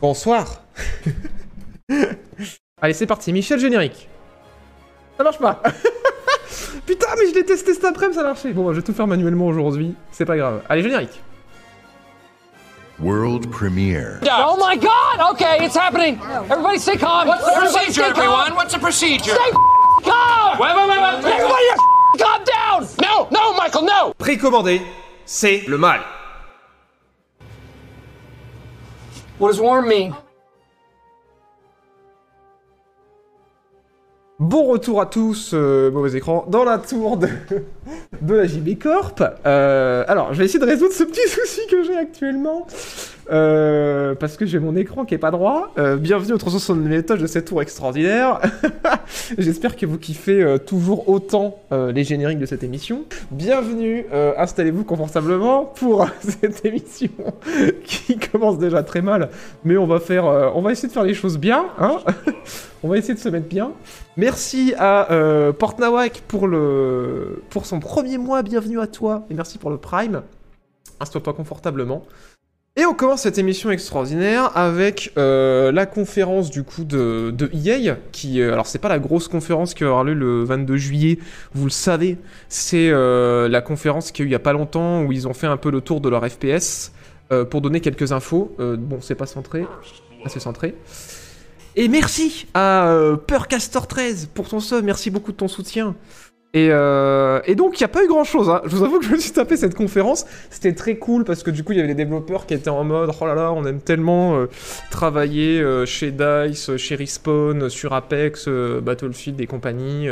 Bonsoir. Allez, c'est parti. Michel générique. Ça marche pas. Putain, mais je l'ai testé cet après-midi, ça marchait. Bon, je vais tout faire manuellement aujourd'hui. C'est pas grave. Allez, générique. World premiere. Oh my god! Okay, it's happening! Everybody stay calm! What's the Everybody procedure, stay calm. everyone? What's the procedure? Stay calm! Wait, wait, wait, wait. Everybody calm down! No, no, Michael, no! Précommandé, c'est le mal. What does warm mean? Bon retour à tous, euh, mauvais écran, dans la tour de, de la JB Corp. Euh, alors, je vais essayer de résoudre ce petit souci que j'ai actuellement. Euh, parce que j'ai mon écran qui est pas droit. Euh, bienvenue au 360 étage de cette tour extraordinaire. J'espère que vous kiffez toujours autant les génériques de cette émission. Bienvenue, installez-vous confortablement pour cette émission qui commence déjà très mal, mais on va faire, on va essayer de faire les choses bien, hein On va essayer de se mettre bien. Merci à Portnawak pour le pour son premier mois. Bienvenue à toi et merci pour le Prime. Installe-toi confortablement. Et on commence cette émission extraordinaire avec euh, la conférence du coup de, de EA, qui, euh, alors c'est pas la grosse conférence qui avoir lieu le 22 juillet, vous le savez, c'est euh, la conférence qu'il y a eu il y a pas longtemps où ils ont fait un peu le tour de leur FPS euh, pour donner quelques infos. Bon, c'est pas centré, ah, c'est centré. Et merci à euh, Purcastor13 pour ton sub, merci beaucoup de ton soutien. Et, euh, et donc, il n'y a pas eu grand chose. Hein. Je vous avoue que je me suis tapé cette conférence. C'était très cool parce que du coup, il y avait les développeurs qui étaient en mode Oh là là, on aime tellement euh, travailler euh, chez DICE, chez Respawn, sur Apex, Battlefield et compagnie.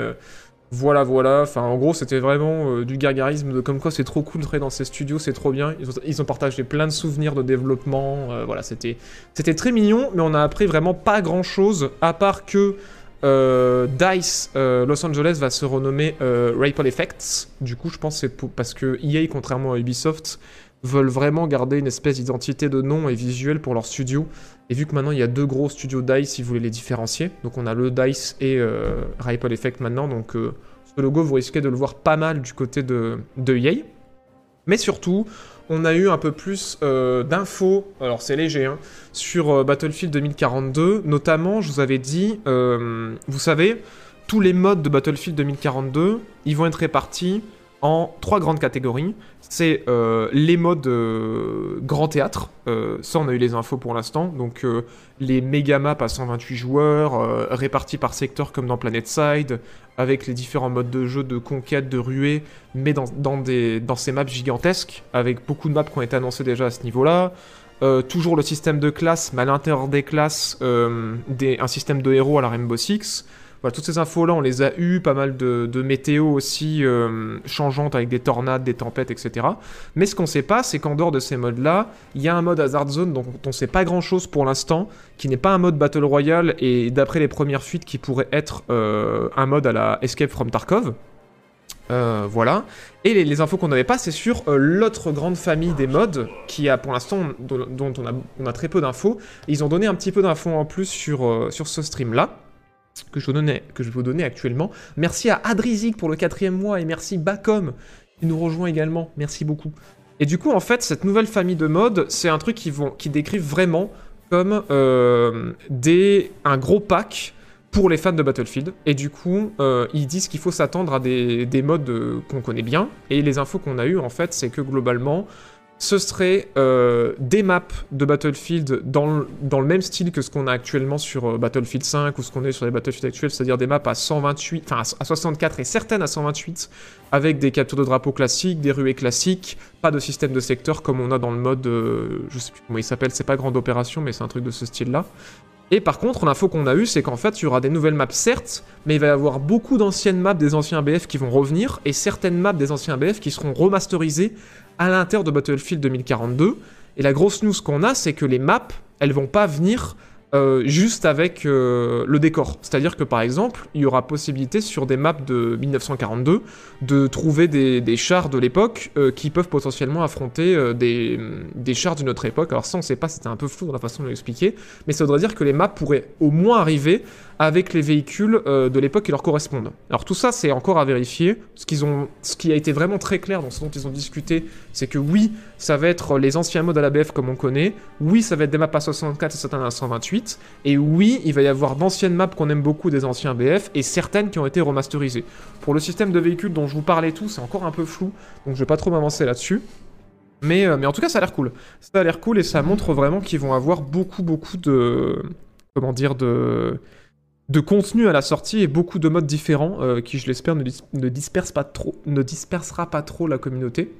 voilà, voilà. Enfin, en gros, c'était vraiment du gargarisme de comme quoi c'est trop cool de travailler dans ces studios, c'est trop bien. Ils ont, partagé plein de souvenirs de développement. voilà, c'était c'était très mignon, mais on a appris vraiment pas grand chose à part que. Euh, DICE euh, Los Angeles va se renommer euh, Ripple Effects. Du coup, je pense que c'est parce que EA, contrairement à Ubisoft, veulent vraiment garder une espèce d'identité de nom et visuel pour leur studio. Et vu que maintenant il y a deux gros studios DICE, ils voulaient les différencier. Donc on a le DICE et Ripple Effect maintenant. Donc ce logo, vous risquez de le voir pas mal du côté de, de EA. Mais surtout, on a eu un peu plus euh, d'infos, alors c'est léger, hein, sur euh, Battlefield 2042. Notamment, je vous avais dit, euh, vous savez, tous les modes de Battlefield 2042, ils vont être répartis en trois grandes catégories. C'est euh, les modes euh, grand théâtre, euh, ça on a eu les infos pour l'instant, donc les méga maps à 128 joueurs, répartis par secteur comme dans PlanetSide, avec les différents modes de jeu de conquête, de ruée, mais dans, des, dans ces maps gigantesques, avec beaucoup de maps qui ont été annoncées déjà à ce niveau-là. Toujours le système de classes, mais à l'intérieur des classes, un système de héros à la Rainbow Six. Voilà, toutes ces infos-là, on les a eues, pas mal de, météo aussi euh, changeantes avec des tornades, des tempêtes, etc. Mais ce qu'on sait pas, c'est qu'en dehors de ces modes-là, il y a un mode Hazard Zone dont on sait pas grand-chose pour l'instant, qui n'est pas un mode Battle Royale, et d'après les premières fuites, qui pourrait être euh, un mode à la Escape from Tarkov. Euh, voilà. Et les, infos qu'on n'avait pas, c'est sur euh, l'autre grande famille des modes, qui a pour l'instant, dont, on, a, on a très peu d'infos. Ils ont donné un petit peu d'infos en plus sur, sur ce stream-là, que je, vous donnais, que je vous donner actuellement. Merci à Adrizik pour le quatrième mois, et merci Bacom, qui nous rejoint également. Merci beaucoup. Et du coup, en fait, cette nouvelle famille de modes, c'est un truc qui, vont, qui décrivent vraiment comme euh, des, un gros pack pour les fans de Battlefield. Et du coup, euh, ils disent qu'il faut s'attendre à des, des modes euh, qu'on connaît bien. Et les infos qu'on a eues, en fait, c'est que globalement, ce serait euh, des maps de Battlefield dans le, même style que ce qu'on a actuellement sur euh, Battlefield 5 ou ce qu'on est sur les Battlefield actuels, c'est-à-dire des maps à 128, enfin à à 64 et certaines à 128, avec des captures de drapeaux classiques, des ruées classiques, pas de système de secteur comme on a dans le mode, euh, je sais plus comment il s'appelle, c'est pas grande opération, mais c'est un truc de ce style-là. Et par contre, l'info qu'on a eue, c'est qu'en fait, il y aura des nouvelles maps, certes, mais il va y avoir beaucoup d'anciennes maps des anciens BF qui vont revenir, et certaines maps des anciens BF qui seront remasterisées à l'intérieur de Battlefield 2042. Et la grosse news qu'on a, c'est que les maps, elles vont pas venir euh, juste avec euh, le décor. C'est-à-dire que par exemple, il y aura possibilité sur des maps de 1942 de trouver des, chars de l'époque euh, qui peuvent potentiellement affronter des, des chars d'une autre époque. Alors ça, on sait pas, c'était un peu flou dans la façon de l'expliquer, mais ça voudrait dire que les maps pourraient au moins arriver avec les véhicules euh, de l'époque qui leur correspondent. Alors tout ça, c'est encore à vérifier. Ce, qu'ils ont, ce qui a été vraiment très clair dans ce dont ils ont discuté, c'est que oui, ça va être les anciens modes à la BF comme on connaît, oui, ça va être des maps à 64 et certains à 128, et oui, il va y avoir d'anciennes maps qu'on aime beaucoup des anciens BF, et certaines qui ont été remasterisées. Pour le système de véhicules dont je vous parlais tout, c'est encore un peu flou, donc je vais pas trop m'avancer là-dessus. Mais, euh, mais en tout cas, ça a l'air cool. Ça a l'air cool et ça montre vraiment qu'ils vont avoir beaucoup, beaucoup de. Comment dire De de contenu à la sortie et beaucoup de modes différents euh, qui, je l'espère, ne, ne ne dispersera pas trop la communauté.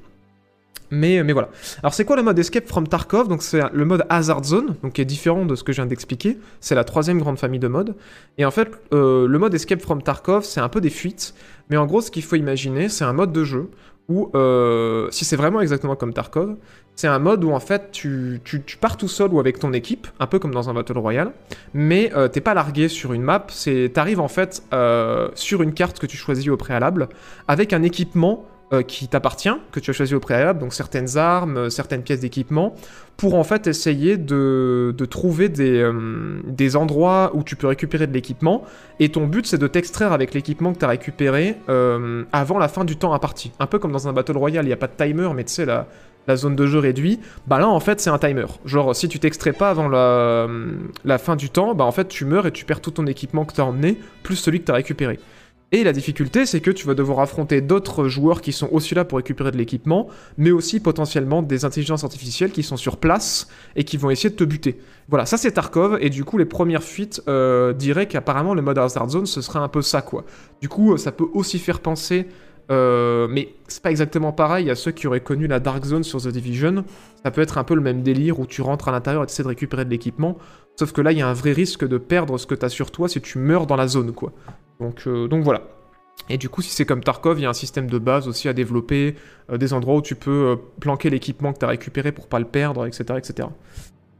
Mais, mais voilà. Alors c'est quoi le mode Escape from Tarkov? Donc c'est le mode Hazard Zone, donc qui est différent de ce que je viens d'expliquer. C'est la troisième grande famille de modes. Et en fait, euh, le mode Escape from Tarkov, c'est un peu des fuites. Mais en gros, ce qu'il faut imaginer, c'est un mode de jeu où, euh, si c'est vraiment exactement comme Tarkov, c'est un mode où en fait tu, pars tout seul ou avec ton équipe, un peu comme dans un Battle Royale, mais euh, t'es pas largué sur une map, t'arrives en fait euh, sur une carte que tu choisis au préalable, avec un équipement euh, qui t'appartient, que tu as choisi au préalable, donc certaines armes, euh, certaines pièces d'équipement, pour en fait essayer de, de trouver des, euh, des endroits où tu peux récupérer de l'équipement, et ton but c'est de t'extraire avec l'équipement que tu as récupéré avant la fin du temps imparti. Un peu comme dans un Battle Royale, il n'y a pas de timer, mais tu sais, la, la zone de jeu réduit, bah là en fait c'est un timer. Genre si tu t'extrais pas avant la, la fin du temps, bah en fait tu meurs et tu perds tout ton équipement que tu as emmené, plus celui que tu as récupéré. Et la difficulté, c'est que tu vas devoir affronter d'autres joueurs qui sont aussi là pour récupérer de l'équipement, mais aussi potentiellement des intelligences artificielles qui sont sur place et qui vont essayer de te buter. Voilà, ça c'est Tarkov, et du coup les premières fuites euh, diraient qu'apparemment le mode Hazard Zone ce serait un peu ça quoi. Du coup, ça peut aussi faire penser, euh, mais c'est pas exactement pareil, à ceux qui auraient connu la Dark Zone sur The Division, ça peut être un peu le même délire où tu rentres à l'intérieur et tu essaies de récupérer de l'équipement, sauf que là il y a un vrai risque de perdre ce que tu as sur toi si tu meurs dans la zone quoi. Donc, euh, donc voilà. Et du coup, si c'est comme Tarkov, il y a un système de base aussi à développer, euh, des endroits où tu peux euh, planquer l'équipement que tu as récupéré pour pas le perdre, etc., etc.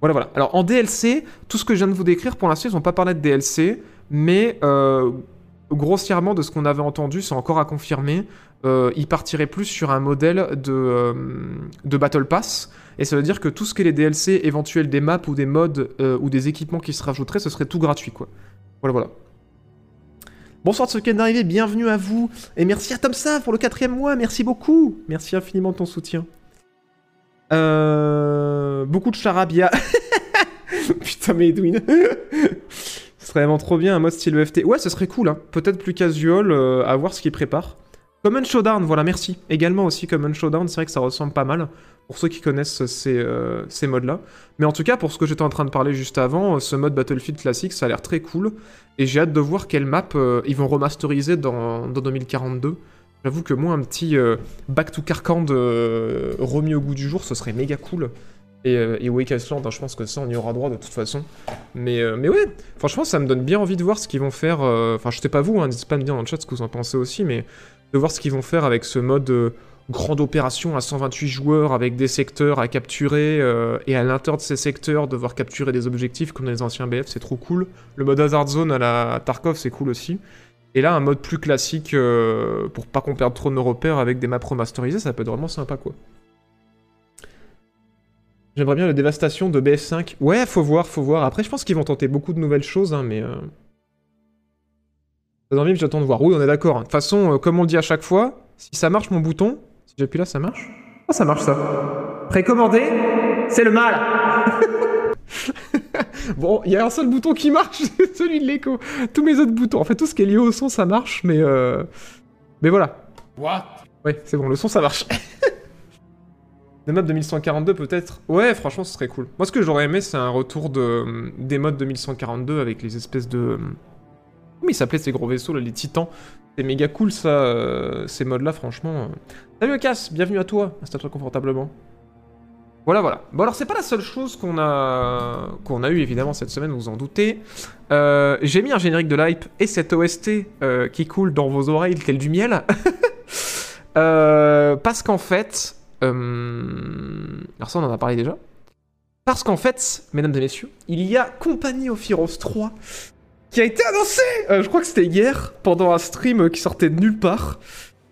Voilà, voilà. Alors en DLC, tout ce que je viens de vous décrire, pour l'instant, ils n'ont pas parlé de DLC, mais grossièrement, de ce qu'on avait entendu, c'est encore à confirmer, ils partiraient plus sur un modèle de, Battle Pass, et ça veut dire que tout ce qui est les DLC éventuels des maps ou des modes ou des équipements qui se rajouteraient, ce serait tout gratuit, quoi. Voilà, voilà. Bonsoir de ceux qui viennent d'arriver, bienvenue à vous. Et merci à Tom Sav pour le quatrième mois, merci beaucoup. Merci infiniment de ton soutien. Euh... Beaucoup de charabia. Putain, mais Edwin. ce serait vraiment trop bien un mode style EFT. Ouais, ce serait cool, hein. Peut-être plus casual, euh, à voir ce qu'il prépare. Common Showdown, voilà, merci. Également aussi Common Showdown, c'est vrai que ça ressemble pas mal. Pour ceux qui connaissent ces, euh, ces modes-là. Mais en tout cas, pour ce que j'étais en train de parler juste avant, euh, ce mode Battlefield classique, ça a l'air très cool. Et j'ai hâte de voir quelle map euh, ils vont remasteriser dans, dans 2042. J'avoue que moi, un petit euh, Back to Carcan euh, remis au goût du jour, ce serait méga cool. Et, et Wake Island, hein, je pense que ça, on y aura droit de toute façon. Mais, mais ouais, franchement, ça me donne bien envie de voir ce qu'ils vont faire. Enfin, je sais pas vous, hein, n'hésitez pas à me dire dans le chat ce que vous en pensez aussi, mais de voir ce qu'ils vont faire avec ce mode grande opération à 128 joueurs avec des secteurs à capturer euh, et à l'intérieur de ces secteurs devoir capturer des objectifs comme dans les anciens BF, c'est trop cool. Le mode Hazard Zone à la Tarkov, c'est cool aussi. Et là, un mode plus classique euh, pour pas qu'on perde trop de nos repères avec des maps remasterisées, ça peut être vraiment sympa quoi. J'aimerais bien la dévastation de BF5. Ouais, faut voir, faut voir. Après, je pense qu'ils vont tenter beaucoup de nouvelles choses, hein, mais. Euh... Envie, j'attends de voir. Oui, on est d'accord. hein. De toute façon, euh, comme on le dit à chaque fois, si ça marche mon bouton, j'appuie là, ça marche? Ah, ça marche ça. Précommander, c'est le mal Bon, il y a un seul bouton qui marche, c'est celui de l'écho. Tous mes autres boutons, en fait, tout ce qui est lié au son, ça marche, mais. Euh... Mais voilà. What? Ouais, c'est bon, le son ça marche. Des modes 2142 peut-être? Ouais, franchement, ce serait cool. Moi, ce que j'aurais aimé, c'est un retour de, des modes 2142 avec les espèces de. Comment ils s'appelaient ces gros vaisseaux là, les titans? C'est méga cool ça, euh, ces modes-là, franchement. Salut Cass, bienvenue à toi, installe-toi confortablement. Voilà, voilà. Bon, alors, c'est pas la seule chose qu'on a qu'on a eu évidemment cette semaine, vous en doutez. Euh, J'ai mis un générique de l'hype et cette OST euh, qui coule dans vos oreilles tel du miel. Parce qu'en fait, alors ça on en a parlé déjà. Parce qu'en fait, mesdames et messieurs, il y a Company of Heroes 3 qui a été annoncé. Euh, je crois que c'était hier pendant un stream qui sortait de nulle part.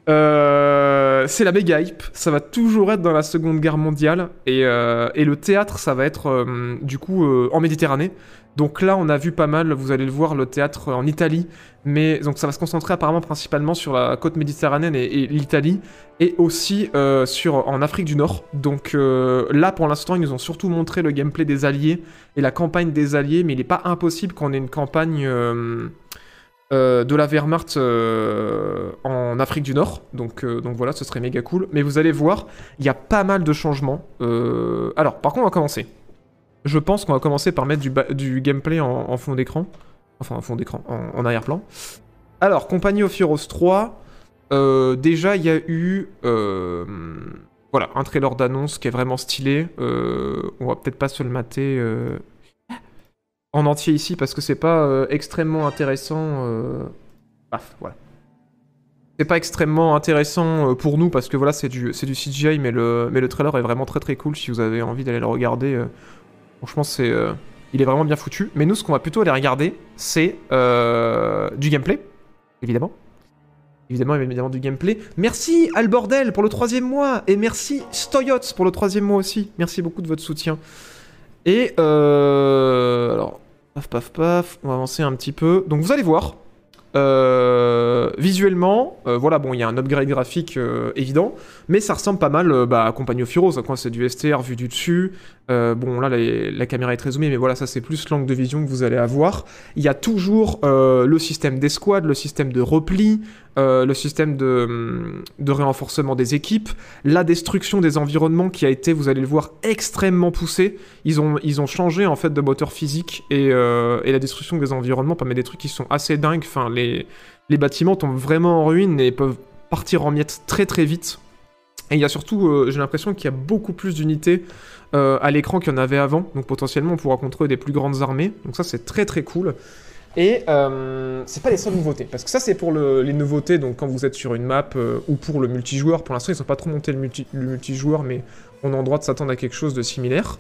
Euh, c'est la méga hype. Ça va toujours être dans la Seconde Guerre mondiale. Et, euh, et le théâtre, ça va être du coup en Méditerranée. Donc là, on a vu pas mal, vous allez le voir, le théâtre en Italie. Mais donc ça va se concentrer apparemment principalement sur la côte méditerranéenne et, l'Italie. Et aussi euh, sur, en Afrique du Nord. Donc euh, là, pour l'instant, ils nous ont surtout montré le gameplay des alliés et la campagne des alliés. Mais il n'est pas impossible qu'on ait une campagne... euh, de la Wehrmacht en Afrique du Nord. Donc, donc voilà, ce serait méga cool. Mais vous allez voir, il y a pas mal de changements. Alors, par contre, on va commencer. Je pense qu'on va commencer par mettre du, gameplay en, fond d'écran. Enfin, en fond d'écran, en, arrière-plan. Alors, Compagnie of Heroes 3. euh, déjà, il y a eu... euh, voilà, un trailer d'annonce qui est vraiment stylé. Euh, on va peut-être pas se le mater euh, en entier ici parce que c'est pas extrêmement intéressant. Paf, voilà. C'est pas extrêmement intéressant pour nous parce que voilà, c'est du, CGI, mais le trailer est vraiment très très cool si vous avez envie d'aller le regarder. Franchement, c'est, euh, il est vraiment bien foutu. Mais nous, ce qu'on va plutôt aller regarder, c'est euh, du gameplay, évidemment. Évidemment, évidemment du gameplay. Merci Albordel pour le troisième mois et merci Stoyots pour le troisième mois aussi. Merci beaucoup de votre soutien. Et euh, alors, paf paf paf, on va avancer un petit peu. Donc vous allez voir, euh, visuellement, euh, voilà, bon, il y a un upgrade graphique euh, évident, mais ça ressemble pas mal bah, à Compagnie of Heroes, quoi. C'est du STR vu du dessus. Bon, là, la, caméra est très zoomée, mais voilà, ça c'est plus l'angle de vision que vous allez avoir. Il y a toujours le système d'escouade, le système de repli, euh, le système de, hum, de renforcement des équipes, la destruction des environnements qui a été, vous allez le voir, extrêmement poussée. Ils ont, changé en fait de moteur physique et, euh, et la destruction des environnements permet des trucs qui sont assez dingues. Les, bâtiments tombent vraiment en ruine et peuvent partir en miettes très très vite. Et il y a surtout, euh, j'ai l'impression qu'il y a beaucoup plus d'unités à l'écran qu'il y en avait avant. Donc potentiellement, on pourra contrôler des plus grandes armées. Donc ça, c'est très très cool. Et euh, c'est pas les seules nouveautés, parce que ça c'est pour le- les nouveautés, donc quand vous êtes sur une map euh, ou pour le multijoueur. Pour l'instant, ils ont pas trop monté le, multi- le multijoueur, mais on a en droit de s'attendre à quelque chose de similaire.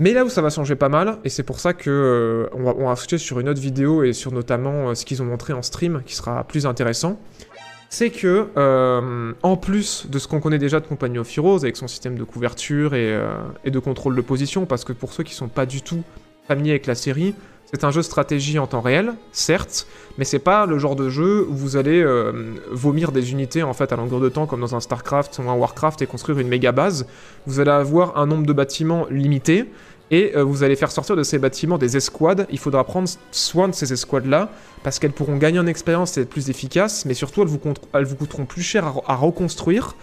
Mais là où ça va changer pas mal, et c'est pour ça que euh, on, va, on va switcher sur une autre vidéo et sur notamment euh, ce qu'ils ont montré en stream, qui sera plus intéressant, c'est que euh, en plus de ce qu'on connaît déjà de Company of Heroes avec son système de couverture et, et de contrôle de position, parce que pour ceux qui sont pas du tout familiers avec la série, c'est un jeu stratégie en temps réel, certes, mais c'est pas le genre de jeu où vous allez euh, vomir des unités en fait à longueur de temps comme dans un StarCraft ou un Warcraft et construire une méga base. Vous allez avoir un nombre de bâtiments limité et euh, vous allez faire sortir de ces bâtiments des escouades. Il faudra prendre soin de ces escouades-là parce qu'elles pourront gagner en expérience et être plus efficaces, mais surtout elles vous, coûteront- plus cher à reconstruire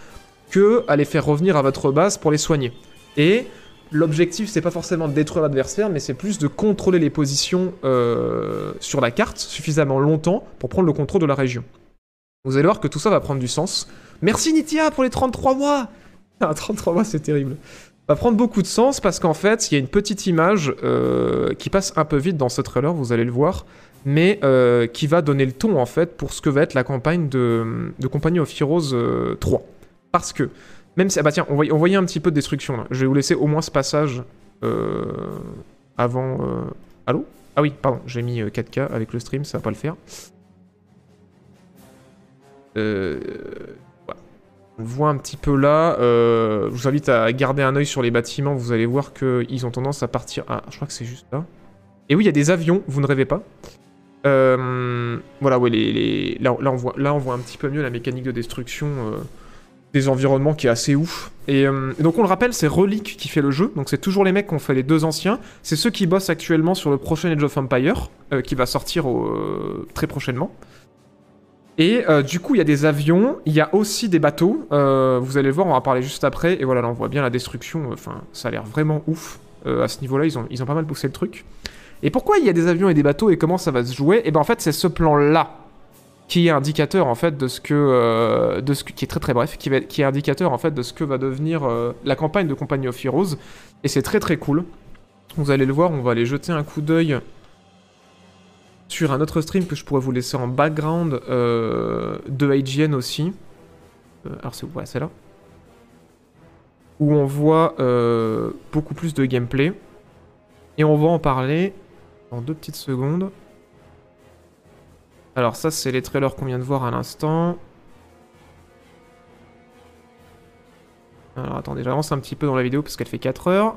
que à les faire revenir à votre base pour les soigner. Et l'objectif, c'est pas forcément de détruire l'adversaire, mais c'est plus de contrôler les positions euh, sur la carte suffisamment longtemps pour prendre le contrôle de la région. Vous allez voir que tout ça va prendre du sens. Merci Nitia pour les 33 mois Ah, 33 mois, c'est terrible. Va prendre beaucoup de sens parce qu'en fait, il y a une petite image euh, qui passe un peu vite dans ce trailer, vous allez le voir, mais euh, qui va donner le ton en fait pour ce que va être la campagne de, de Company of Heroes euh, 3. Parce que, même si. Ah bah tiens, on voyait, un petit peu de destruction là. Je vais vous laisser au moins ce passage euh, avant. euh, Allô? Ah oui, pardon, j'ai mis euh, 4K avec le stream, ça va pas le faire. Euh. On voit un petit peu là. euh, je vous invite à garder un œil sur les bâtiments. Vous allez voir qu'ils ont tendance à partir. Ah, je crois que c'est juste là. Et oui, il y a des avions, vous ne rêvez pas. Euh, voilà, ouais, les, Là, on voit, là, on voit un petit peu mieux la mécanique de destruction euh, des environnements qui est assez ouf. Et, euh, donc, on le rappelle, c'est Relic qui fait le jeu. Donc, c'est toujours les mecs qui ont fait les deux anciens. C'est ceux qui bossent actuellement sur le prochain Age of Empire, euh, qui va sortir euh, très prochainement. Et du coup, il y a des avions, il y a aussi des bateaux. Vous allez le voir, on va parler juste après. Et voilà, là, on voit bien la destruction. Enfin, ça a l'air vraiment ouf. À ce niveau-là, ils ont, ils ont pas mal poussé le truc. Et pourquoi il y a des avions et des bateaux et comment ça va se jouer? Et ben en fait, c'est ce plan-là qui est indicateur en fait de ce que, euh, de ce qui est très très bref, qui, va, est indicateur en fait de ce que va devenir euh, la campagne de Company of Heroes. Et c'est très très cool. Vous allez le voir, on va aller jeter un coup d'œil sur un autre stream que je pourrais vous laisser en background euh, de IGN aussi. Alors c'est voilà, c'est là. Où on voit beaucoup plus de gameplay. Et on va en parler dans deux petites secondes. Alors ça c'est les trailers qu'on vient de voir à l'instant. Alors attendez, j'avance un petit peu dans la vidéo parce qu'elle fait 4 heures.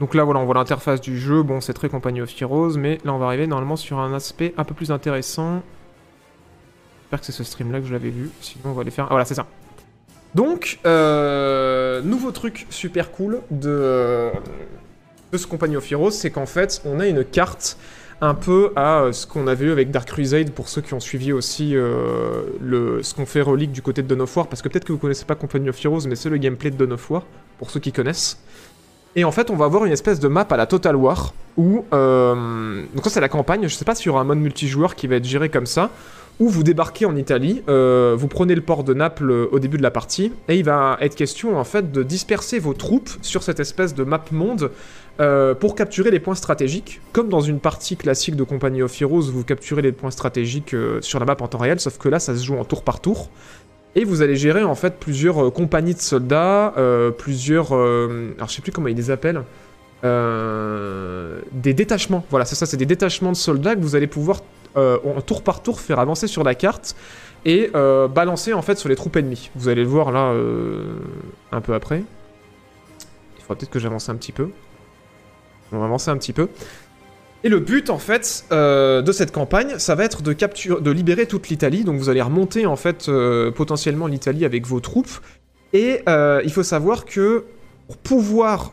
Donc là, voilà, on voit l'interface du jeu. Bon, c'est très Compagnie of Heroes, mais là, on va arriver normalement sur un aspect un peu plus intéressant. J'espère que c'est ce stream-là que je l'avais vu. Sinon, on va les faire... Ah, voilà, c'est ça. Donc, euh, nouveau truc super cool de, de ce Compagnie of Heroes, c'est qu'en fait, on a une carte un peu à euh, ce qu'on avait eu avec Dark Crusade pour ceux qui ont suivi aussi euh, le, ce qu'on fait relique du côté de Dawn of War, parce que peut-être que vous connaissez pas Company of Heroes, mais c'est le gameplay de Dawn of War, pour ceux qui connaissent. Et en fait, on va avoir une espèce de map à la Total War, où... Euh, donc ça, c'est la campagne, je sais pas sur un mode multijoueur qui va être géré comme ça, où vous débarquez en Italie, euh, vous prenez le port de Naples euh, au début de la partie, et il va être question en fait de disperser vos troupes sur cette espèce de map monde euh, pour capturer les points stratégiques. Comme dans une partie classique de Company of Heroes, vous capturez les points stratégiques sur la map en temps réel, sauf que là ça se joue en tour par tour. Et vous allez gérer en fait plusieurs compagnies de soldats, plusieurs... alors je sais plus comment ils les appellent. des détachements, voilà c'est ça, c'est des détachements de soldats que vous allez pouvoir euh, tour par tour faire avancer sur la carte et euh, balancer en fait sur les troupes ennemies. Vous allez le voir là euh, un peu après. Il faudra peut-être que j'avance un petit peu. On va avancer un petit peu. Et le but en fait de cette campagne, ça va être de, capturer, de libérer toute l'Italie. Donc vous allez remonter en fait potentiellement l'Italie avec vos troupes. Et il faut savoir que pour pouvoir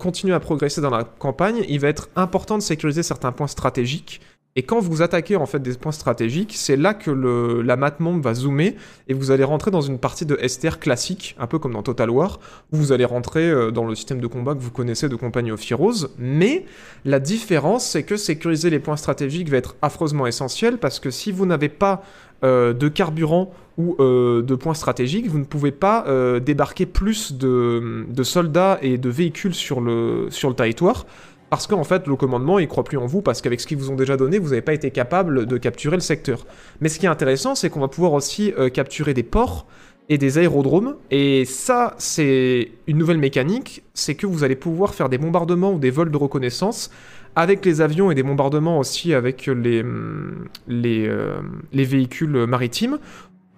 continuer à progresser dans la campagne, il va être important de sécuriser certains points stratégiques et quand vous attaquez en fait des points stratégiques, c'est là que la map monde va zoomer et vous allez rentrer dans une partie de STR classique, un peu comme dans Total War, où vous allez rentrer euh, dans le système de combat que vous connaissez de Company of Heroes. Mais la différence, c'est que sécuriser les points stratégiques va être affreusement essentiel parce que si vous n'avez pas euh, de carburant ou euh, de points stratégiques, vous ne pouvez pas débarquer plus de, de, soldats et de véhicules sur le, sur le territoire parce qu'en fait, le commandement, il croit plus en vous, parce qu'avec ce qu'ils vous ont déjà donné, vous n'avez pas été capable de capturer le secteur. Mais ce qui est intéressant, c'est qu'on va pouvoir aussi euh, capturer des ports et des aérodromes, et ça, c'est une nouvelle mécanique, c'est que vous allez pouvoir faire des bombardements ou des vols de reconnaissance avec les avions et des bombardements aussi avec les, hum, euh, les véhicules maritimes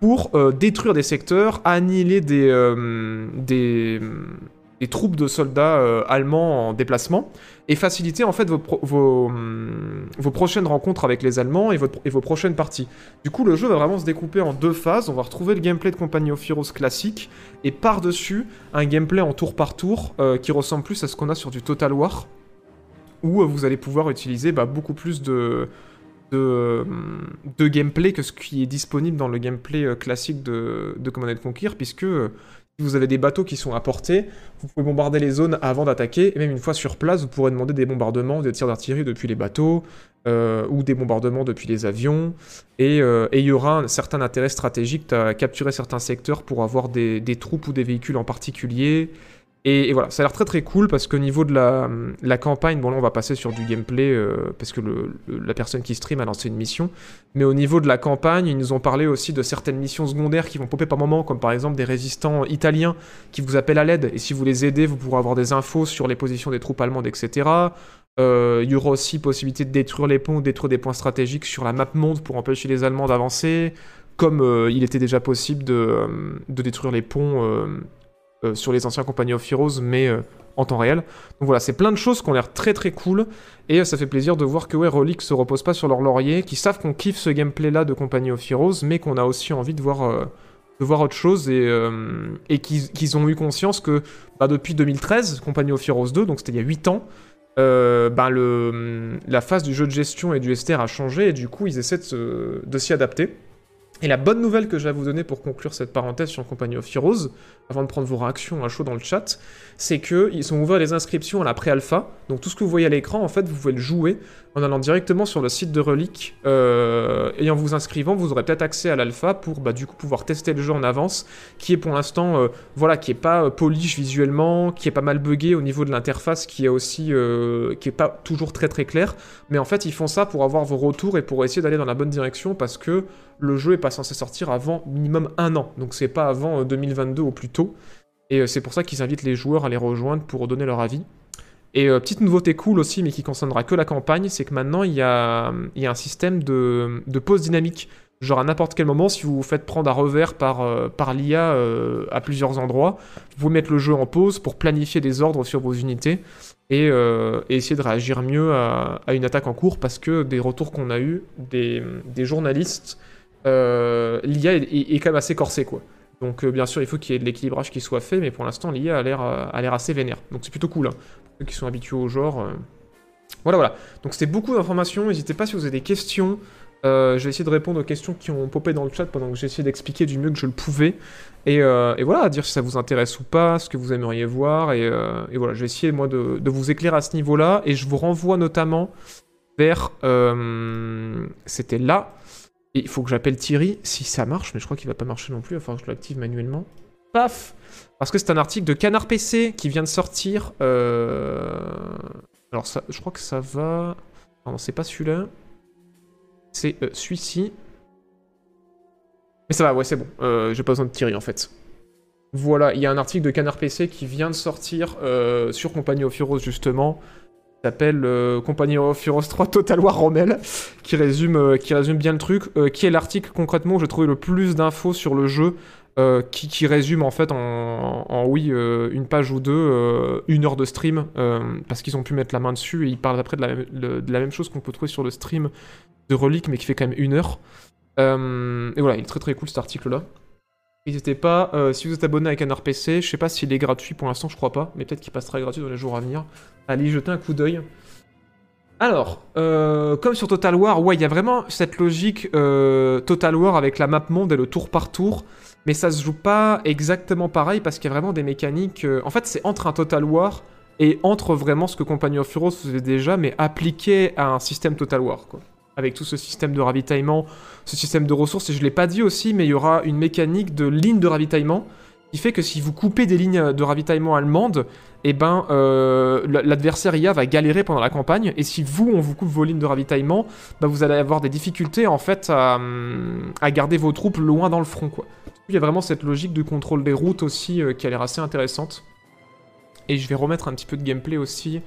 pour euh, détruire des secteurs, annihiler des, des, des troupes de soldats euh, allemands en déplacement et faciliter en fait vos, vos, hum, vos prochaines rencontres avec les Allemands et, votre, et, vos prochaines parties. Du coup, le jeu va vraiment se découper en deux phases. On va retrouver le gameplay de Company of Heroes classique et par-dessus un gameplay en tour par tour euh, qui ressemble plus à ce qu'on a sur du Total War où euh, vous allez pouvoir utiliser bah, beaucoup plus de, de, hum, de, gameplay que ce qui est disponible dans le gameplay classique de, de Command Conquer puisque si vous avez des bateaux qui sont à portée, vous pouvez bombarder les zones avant d'attaquer, et même une fois sur place, vous pourrez demander des bombardements, des tirs d'artillerie depuis les bateaux, euh, ou des bombardements depuis les avions, euh, et il y aura un certain intérêt stratégique à capturer certains secteurs pour avoir des troupes ou des véhicules en particulier, et, voilà, ça a l'air très très cool parce qu'au niveau de la, la, campagne, bon là on va passer sur du gameplay euh, parce que la personne qui stream a lancé une mission, mais au niveau de la campagne, ils nous ont parlé aussi de certaines missions secondaires qui vont popper par moment, comme par exemple des résistants italiens qui vous appellent à l'aide, et si vous les aidez, vous pourrez avoir des infos sur les positions des troupes allemandes, etc. Euh, il y aura aussi possibilité de détruire les ponts, détruire des points stratégiques sur la map monde pour empêcher les Allemands d'avancer, comme euh, il était déjà possible de, de détruire les ponts euh, sur les anciens Company of Heroes, mais euh, en temps réel. Donc voilà, c'est plein de choses qui ont l'air très très cool, et euh, ça fait plaisir de voir que ouais, Relic se repose pas sur leur laurier, qui savent qu'on kiffe ce gameplay-là de Company of Heroes, mais qu'on a aussi envie de voir, de voir autre chose, et, et qu'ils ont eu conscience que bah, depuis 2013, Company of Heroes 2, donc c'était il y a 8 ans, bah, le, la phase du jeu de gestion et du STR a changé, et du coup ils essaient de s'y adapter. Et la bonne nouvelle que j'ai à vous donner pour conclure cette parenthèse sur Company of Heroes, avant de prendre vos réactions à chaud dans le chat, c'est qu'ils sont ouverts les inscriptions à la pré-alpha. Donc tout ce que vous voyez à l'écran, en fait, vous pouvez le jouer en allant directement sur le site de Relic euh, et en vous inscrivant, vous aurez peut-être accès à l'alpha pour bah, du coup pouvoir tester le jeu en avance, qui est pour l'instant, euh, voilà, qui est pas euh, polish visuellement, qui est pas mal buggé au niveau de l'interface, qui est aussi, qui est pas toujours très très clair. Mais en fait, ils font ça pour avoir vos retours et pour essayer d'aller dans la bonne direction parce que le jeu est pas censé sortir avant minimum un an, donc c'est pas avant 2022 au plus tôt. Et c'est pour ça qu'ils invitent les joueurs à les rejoindre pour donner leur avis. Et euh, petite nouveauté cool aussi, mais qui concernera que la campagne, c'est que maintenant il y a, un système de, pause dynamique. Genre à n'importe quel moment, si vous vous faites prendre à revers par, euh, l'IA euh, à plusieurs endroits, vous pouvez mettre le jeu en pause pour planifier des ordres sur vos unités et, euh, et essayer de réagir mieux à, une attaque en cours parce que des retours qu'on a eu des, journalistes, euh, l'IA est, quand même assez corsée quoi. Donc euh, bien sûr il faut qu'il y ait de l'équilibrage qui soit fait, mais pour l'instant l'IA a l'air euh, a assez vénère. Donc c'est plutôt cool. Hein. Pour ceux qui sont habitués au genre. euh. Voilà voilà. Donc c'était beaucoup d'informations. N'hésitez pas si vous avez des questions. Euh, je vais essayer de répondre aux questions qui ont popé dans le chat pendant que j'ai essayé d'expliquer du mieux que je le pouvais. Et, euh, voilà, à dire si ça vous intéresse ou pas, ce que vous aimeriez voir. Et, euh, et voilà, je vais essayer moi de, de vous éclairer à ce niveau-là. Et je vous renvoie notamment vers... euh, C'était là. Et il faut que j'appelle Thierry si ça marche, mais je crois qu'il va pas marcher non plus. Il va falloir que je l'active manuellement. Paf Parce que c'est un article de Canard PC qui vient de sortir. euh, Alors je crois que ça va... Non, c'est pas celui-là. C'est euh, celui-ci. Mais ça va, ouais, c'est bon. Euh, J'ai pas besoin de Thierry en fait. Voilà, il y a un article de Canard PC qui vient de sortir sur Company of Heroes justement. S'appelle euh, Company of Heroes 3 Total War Rommel, qui résume, euh, qui résume bien le truc. euh, qui est l'article concrètement où j'ai trouvé le plus d'infos sur le jeu. qui, qui résume en fait en, oui une page ou deux, une heure de stream, parce qu'ils ont pu mettre la main dessus et ils parlent après de la même, de la même chose qu'on peut trouver sur le stream de Relic, mais qui fait quand même une heure. Et voilà, il est très très cool cet article-là. N'hésitez pas, euh, si vous êtes abonné avec un RPC, je sais pas s'il est gratuit pour l'instant, je crois pas, mais peut-être qu'il passera gratuit dans les jours à venir. Allez y jeter un coup d'œil. Alors, euh, comme sur Total War, ouais, il y a vraiment cette logique euh, Total War avec la map monde et le tour par tour, mais ça se joue pas exactement pareil parce qu'il y a vraiment des mécaniques. En fait, c'est entre un Total War et entre vraiment ce que Company of Heroes faisait déjà, mais appliqué à un système Total War. Avec tout ce système de ravitaillement, ce système de ressources, et je l'ai pas dit aussi, mais il y aura une mécanique de ligne de ravitaillement qui fait que si vous coupez des lignes de ravitaillement allemandes, eh ben euh, l'adversaire IA va galérer pendant la campagne, et si vous on vous coupe vos lignes de ravitaillement, bah, vous allez avoir des difficultés en fait à, garder vos troupes loin dans le front. Il y a vraiment cette logique de contrôle des routes aussi euh, qui a l'air assez intéressante. Et je vais remettre un petit peu de gameplay aussi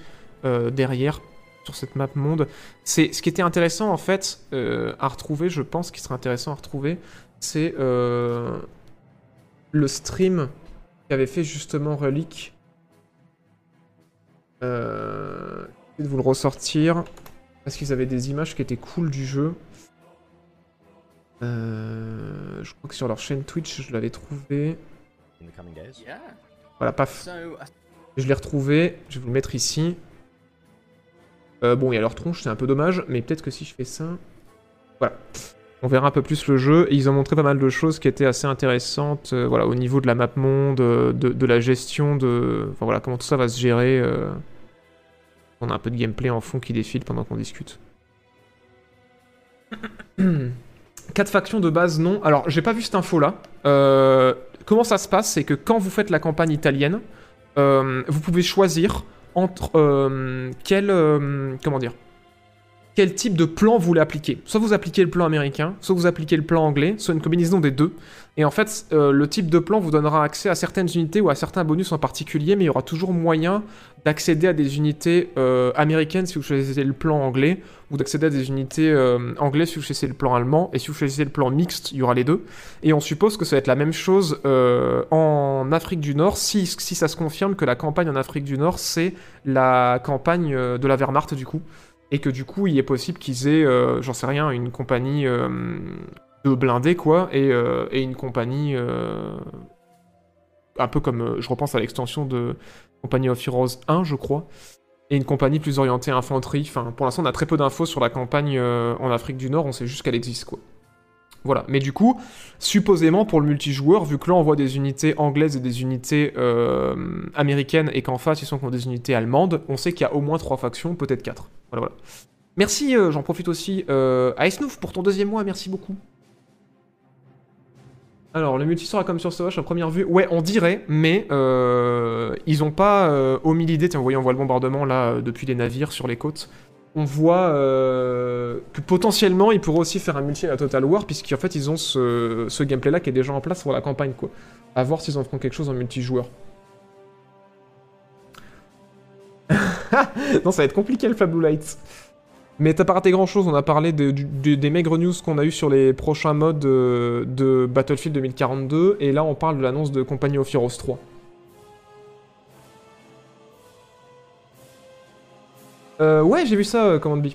euh, derrière sur cette map monde. C'est ce qui était intéressant en fait euh, à retrouver, je pense qu'il serait intéressant à retrouver, c'est euh, le stream qu'avait fait justement Relic. Euh, je vais de vous le ressortir parce qu'ils avaient des images qui étaient cool du jeu. Euh, je crois que sur leur chaîne Twitch, je l'avais trouvé. in the coming days. Yeah. Voilà, paf. Uh, Je l'ai retrouvé, je vais vous le mettre ici. Euh, bon, il y a leur tronche, c'est un peu dommage, mais peut-être que si je fais ça... Voilà. On verra un peu plus le jeu, ils ont montré pas mal de choses qui étaient assez intéressantes, euh, voilà, au niveau de la map monde, euh, de, la gestion, de... Enfin voilà, comment tout ça va se gérer. On a un peu de gameplay en fond qui défile pendant qu'on discute. Quatre factions de base, non. Alors, j'ai pas vu cette info-là. Comment ça se passe C'est que quand vous faites la campagne italienne, vous pouvez choisir entre euh, euh, comment dire quel type de plan vous voulez appliquer. Soit vous appliquez le plan américain, soit vous appliquez le plan anglais, soit une combinaison des deux. Et en fait, euh, le type de plan vous donnera accès à certaines unités ou à certains bonus en particulier, mais il y aura toujours moyen d'accéder à des unités euh, américaines si vous choisissez le plan anglais, ou d'accéder à des unités euh, anglaises si vous choisissez le plan allemand, et si vous choisissez le plan mixte, il y aura les deux. Et on suppose que ça va être la même chose en Afrique du Nord, si, si ça se confirme que la campagne en Afrique du Nord, c'est la campagne de la Wehrmacht du coup. Et que du coup, il est possible qu'ils aient, j'en sais rien, une compagnie de blindés, quoi, et, euh, une compagnie... euh, un peu comme, euh, je repense à l'extension de Company of Heroes 1, je crois, et une compagnie plus orientée infanterie. Enfin, pour l'instant, on a très peu d'infos sur la campagne en Afrique du Nord, on sait juste qu'elle existe, quoi. Voilà, mais du coup, supposément pour le multijoueur, vu que là on voit des unités anglaises et des unités américaines et qu'en face ils sont contre des unités allemandes, on sait qu'il y a au moins trois factions, peut-être quatre. Voilà. Merci, j'en profite aussi à Esnouf pour ton deuxième mois, merci beaucoup. Alors, le multi sera comme sur Sovache à première vue. Ouais, on dirait, mais euh, ils ont pas euh, omis l'idée. Tiens, vous on voit le bombardement là depuis les navires sur les côtes. On voit euh, que potentiellement ils pourraient aussi faire un multi à la Total War, puisqu'en fait ils ont ce, gameplay là qui est déjà en place pour la campagne, quoi. À voir s'ils en feront quelque chose en multijoueur. non, ça va être compliqué le Fab Blue Lights. Mais t'as pas raté grand chose, on a parlé des maigres news qu'on a eu sur les prochains modes euh, de Battlefield 2042, et là on parle de l'annonce de Company of Heroes 3. Euh, ouais, j'ai vu ça, euh, Command B. Je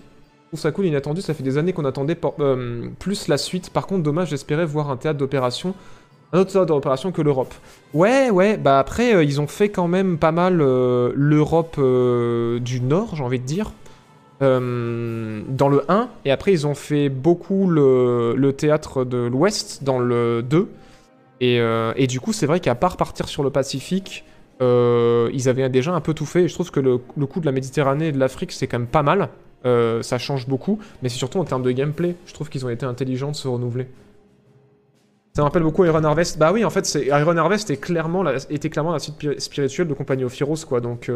trouve ça cool, inattendu, ça fait des années qu'on attendait por- euh, plus la suite. Par contre, dommage, j'espérais voir un théâtre d'opération, un autre théâtre d'opération que l'Europe. Ouais, ouais, bah après, ils ont fait quand même pas mal l'Europe du Nord, j'ai envie de dire, euh, dans le 1, et après ils ont fait beaucoup le, théâtre de l'Ouest dans le 2. Et, euh, et du coup, c'est vrai qu'à part partir sur le Pacifique, euh, ils avaient déjà un peu tout fait. Je trouve que le, coup de la Méditerranée et de l'Afrique, c'est quand même pas mal. Ça change beaucoup, mais c'est surtout en termes de gameplay. Je trouve qu'ils ont été intelligents de se renouveler. Ça me rappelle beaucoup Iron Harvest. Bah oui, en fait, Iron Harvest est clairement la, était clairement la suite pi- spirituelle de Company of Heroes, quoi. Donc,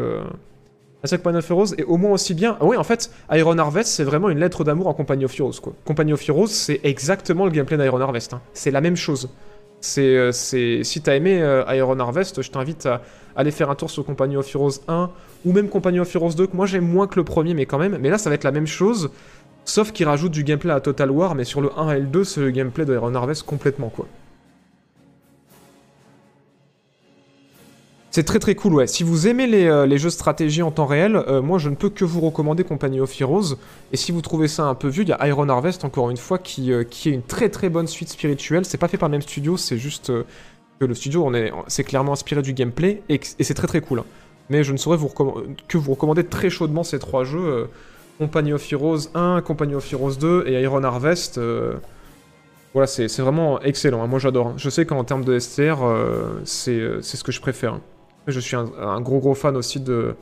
Company of Heroes est au moins aussi bien. Ah oui, en fait, Iron Harvest, c'est vraiment une lettre d'amour en Company of Heroes, quoi. Company of Heroes, c'est exactement le gameplay d'Iron Harvest. hein. C'est la même chose. C'est, euh, c'est, si t'as aimé euh, Iron Harvest, je t'invite à aller faire un tour sur Company of Heroes 1 ou même Company of Heroes 2, que moi j'aime moins que le premier, mais quand même. Mais là, ça va être la même chose, sauf qu'il rajoute du gameplay à Total War, mais sur le 1 et le 2, c'est le gameplay de Iron Harvest complètement, quoi. C'est très très cool, ouais. Si vous aimez les, euh, jeux de stratégie en temps réel, euh, moi je ne peux que vous recommander Company of Heroes. Et si vous trouvez ça un peu vieux, il y a Iron Harvest, encore une fois, qui, euh, est une très très bonne suite spirituelle. C'est pas fait par le même studio, c'est juste que le studio, on est, c'est clairement inspiré du gameplay, et, c'est très très cool. hein. Mais je ne saurais que vous recommander très chaudement ces trois jeux. Company of Heroes 1, Company of Heroes 2 et Iron Harvest. voilà, c'est vraiment excellent. hein. Moi j'adore. hein. Je sais qu'en termes de STR, c'est ce que je préfère. Je suis un, gros gros fan aussi de,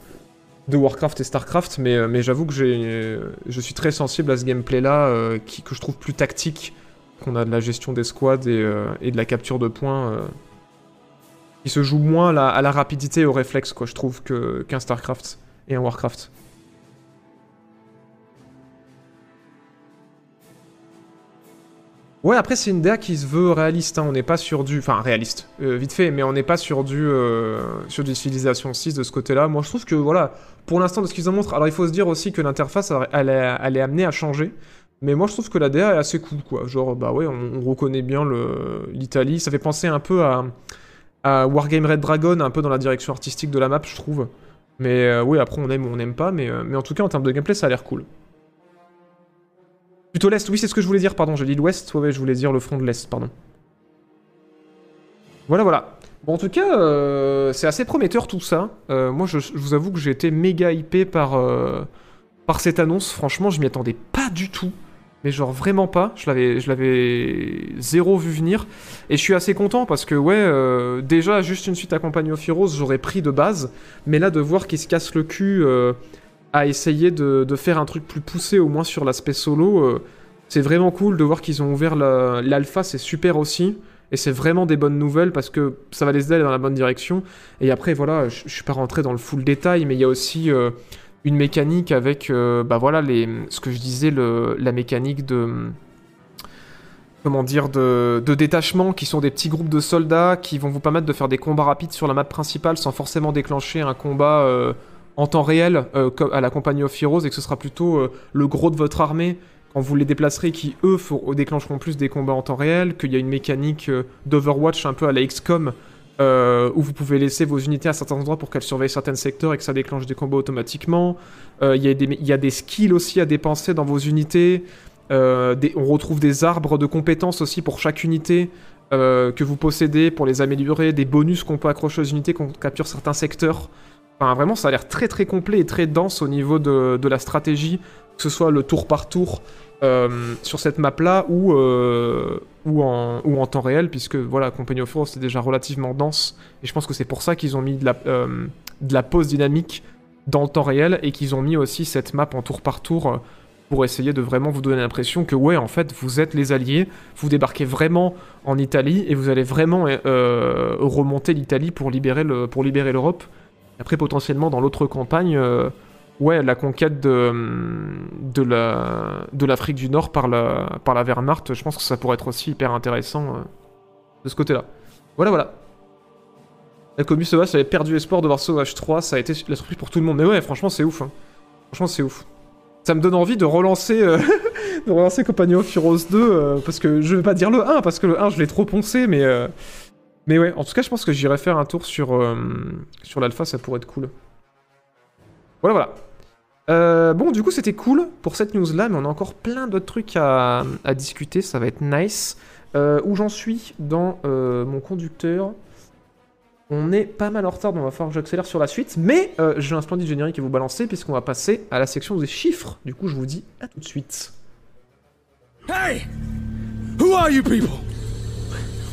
de Warcraft et Starcraft, mais, euh, mais j'avoue que je suis très sensible à ce gameplay-là, euh, que je trouve plus tactique, qu'on a de la gestion des squads et, euh, et de la capture de points, qui se joue moins à la, à la rapidité et au réflexe, quoi, je trouve, qu'un Starcraft et un Warcraft. Ouais, après, c'est une DA qui se veut réaliste. hein, On n'est pas sur du. Enfin, réaliste, euh, vite fait, mais on n'est pas sur du. euh, sur du Civilization 6 de ce côté-là. Moi, je trouve que, voilà, pour l'instant, de ce qu'ils en montrent. Alors, il faut se dire aussi que l'interface, elle, est- amenée à changer. Mais moi, je trouve que la DA est assez cool, quoi. Genre, bah ouais, on, on reconnaît bien l'Italie. Ça fait penser un peu à, à Wargame Red Dragon, un peu dans la direction artistique de la map, je trouve. Mais euh, oui, après, on aime ou on n'aime pas. Mais, euh, mais en tout cas, en termes de gameplay, ça a l'air cool. Plutôt l'Est, oui, c'est ce que je voulais dire, pardon. J'ai dit l'Ouest, ouais, je voulais dire le front de l'Est, pardon. Voilà, voilà. Bon, en tout cas, euh, c'est assez prometteur tout ça. Euh, moi, je, vous avoue que j'ai été méga hypé par, euh, par cette annonce. Franchement, je m'y attendais pas du tout. Mais genre vraiment pas. Je l'avais, zéro vu venir. Et je suis assez content parce que, ouais, déjà, juste une suite à Company of Heroes, j'aurais pris de base. Mais là, de voir qu'ils se cassent le cul à essayer de, faire un truc plus poussé, au moins sur l'aspect solo, euh, c'est vraiment cool de voir qu'ils ont ouvert la- l'alpha, c'est super aussi. Et c'est vraiment des bonnes nouvelles parce que ça va les aider dans la bonne direction. Et après, voilà, je, je suis pas rentré dans le full détail, mais il y a aussi euh, une mécanique avec, euh, bah voilà, ce que je disais, la mécanique de. Comment dire, de, de détachement, qui sont des petits groupes de soldats qui vont vous permettre de faire des combats rapides sur la map principale sans forcément déclencher un combat en temps réel euh, à la compagnie of Heroes et que ce sera plutôt euh, le gros de votre armée quand vous les déplacerez qui eux déclencheront plus des combats en temps réel, qu'il y a une mécanique euh, d'Overwatch un peu à la XCOM où vous pouvez laisser vos unités à certains endroits pour qu'elles surveillent certains secteurs et que ça déclenche des combats automatiquement. Il y, a des- skills aussi à dépenser dans vos unités. On retrouve des arbres de compétences aussi pour chaque unité que vous possédez pour les améliorer, des bonus qu'on peut accrocher aux unités quand on capture certains secteurs. Vraiment, ça a l'air très très complet et très dense au niveau de, la stratégie, que ce soit le tour par tour euh, sur cette map-là euh, ou, en, temps réel, puisque voilà, Company of Heroes c'est déjà relativement dense, et je pense que c'est pour ça qu'ils ont mis de la, euh, pause dynamique dans le temps réel et qu'ils ont mis aussi cette map en tour par tour pour essayer de vraiment vous donner l'impression que ouais, en fait, vous êtes les alliés, vous débarquez vraiment en Italie et vous allez vraiment remonter l'Italie pour libérer pour libérer l'Europe. Après, potentiellement, dans l'autre campagne, euh, ouais, la conquête de, de la de l'Afrique du Nord par la, par la Wehrmacht, je pense que ça pourrait être aussi hyper intéressant euh, de ce côté-là. Voilà, voilà. La commu Sauvage avait perdu espoir de voir Sauvage 3, ça a été la surprise pour tout le monde. Mais ouais, franchement, c'est ouf. hein. Franchement, c'est ouf. Ça me donne envie de relancer, euh, de relancer Compagnie of Heroes 2, euh, parce que je vais pas dire le 1, parce que le 1, je l'ai trop poncé, mais... Mais ouais, en tout cas, je pense que j'irai faire un tour sur, euh, sur l'alpha, ça pourrait être cool. Voilà, voilà. Euh, bon, du coup, c'était cool pour cette news-là, mais on a encore plein d'autres trucs à, discuter, ça va être nice. Euh, où j'en suis dans mon conducteur? On est pas mal en retard, donc on va falloir que j'accélère sur la suite, mais j'ai un splendide générique à vous balancer, puisqu'on va passer à la section des chiffres. Du coup, je vous dis à tout de suite. Hey! Who are you people?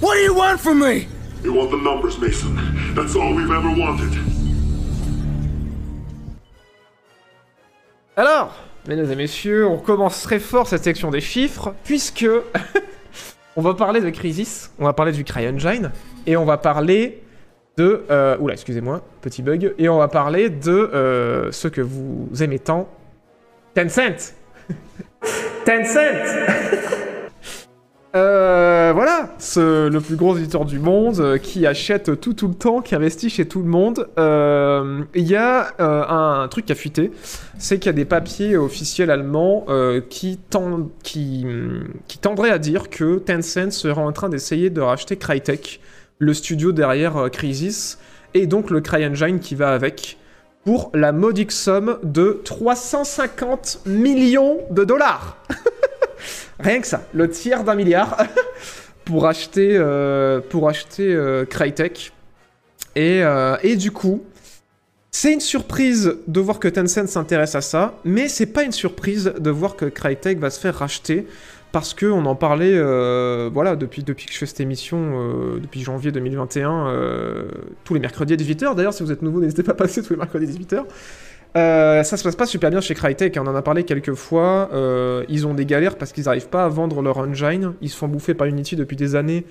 What do you want from me? Want the numbers, Mason. That's all we've ever wanted. Alors, mesdames et messieurs, on commence très fort cette section des chiffres, puisque on va parler de Crisis, on va parler du CryEngine, et on va parler de... Euh, oula, excusez-moi, petit bug, et on va parler de euh, ce que vous aimez tant, Tencent Tencent Euh, voilà, ce, le plus gros éditeur du monde euh, qui achète tout tout le temps, qui investit chez tout le monde. Euh, Il y a euh, un, truc qui a fuité, c'est qu'il y a des papiers officiels allemands qui, qui, tendraient à dire que Tencent serait en train d'essayer de racheter Crytek, le studio derrière Crysis, et donc le CryEngine qui va avec, pour la modique somme de 350 millions de dollars. Rien que ça, le tiers d'un milliard pour acheter, euh, pour acheter euh, Crytek. Et, euh, et du coup, c'est une surprise de voir que Tencent s'intéresse à ça, mais c'est pas une surprise de voir que Crytek va se faire racheter parce que on en parlait, euh, voilà, depuis, depuis que je fais cette émission, depuis janvier 2021, euh, tous les mercredis à 18h. D'ailleurs, si vous êtes nouveau, n'hésitez pas à passer tous les mercredis à 18h. Euh, ça se passe pas super bien chez Crytek, on en a parlé quelques fois. euh, ils ont des galères parce qu'ils n'arrivent pas à vendre leur engine. Ils se font bouffer par Unity depuis des années.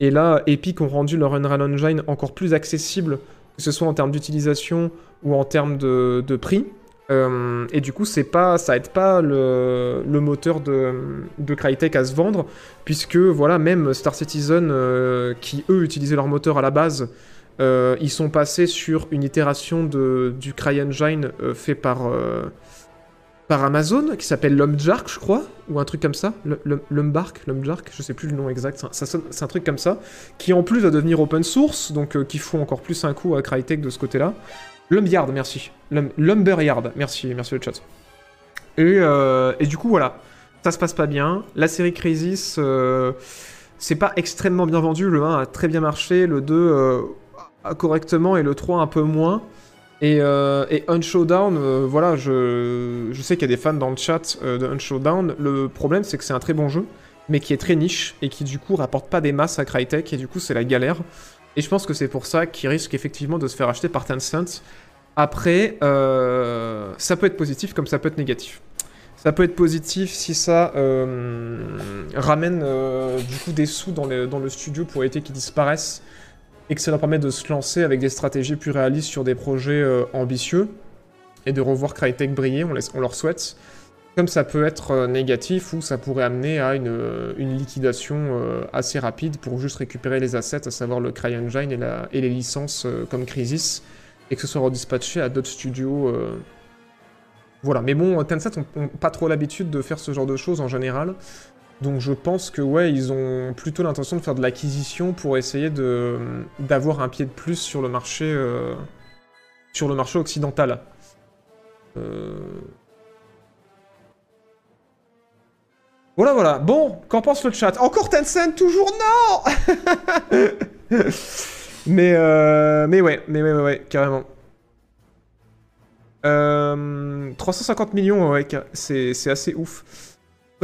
Et là, Epic ont rendu leur Unreal Engine encore plus accessible, que ce soit en termes d'utilisation ou en termes de, prix. Euh, et du coup, c'est pas, ça aide pas le, moteur de, de Crytek à se vendre, puisque voilà, même Star Citizen, qui eux utilisaient leur moteur à la base, euh, ils sont passés sur une itération de, du CryEngine euh, fait par, euh, par Amazon, qui s'appelle Lumjark, je crois, ou un truc comme ça. Lumbark, Lumjark, je sais plus le nom exact, c'est un truc comme ça, qui en plus va devenir open source, donc euh, qui font encore plus un coup à Crytek de ce côté-là. Lumbyard, merci. Lum- Lumberyard, merci, merci le chat. Et, et du coup, voilà, ça se passe pas bien. La série Crisis, c'est pas extrêmement bien vendu. Le 1 a très bien marché, le 2 euh, a correctement et le 3 un peu moins. Et, euh, et Unshowdown, euh, voilà, je, sais qu'il y a des fans dans le chat euh, de Unshowdown. Le problème, c'est que c'est un très bon jeu, mais qui est très niche et qui du coup rapporte pas des masses à Crytek et du coup c'est la galère. Et je pense que c'est pour ça qu'il risque effectivement de se faire acheter par Tencent. Après, ça peut être positif comme ça peut être négatif. Ça peut être positif si ça ramène du coup des sous dans le, dans le studio pour éviter qu'ils disparaissent et que ça leur permet de se lancer avec des stratégies plus réalistes sur des projets euh, ambitieux et de revoir Crytek briller, on, laisse- on leur souhaite. Comme ça peut être euh, négatif ou ça pourrait amener à une, euh, une liquidation assez rapide pour juste récupérer les assets, à savoir le CryEngine et, la- et les licences comme Crisis, et que ce soit redispatché à d'autres studios. Voilà, mais bon, Tencent ont, ont pas trop l'habitude de faire ce genre de choses en général. Donc je pense que ouais, ils ont plutôt l'intention de faire de l'acquisition pour essayer de d'avoir un pied de plus sur le marché euh, sur le marché occidental. Euh, Voilà, voilà. Bon, qu'en pense le chat? Encore Tencent Toujours non Mais, euh, mais ouais, mais ouais, carrément. Euh, 350 millions, ouais, c'est assez ouf.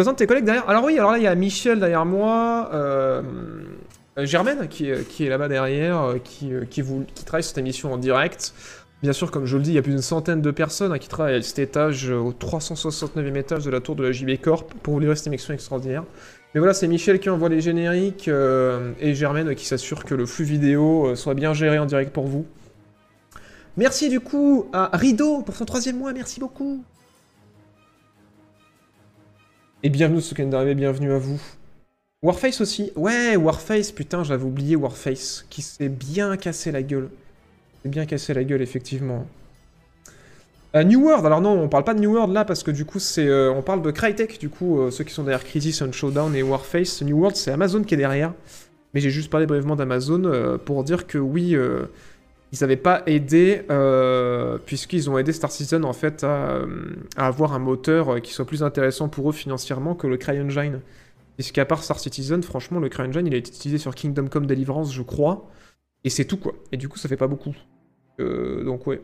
Présente tes collègues derrière. Alors oui, alors là, il y a Michel derrière moi, euh, euh, Germaine qui, est- qui est là-bas derrière, euh, qui, euh, travaille sur cette émission en direct. Bien sûr, comme je le dis, il y a plus d'une centaine de personnes hein, qui travaillent à cet étage, euh, au 369e étage de la tour de la JB Corp, pour vous livrer cette émission extraordinaire. Mais voilà, c'est Michel qui envoie les génériques euh, et Germaine qui s'assure que le flux vidéo euh, soit bien géré en direct pour vous. Merci du coup à Rideau pour son troisième mois, merci beaucoup. Et bienvenue bienvenue à vous. Warface aussi, ouais, Warface, putain, j'avais oublié Warface, qui s'est bien cassé la gueule. C'est bien cassé la gueule, effectivement. Euh, New World, alors non, on parle pas de New World là parce que du coup c'est, euh, on parle de Crytek, du coup euh, ceux qui sont derrière Crisis, and Showdown et Warface. New World c'est Amazon qui est derrière, mais j'ai juste parlé brièvement d'Amazon pour dire que oui, ils n'avaient pas aidé euh, puisqu'ils ont aidé Star Citizen en fait à, avoir un moteur euh, qui soit plus intéressant pour eux financièrement que le CryEngine. Puisqu'à part Star Citizen, franchement le CryEngine il a été utilisé sur Kingdom Come Deliverance je crois, et c'est tout quoi. Et du coup ça fait pas beaucoup. Euh, donc ouais.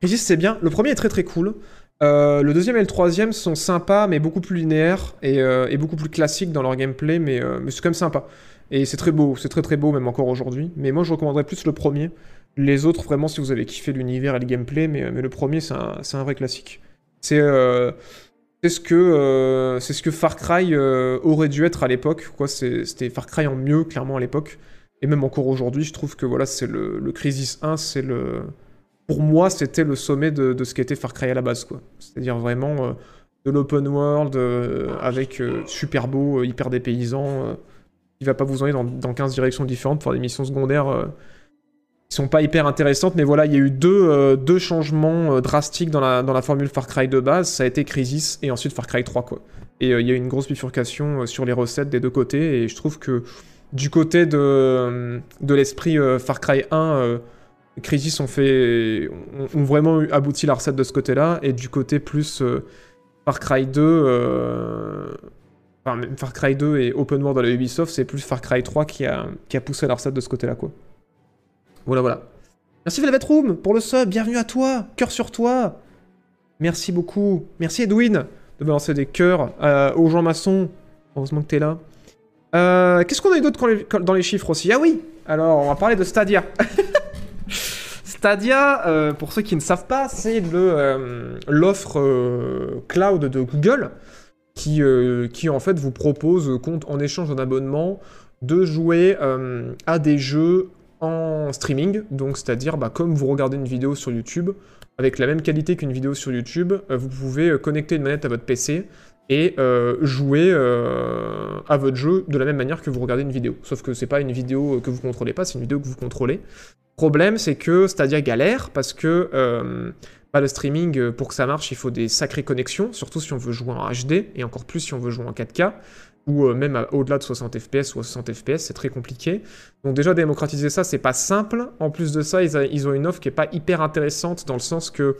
Crisis c'est bien. Le premier est très très cool. Le deuxième et le troisième sont sympas, mais beaucoup plus linéaires et, beaucoup plus classiques dans leur gameplay, mais, mais c'est quand même sympa. Et c'est très beau, c'est très très beau même encore aujourd'hui. Mais moi je recommanderais plus le premier. Les autres, vraiment, si vous avez kiffé l'univers et le gameplay, mais, mais le premier c'est un, vrai classique. C'est euh, ce que euh, c'est ce que Far Cry euh, aurait dû être à l'époque. Quoi, c'était Far Cry en mieux clairement à l'époque. Et même encore aujourd'hui, je trouve que voilà, c'est le, Crisis 1, c'est le pour moi, c'était le sommet de, de ce qu'était Far Cry à la base, quoi. C'est-à-dire vraiment euh, de l'open world euh, avec euh, super beau, euh, hyper dépaysant, qui va pas vous emmener dans, dans 15 directions différentes pour des missions secondaires euh, qui sont pas hyper intéressantes. Mais voilà, il y a eu deux, euh, deux changements euh, drastiques dans la, dans la formule Far Cry de base. Ça a été Crisis et ensuite Far Cry 3, quoi. Et euh, il y a eu une grosse bifurcation sur les recettes des deux côtés. Et je trouve que du côté de, de l'esprit Far Cry 1, euh, Crisis ont fait ont, vraiment abouti la recette de ce côté-là et du côté plus Far Cry 2 euh, enfin même Far Cry 2 et Open World à la Ubisoft c'est plus Far Cry 3 qui a, qui a poussé de ce côté-là quoi. Voilà voilà. Merci Velvet Room pour le sub, bienvenue à toi, cœur sur toi. Merci beaucoup. Merci Edwin de me lancer des cœurs euh, aux gens maçons. Heureusement que t'es là. Euh, Qu'est-ce qu'on a eu d'autre dans les chiffres aussi? Ah oui Alors, on va parler de Stadia. Stadia, euh, pour ceux qui ne savent pas, c'est l'offre cloud de Google qui, euh, qui en fait vous propose, compte, en échange d'un abonnement, de jouer euh, à des jeux en streaming. Donc, c'est-à-dire, bah, comme vous regardez une vidéo sur YouTube, avec la même qualité qu'une vidéo sur YouTube, euh, vous pouvez euh, connecter une manette à votre PC et euh, jouer euh, à votre jeu de la même manière que vous regardez une vidéo. Sauf que c'est pas une vidéo que vous contrôlez pas, c'est une vidéo que vous contrôlez. Problème, c'est que Stadia galère parce que euh, bah, le streaming, euh, pour que ça marche, il faut des sacrées connexions, surtout si on veut jouer en HD et encore plus si on veut jouer en 4K ou euh, même au-delà de 60 FPS ou à 60 FPS, c'est très compliqué. Donc déjà démocratiser ça, c'est pas simple. En plus de ça, ils, ont une offre qui est pas hyper intéressante dans le sens que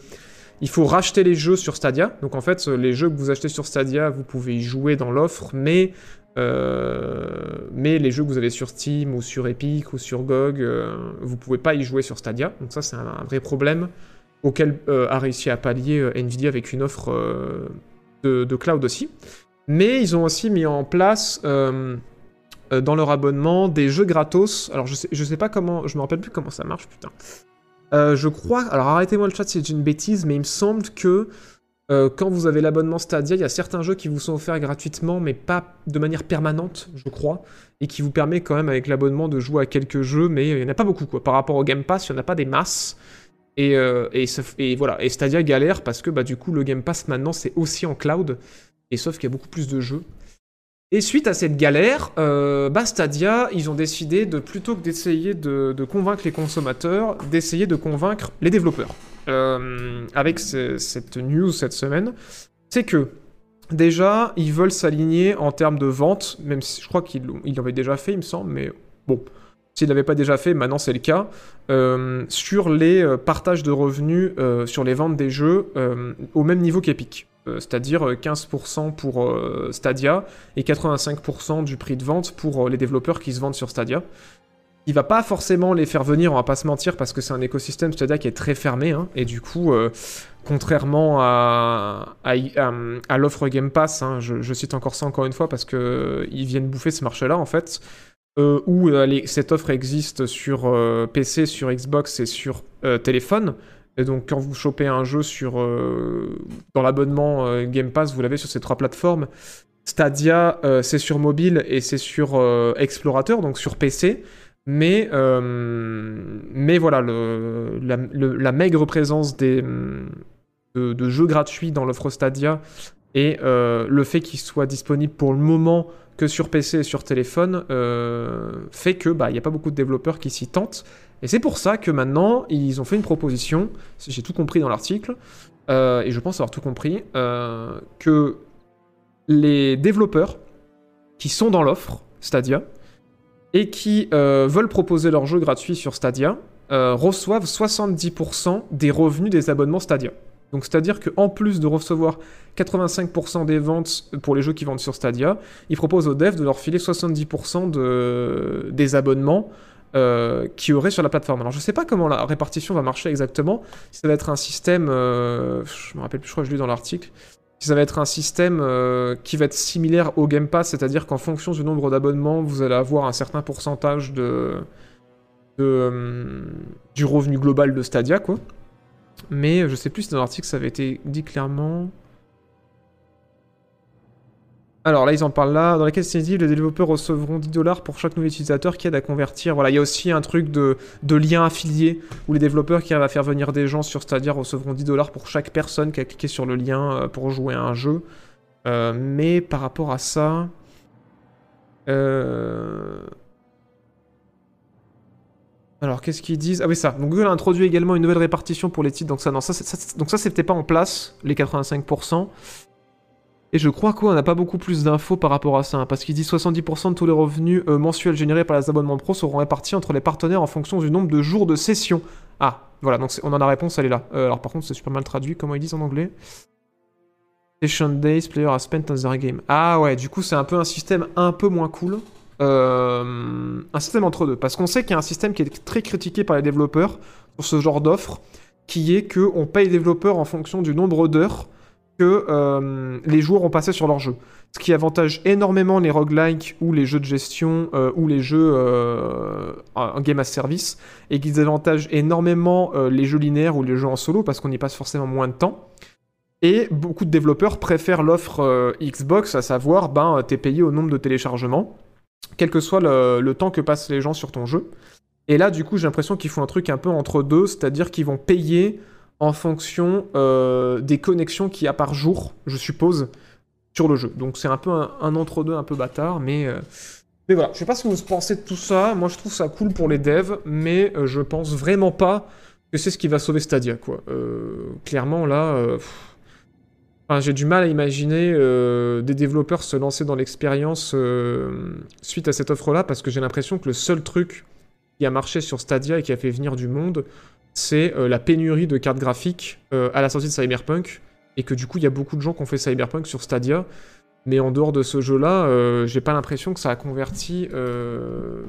il faut racheter les jeux sur Stadia. Donc en fait, les jeux que vous achetez sur Stadia, vous pouvez y jouer dans l'offre, mais euh, les jeux que vous avez sur Steam ou sur Epic ou sur GOG, vous pouvez pas y jouer sur Stadia. Donc ça, c'est un vrai problème auquel euh, a réussi à pallier euh, Nvidia avec une offre euh, de, cloud aussi. Mais ils ont aussi mis en place dans leur abonnement des jeux gratos. Alors je sais, je sais pas comment, je me rappelle plus comment ça marche, putain. Je crois, alors arrêtez-moi le chat si c'est une bêtise, mais il me semble que quand vous avez l'abonnement Stadia, il y a certains jeux qui vous sont offerts gratuitement, mais pas de manière permanente, je crois, et qui vous permet quand même avec l'abonnement de jouer à quelques jeux, mais il n'y en a pas beaucoup, quoi. Par rapport au Game Pass, il n'y en a pas des masses. Et, euh, et, voilà, et Stadia galère parce que bah, du coup le Game Pass maintenant c'est aussi en cloud, et sauf qu'il y a beaucoup plus de jeux. Et suite à cette galère, euh, bah Stadia, ils ont décidé de plutôt que d'essayer de, convaincre les consommateurs, d'essayer de convaincre les développeurs. Euh, avec ce- cette news cette semaine, c'est que déjà ils veulent s'aligner en termes de vente, même si je crois qu'ils l'avaient déjà fait, il me semble, mais bon. S'ils ne l'avaient pas déjà fait, maintenant c'est le cas, euh, sur les euh, partages de revenus euh, sur les ventes des jeux au même niveau qu'Epic. C'est-à-dire euh, 15% pour Stadia et 85% du prix de vente pour les développeurs qui se vendent sur Stadia. Il va pas forcément les faire venir, on va pas se mentir, parce que c'est un écosystème Stadia qui est très fermé, hein, et du coup, contrairement à, à, l'offre Game Pass, hein, je, je cite encore ça encore une fois parce que euh, ils viennent bouffer ce marché-là en fait, euh, où euh, cette offre existe sur euh, PC, sur Xbox et sur téléphone. Et donc quand vous chopez un jeu sur dans l'abonnement Game Pass, vous l'avez sur ces trois plateformes. Stadia, c'est sur mobile et c'est sur Explorateur, donc sur PC. Mais, mais voilà, la, maigre présence de, de jeux gratuits dans l'offre Stadia Et le fait qu'il soit disponible pour le moment sur PC et sur téléphone euh, fait que bah il y a pas beaucoup de développeurs qui s'y tentent. Et c'est pour ça que maintenant ils ont fait une proposition, si j'ai tout compris dans l'article, euh, et je pense avoir tout compris, euh, que les développeurs qui sont dans l'offre Stadia et qui veulent proposer leur jeu gratuit sur Stadia reçoivent 70% des revenus des abonnements Stadia. Donc c'est-à-dire qu'en plus de recevoir 85% des ventes pour les jeux qui vendent sur Stadia, ils proposent aux devs de leur filer 70% de... des abonnements euh, qui auraient sur la plateforme. Alors je sais pas comment la répartition va marcher exactement, si ça va être un système, euh, je me rappelle plus, je crois que je l'ai lu dans l'article, si ça va être un système euh, qui va être similaire au Game Pass, c'est-à-dire qu'en fonction du nombre d'abonnements, vous allez avoir un certain pourcentage euh, du revenu global de Stadia, quoi. Mais je sais plus si dans l'article ça avait été dit clairement. Alors là, ils en parlent là. Dans la caisse les développeurs recevront 10 dollars pour chaque nouvel utilisateur qui aide à convertir. Voilà, il y a aussi un truc de, de lien affilié où les développeurs qui arrivent à faire venir des gens sur Stadia recevront 10 dollars pour chaque personne qui a cliqué sur le lien euh, pour jouer à un jeu. Euh, mais par rapport à ça. euh, Alors, qu'est-ce qu'ils disent? Ah oui, ça. Google a introduit également une nouvelle répartition pour les titres. Donc, ça, donc ça c'était pas en place, les 85%. Et je crois qu'on n'a pas beaucoup plus d'infos par rapport à ça, hein, parce qu'il dit 70% de tous les revenus euh, mensuels générés par les abonnements pro seront répartis entre les partenaires en fonction du nombre de jours de session. Ah, voilà, donc on a la réponse, elle est là. Euh, alors par contre, c'est super mal traduit, comment ils disent en anglais? Session days, player are spent on their game. Ah ouais, du coup, c'est un peu un système un peu moins cool. Euh, un système entre deux, parce qu'on sait qu'il y a un système qui est très critiqué par les développeurs sur ce genre d'offre, qui est que on paye les développeurs en fonction du nombre d'heures que euh, les joueurs ont passé sur leur jeu. Ce qui avantage énormément les roguelikes ou les jeux de gestion euh, ou les jeux en game as service et qui désavantage énormément les jeux linéaires ou les jeux en solo parce qu'on y passe forcément moins de temps. Et beaucoup de développeurs préfèrent l'offre Xbox, à savoir, ben, t'es payé au nombre de téléchargements, quel que soit le, temps que passent les gens sur ton jeu. Et là, du coup, j'ai l'impression qu'ils font un truc un peu entre deux, c'est-à-dire qu'ils vont payer en fonction euh, des connexions qu'il y a par jour, je suppose, sur le jeu. Donc c'est un peu un, entre-deux un peu bâtard, mais, euh, mais voilà. Je sais pas ce que vous pensez de tout ça. Moi, je trouve ça cool pour les devs, mais euh, je pense vraiment pas que c'est ce qui va sauver Stadia, quoi. Clairement, là... Enfin, j'ai du mal à imaginer euh, des développeurs se lancer dans l'expérience euh, suite à cette offre-là, parce que j'ai l'impression que le seul truc qui a marché sur Stadia et qui a fait venir du monde, c'est euh, la pénurie de cartes graphiques à la sortie de Cyberpunk, et que du coup, il y a beaucoup de gens qui ont fait Cyberpunk sur Stadia, mais en dehors de ce jeu-là, j'ai pas l'impression que ça a converti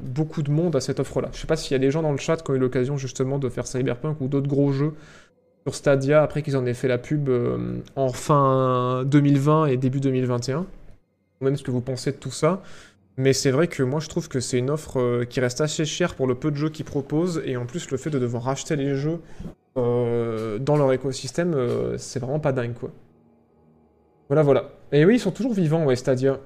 beaucoup de monde à cette offre-là. Je sais pas s'il y a des gens dans le chat qui ont eu l'occasion justement de faire Cyberpunk ou d'autres gros jeux sur Stadia après qu'ils en aient fait la pub euh, en fin 2020 et début 2021, ou même ce que vous pensez de tout ça. Mais c'est vrai que moi je trouve que c'est une offre euh, qui reste assez chère pour le peu de jeux qu'ils proposent, et en plus le fait de devoir racheter les jeux euh, dans leur écosystème, c'est vraiment pas dingue quoi. Voilà, voilà. Et oui, ils sont toujours vivants, ouais, Stadia.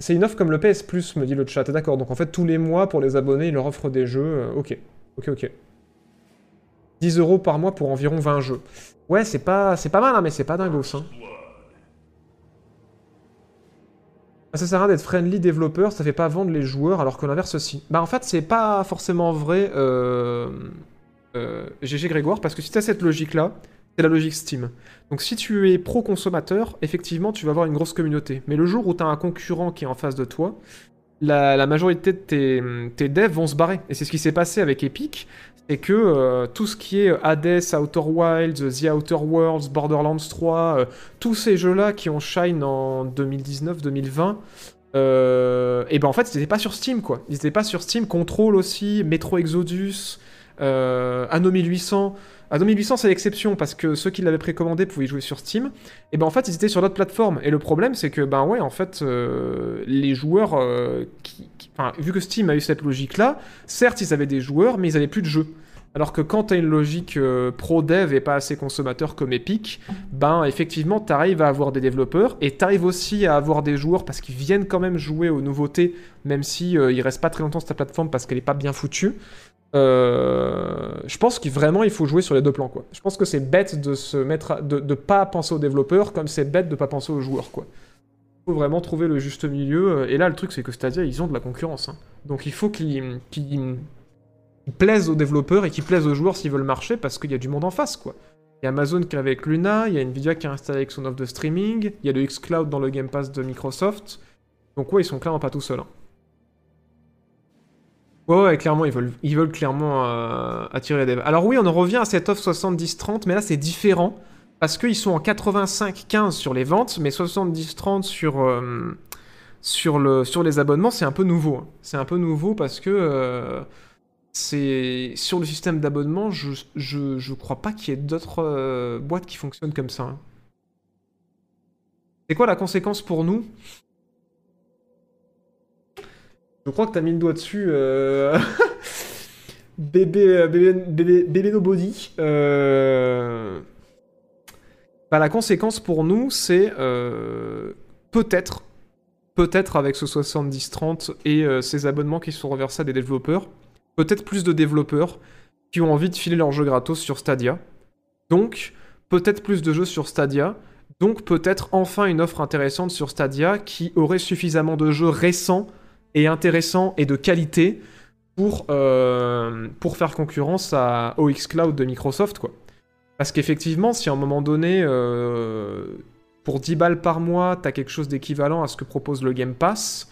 C'est une offre comme le PS Plus, me dit le chat. D'accord, donc en fait, tous les mois, pour les abonnés, ils leur offrent des jeux. ok, ok, ok. 10 euros par mois pour environ 20 jeux. Ouais, c'est pas, c'est pas mal, hein, mais c'est pas dingos. Hein. Ah, Ça sert à rien d'être friendly développeur, ça fait pas vendre les joueurs, alors que l'inverse aussi. Bah en fait, c'est pas forcément vrai, euh, euh, GG Grégoire, parce que si t'as cette logique-là, c'est la logique Steam. Donc si tu es pro-consommateur, effectivement, tu vas avoir une grosse communauté. Mais le jour où tu as un concurrent qui est en face de toi, la, la majorité de tes devs vont se barrer. Et c'est ce qui s'est passé avec Epic, c'est que euh, tout ce qui est Hades, Outer Wilds, The Outer Worlds, Borderlands 3, euh, tous ces jeux-là qui ont shine en 2019-2020, euh, et ben en fait, ils n'étaient pas sur Steam, quoi. Ils n'étaient pas sur Steam. Control aussi, Metro Exodus, euh, Anno 1800. Anno 1800, c'est l'exception parce que ceux qui l'avaient précommandé pouvaient jouer sur Steam. Et ben en fait, ils étaient sur d'autres plateformes. Et le problème, c'est que ben ouais, en fait, euh, les joueurs euh, qui- enfin, vu que Steam a eu cette logique-là, certes, ils avaient des joueurs, mais ils avaient plus de jeux. Alors que quand tu as une logique euh, pro-dev et pas assez consommateur comme Epic, ben effectivement, tu arrives à avoir des développeurs et tu arrives aussi à avoir des joueurs parce qu'ils viennent quand même jouer aux nouveautés, même si euh, ils restent pas très longtemps sur ta plateforme parce qu'elle est pas bien foutue. euh, je pense que vraiment il faut jouer sur les deux plans quoi. Je pense que c'est bête de se mettre de, de pas penser aux développeurs comme c'est bête de pas penser aux joueurs quoi. Faut vraiment trouver le juste milieu. Et là le truc c'est que Stadia ils ont de la concurrence. hein. Donc il faut qu'ils plaisent aux développeurs et qu'ils plaisent aux joueurs s'ils veulent marcher parce qu'il y a du monde en face quoi. Il y a Amazon qui est avec Luna, il y a Nvidia qui est installé avec son offre de streaming, il y a le xCloud dans le Game Pass de Microsoft. Donc ouais ils sont clairement pas tout seuls. hein. Ouais, ouais, clairement, ils veulent, ils veulent clairement euh, attirer les devs. Alors oui, on en revient à cette offre 70-30, mais là c'est différent, parce qu'ils sont en 85-15 sur les ventes, mais 70-30 sur, euh, sur, le, sur les abonnements, c'est un peu nouveau. hein. C'est un peu nouveau parce que euh, c'est sur le système d'abonnement, je, je, je crois pas qu'il y ait d'autres euh, boîtes qui fonctionnent comme ça. hein. C'est quoi la conséquence pour nous? Je crois que t'as mis le doigt dessus. bébé, bébé, bébé, bah, la conséquence pour nous, c'est euh, peut-être, peut-être avec ce 70-30 et euh, ces abonnements qui sont reversés à des développeurs, peut-être plus de développeurs qui ont envie de filer leurs jeux gratos sur Stadia. Donc, peut-être plus de jeux sur Stadia. Donc, peut-être enfin une offre intéressante sur Stadia qui aurait suffisamment de jeux récents et intéressant et de qualité pour, euh, faire concurrence à, au xCloud de Microsoft, quoi. Parce qu'effectivement, si à un moment donné, euh, pour 10 balles par mois, t'as quelque chose d'équivalent à ce que propose le Game Pass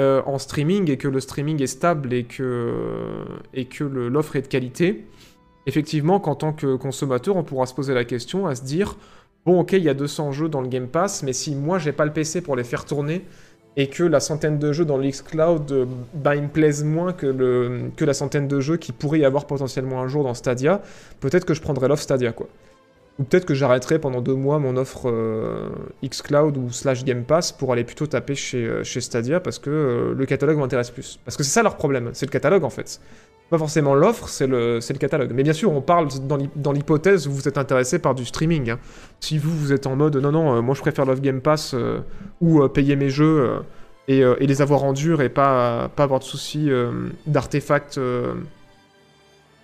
euh, en streaming, et que le streaming est stable et que, et l'offre est de qualité, effectivement, qu'en tant que consommateur, on pourra se poser la question, à se dire, bon ok, il y a 200 jeux dans le Game Pass, mais si moi j'ai pas le PC pour les faire tourner, et que la centaine de jeux dans le xCloud, euh, bah, me plaisent moins que, la centaine de jeux qui pourrait y avoir potentiellement un jour dans Stadia, peut-être que je prendrai l'offre Stadia, quoi. Ou peut-être que j'arrêterai pendant deux mois mon offre euh, xCloud ou slash Game Pass pour aller plutôt taper chez, euh, Stadia parce que euh, le catalogue m'intéresse plus. Parce que c'est ça leur problème, c'est le catalogue en fait. Pas forcément l'offre, c'est le, catalogue. Mais bien sûr, on parle dans l'hy- dans l'hypothèse où vous êtes intéressé par du streaming. hein. Si vous, vous êtes en mode non, non, euh, moi je préfère l'offre Game Pass euh, ou euh, payer mes jeux et, les avoir en dur et pas, pas avoir de soucis d'artefacts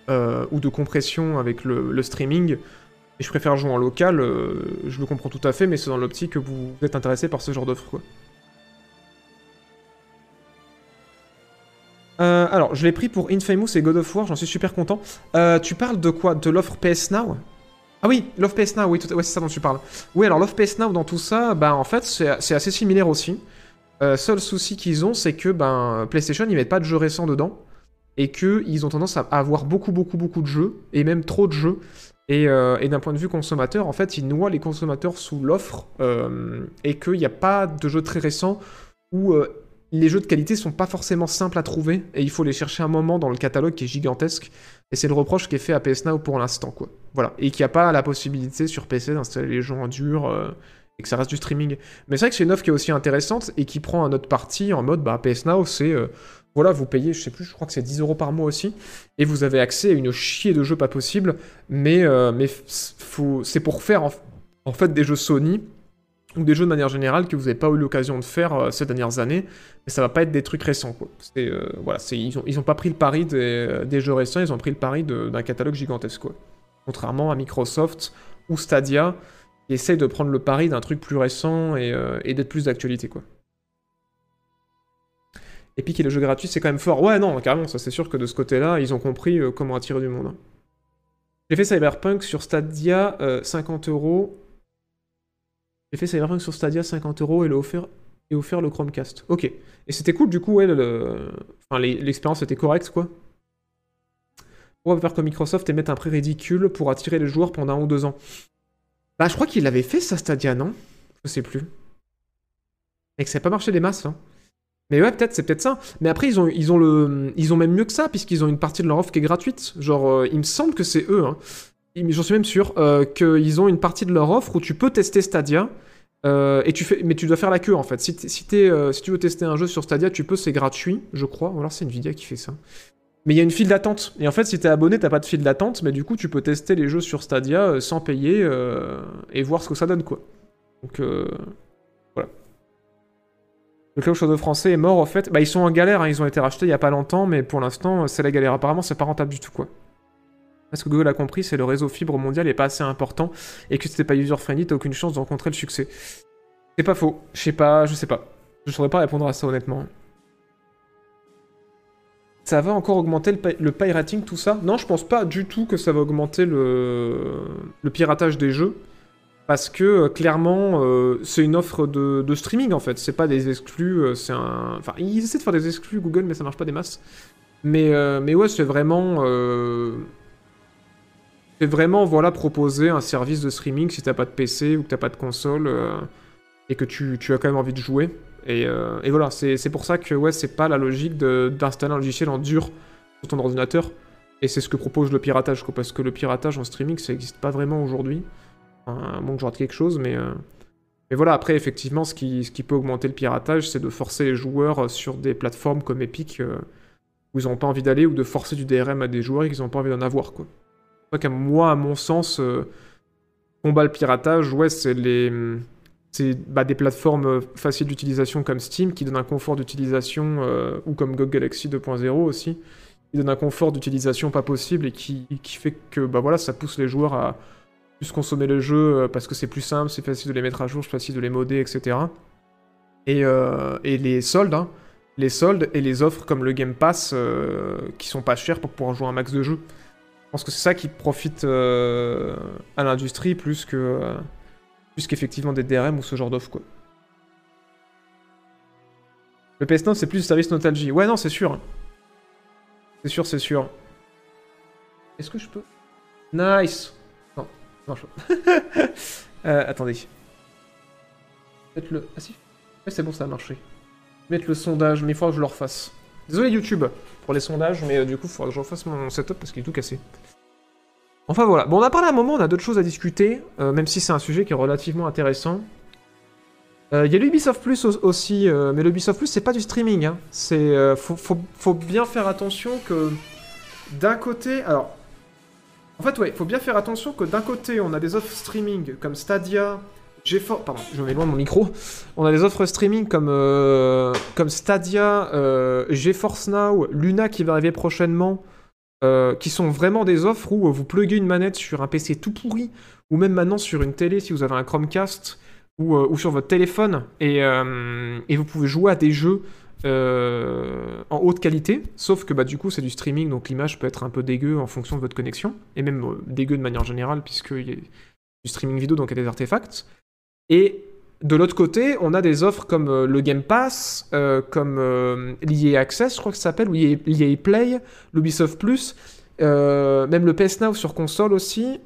ou de compression avec le, streaming, et je préfère jouer en local, je le comprends tout à fait, mais c'est dans l'optique que vous êtes intéressé par ce genre d'offre. Euh, alors, je l'ai pris pour Infamous et God of War, j'en suis super content. Euh, tu parles de quoi? De l'offre PS Now? Ah oui, l'offre PS Now, oui, c'est ça dont tu parles. Oui, alors l'offre PS Now dans tout ça, bah en fait, c'est assez similaire aussi. Euh, seul souci qu'ils ont, c'est que ben, PlayStation, ils mettent pas de jeux récents dedans. Et qu'ils ont tendance à avoir beaucoup, beaucoup, beaucoup de jeux, et même trop de jeux. Et, d'un point de vue consommateur, en fait, ils noient les consommateurs sous l'offre, et qu'il n'y a pas de jeux très récents euh, les jeux de qualité sont pas forcément simples à trouver, et il faut les chercher un moment dans le catalogue qui est gigantesque. Et c'est le reproche qui est fait à PS Now pour l'instant, quoi. Voilà. Et qu'il n'y a pas la possibilité sur PC d'installer les jeux en dur, euh, et que ça reste du streaming. Mais c'est vrai que c'est une offre qui est aussi intéressante et qui prend un autre parti en mode bah, PS Now, c'est. euh, voilà, vous payez, je sais plus, je crois que c'est 10 euros par mois aussi, et vous avez accès à une chier de jeux pas possible, mais, euh, c'est pour faire en fait des jeux Sony ou des jeux de manière générale que vous n'avez pas eu l'occasion de faire euh, ces dernières années, mais ça va pas être des trucs récents quoi. Euh, ils, ont, ils ont pas pris le pari des, des jeux récents, ils ont pris le pari d'un catalogue gigantesque. Contrairement à Microsoft ou Stadia, qui essayent de prendre le pari d'un truc plus récent et, euh, d'être plus d'actualité quoi. Epic et le jeu gratuit, c'est quand même fort. Ouais, non, carrément, ça c'est sûr que de ce côté-là, ils ont compris euh, comment attirer du monde. hein. J'ai fait Cyberpunk sur Stadia, euh, 50 euros. Fait Cyberpunk sur Stadia, 50 euros, et, le offert, et offert le Chromecast. Ok. Et c'était cool, du coup, ouais, le- enfin, l'expérience était correcte, quoi. Pourquoi faire comme Microsoft et mettre un prix ridicule pour attirer les joueurs pendant un ou deux ans? Bah, je crois qu'il l'avait fait, ça, Stadia, non? Je sais plus. Et que ça n'a pas marché des masses, hein. Mais ouais, peut-être, c'est peut-être ça. Mais après, ils ont, ils ont le, ils ont même mieux que ça, puisqu'ils ont une partie de leur offre qui est gratuite. Genre, euh, il me semble que c'est eux, hein. J'en suis même sûr euh, qu'ils ont une partie de leur offre où tu peux tester Stadia. Euh, et tu fais, mais tu dois faire la queue en fait. Euh, si tu veux tester un jeu sur Stadia, tu peux, c'est gratuit, je crois. Ou alors c'est Nvidia qui fait ça. Mais il y a une file d'attente. Et en fait, si t'es abonné, t'as pas de file d'attente, mais du coup, tu peux tester les jeux sur Stadia euh, sans payer et voir ce que ça donne, quoi. Donc, voilà. Le Cloud Shadow français est mort, en fait. Bah, ils sont en galère, hein, ils ont été rachetés il y a pas longtemps, mais pour l'instant, c'est la galère. Apparemment, c'est pas rentable du tout, quoi. Ce que Google a compris, c'est le réseau fibre mondial est pas assez important et que si t'es pas user-friendly, t'as aucune chance de rencontrer le succès. C'est pas faux. Je sais pas, je sais pas. Je saurais pas répondre à ça, honnêtement. Ça va encore augmenter le, pi- le pirating, tout ça? Non, je pense pas du tout que ça va augmenter le, piratage des jeux. Parce que euh, clairement, euh, c'est une offre de, streaming en fait. C'est pas des exclus, euh, c'est. Enfin, ils essaient de faire des exclus Google, mais ça marche pas des masses. Mais, mais ouais, c'est vraiment. C'est vraiment, voilà, proposer un service de streaming si t'as pas de PC ou que t'as pas de console euh, et que tu, as quand même envie de jouer. Et, euh, voilà, c'est pour ça que ouais, c'est pas la logique d'installer un logiciel en dur sur ton ordinateur. Et c'est ce que propose le piratage, parce que le piratage en streaming, ça existe pas vraiment aujourd'hui. Enfin, moins que je rate quelque chose, mais... euh, Mais voilà, après, effectivement, ce qui, peut augmenter le piratage, c'est de forcer les joueurs sur des plateformes comme Epic, où ils n'ont pas envie d'aller, ou de forcer du DRM à des joueurs et qu'ils n'ont pas envie d'en avoir, quoi. Moi, à mon sens, euh, combat le piratage, ouais, c'est les... C'est bah, des plateformes euh, faciles d'utilisation comme Steam qui donnent un confort d'utilisation, euh, ou comme GOG Galaxy 2.0 aussi, qui donne un confort d'utilisation pas possible et qui, qui fait que bah, voilà, ça pousse les joueurs à plus consommer le jeu parce que c'est plus simple, c'est facile de les mettre à jour, c'est facile de les modder, etc. Et, et les soldes, hein, les soldes et les offres comme le Game Pass qui sont pas chers pour pouvoir jouer un max de jeux. Je pense que c'est ça qui profite euh, à l'industrie plus que euh, qu'effectivement des DRM ou ce genre d'offres quoi. Le PS Now c'est plus du service nostalgie. Ouais non c'est sûr. C'est sûr c'est sûr. Est-ce que je peux? Nice. Non, ça marche pas. Euh, attendez. Mettre le. Ah si. Ouais, c'est bon, ça a marché. Mettre le sondage, mais il faudra que je le refasse. Désolé YouTube pour les sondages, mais euh, du coup, il faudra que je refasse mon setup parce qu'il est tout cassé. Enfin voilà. Bon, on a parlé un moment, on a d'autres choses à discuter, euh, même si c'est un sujet qui est relativement intéressant. Euh, Il y a l'Ubisoft Plus au- aussi, mais l'Ubisoft Plus, c'est pas du streaming. Hein. Faut, faut- bien faire attention que d'un côté, alors en fait, ouais, faut bien faire attention que d'un côté, on a des offres streaming comme Stadia, Pardon, je loin de mon micro. On a des offres streaming comme, euh, comme Stadia, euh, GeForce Now, Luna qui va arriver prochainement, euh, qui sont vraiment des offres où vous pluguez une manette sur un PC tout pourri, ou même maintenant sur une télé si vous avez un Chromecast, ou, euh, sur votre téléphone, et, et vous pouvez jouer à des jeux en haute qualité, sauf que bah, du coup c'est du streaming, donc l'image peut être un peu dégueu en fonction de votre connexion, et même dégueu de manière générale, puisqu'il y a du streaming vidéo, donc il y a des artefacts. Et de l'autre côté, on a des offres comme euh, le Game Pass, euh, comme euh, Access, je crois que ça s'appelle, ou l'EA Play, l'Ubisoft Plus, euh, même le PS Now sur console aussi,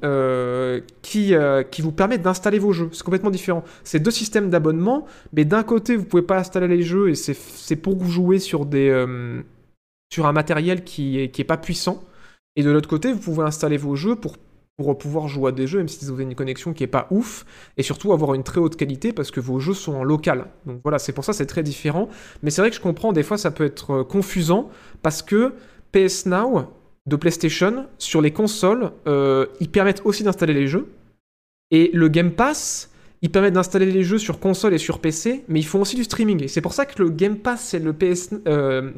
qui, qui vous permettent d'installer vos jeux. C'est complètement différent. C'est deux systèmes d'abonnement, mais d'un côté, vous pouvez pas installer les jeux et c'est pour jouer sur, des, sur un matériel qui est, qui est pas puissant. Et de l'autre côté, vous pouvez installer vos jeux pour, pour pouvoir jouer à des jeux, même si vous avez une connexion qui est pas ouf, et surtout avoir une très haute qualité parce que vos jeux sont en local. Donc voilà, c'est pour ça c'est très différent. Mais c'est vrai que je comprends, des fois ça peut être euh, confusant parce que PS Now de PlayStation sur les consoles, euh, ils permettent aussi d'installer les jeux. Et le Game Pass, ils permettent d'installer les jeux sur console et sur PC, mais ils font aussi du streaming. Et c'est pour ça que le Game Pass et le PS, euh,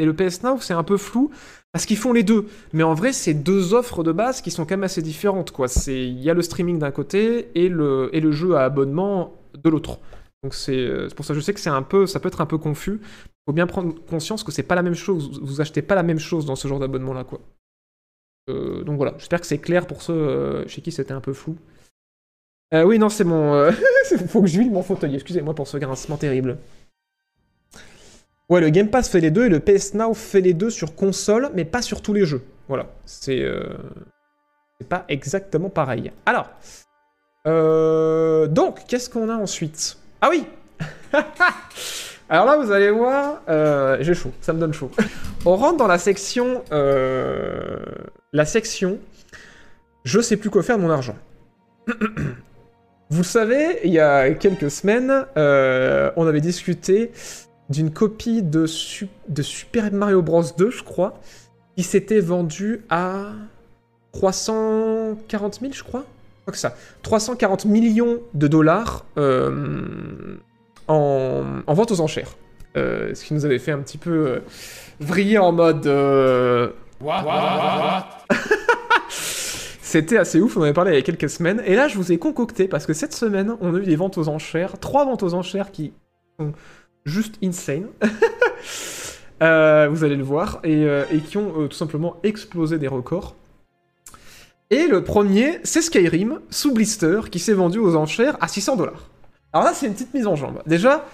Now, c'est un peu flou, parce qu'ils font les deux. Mais en vrai, c'est deux offres de base qui sont quand même assez différentes. Il y a le streaming d'un côté et le, jeu à abonnement de l'autre. Donc c'est euh, pour ça que je sais que un peu, ça peut être un peu confus. Il faut bien prendre conscience que c'est pas la même chose. Vous achetez pas la même chose dans ce genre d'abonnement-là, quoi. Euh, donc voilà, j'espère que c'est clair pour ceux chez qui c'était un peu flou. Euh, oui, non, c'est mon. euh, Faut que je vide mon fauteuil, excusez-moi pour ce grincement terrible. Ouais, le Game Pass fait les deux et le PS Now fait les deux sur console, mais pas sur tous les jeux. Voilà, c'est. euh, C'est pas exactement pareil. Alors. Donc, qu'est-ce qu'on a ensuite? Ah oui Alors là, vous allez voir, j'ai chaud, ça me donne chaud. On rentre dans la section, euh, la section, je sais plus quoi faire de mon argent. Vous le savez, il y a quelques semaines, euh, on avait discuté d'une copie de, Su- de Super Mario Bros 2, je crois, qui s'était vendue à 340 000, je crois. Je que ça. 340 millions de dollars euh, en, en vente aux enchères. Euh, ce qui nous avait fait un petit peu vriller en mode. euh, C'était assez ouf, on en avait parlé il y a quelques semaines. Et là, je vous ai concocté, parce que cette semaine, on a eu des ventes aux enchères, trois ventes aux enchères qui sont juste insane. Euh, vous allez le voir, et, euh, qui ont euh, tout simplement explosé des records. Et le premier, c'est Skyrim sous blister qui s'est vendu aux enchères à 600 dollars. Alors là, c'est une petite mise en jambe. Déjà,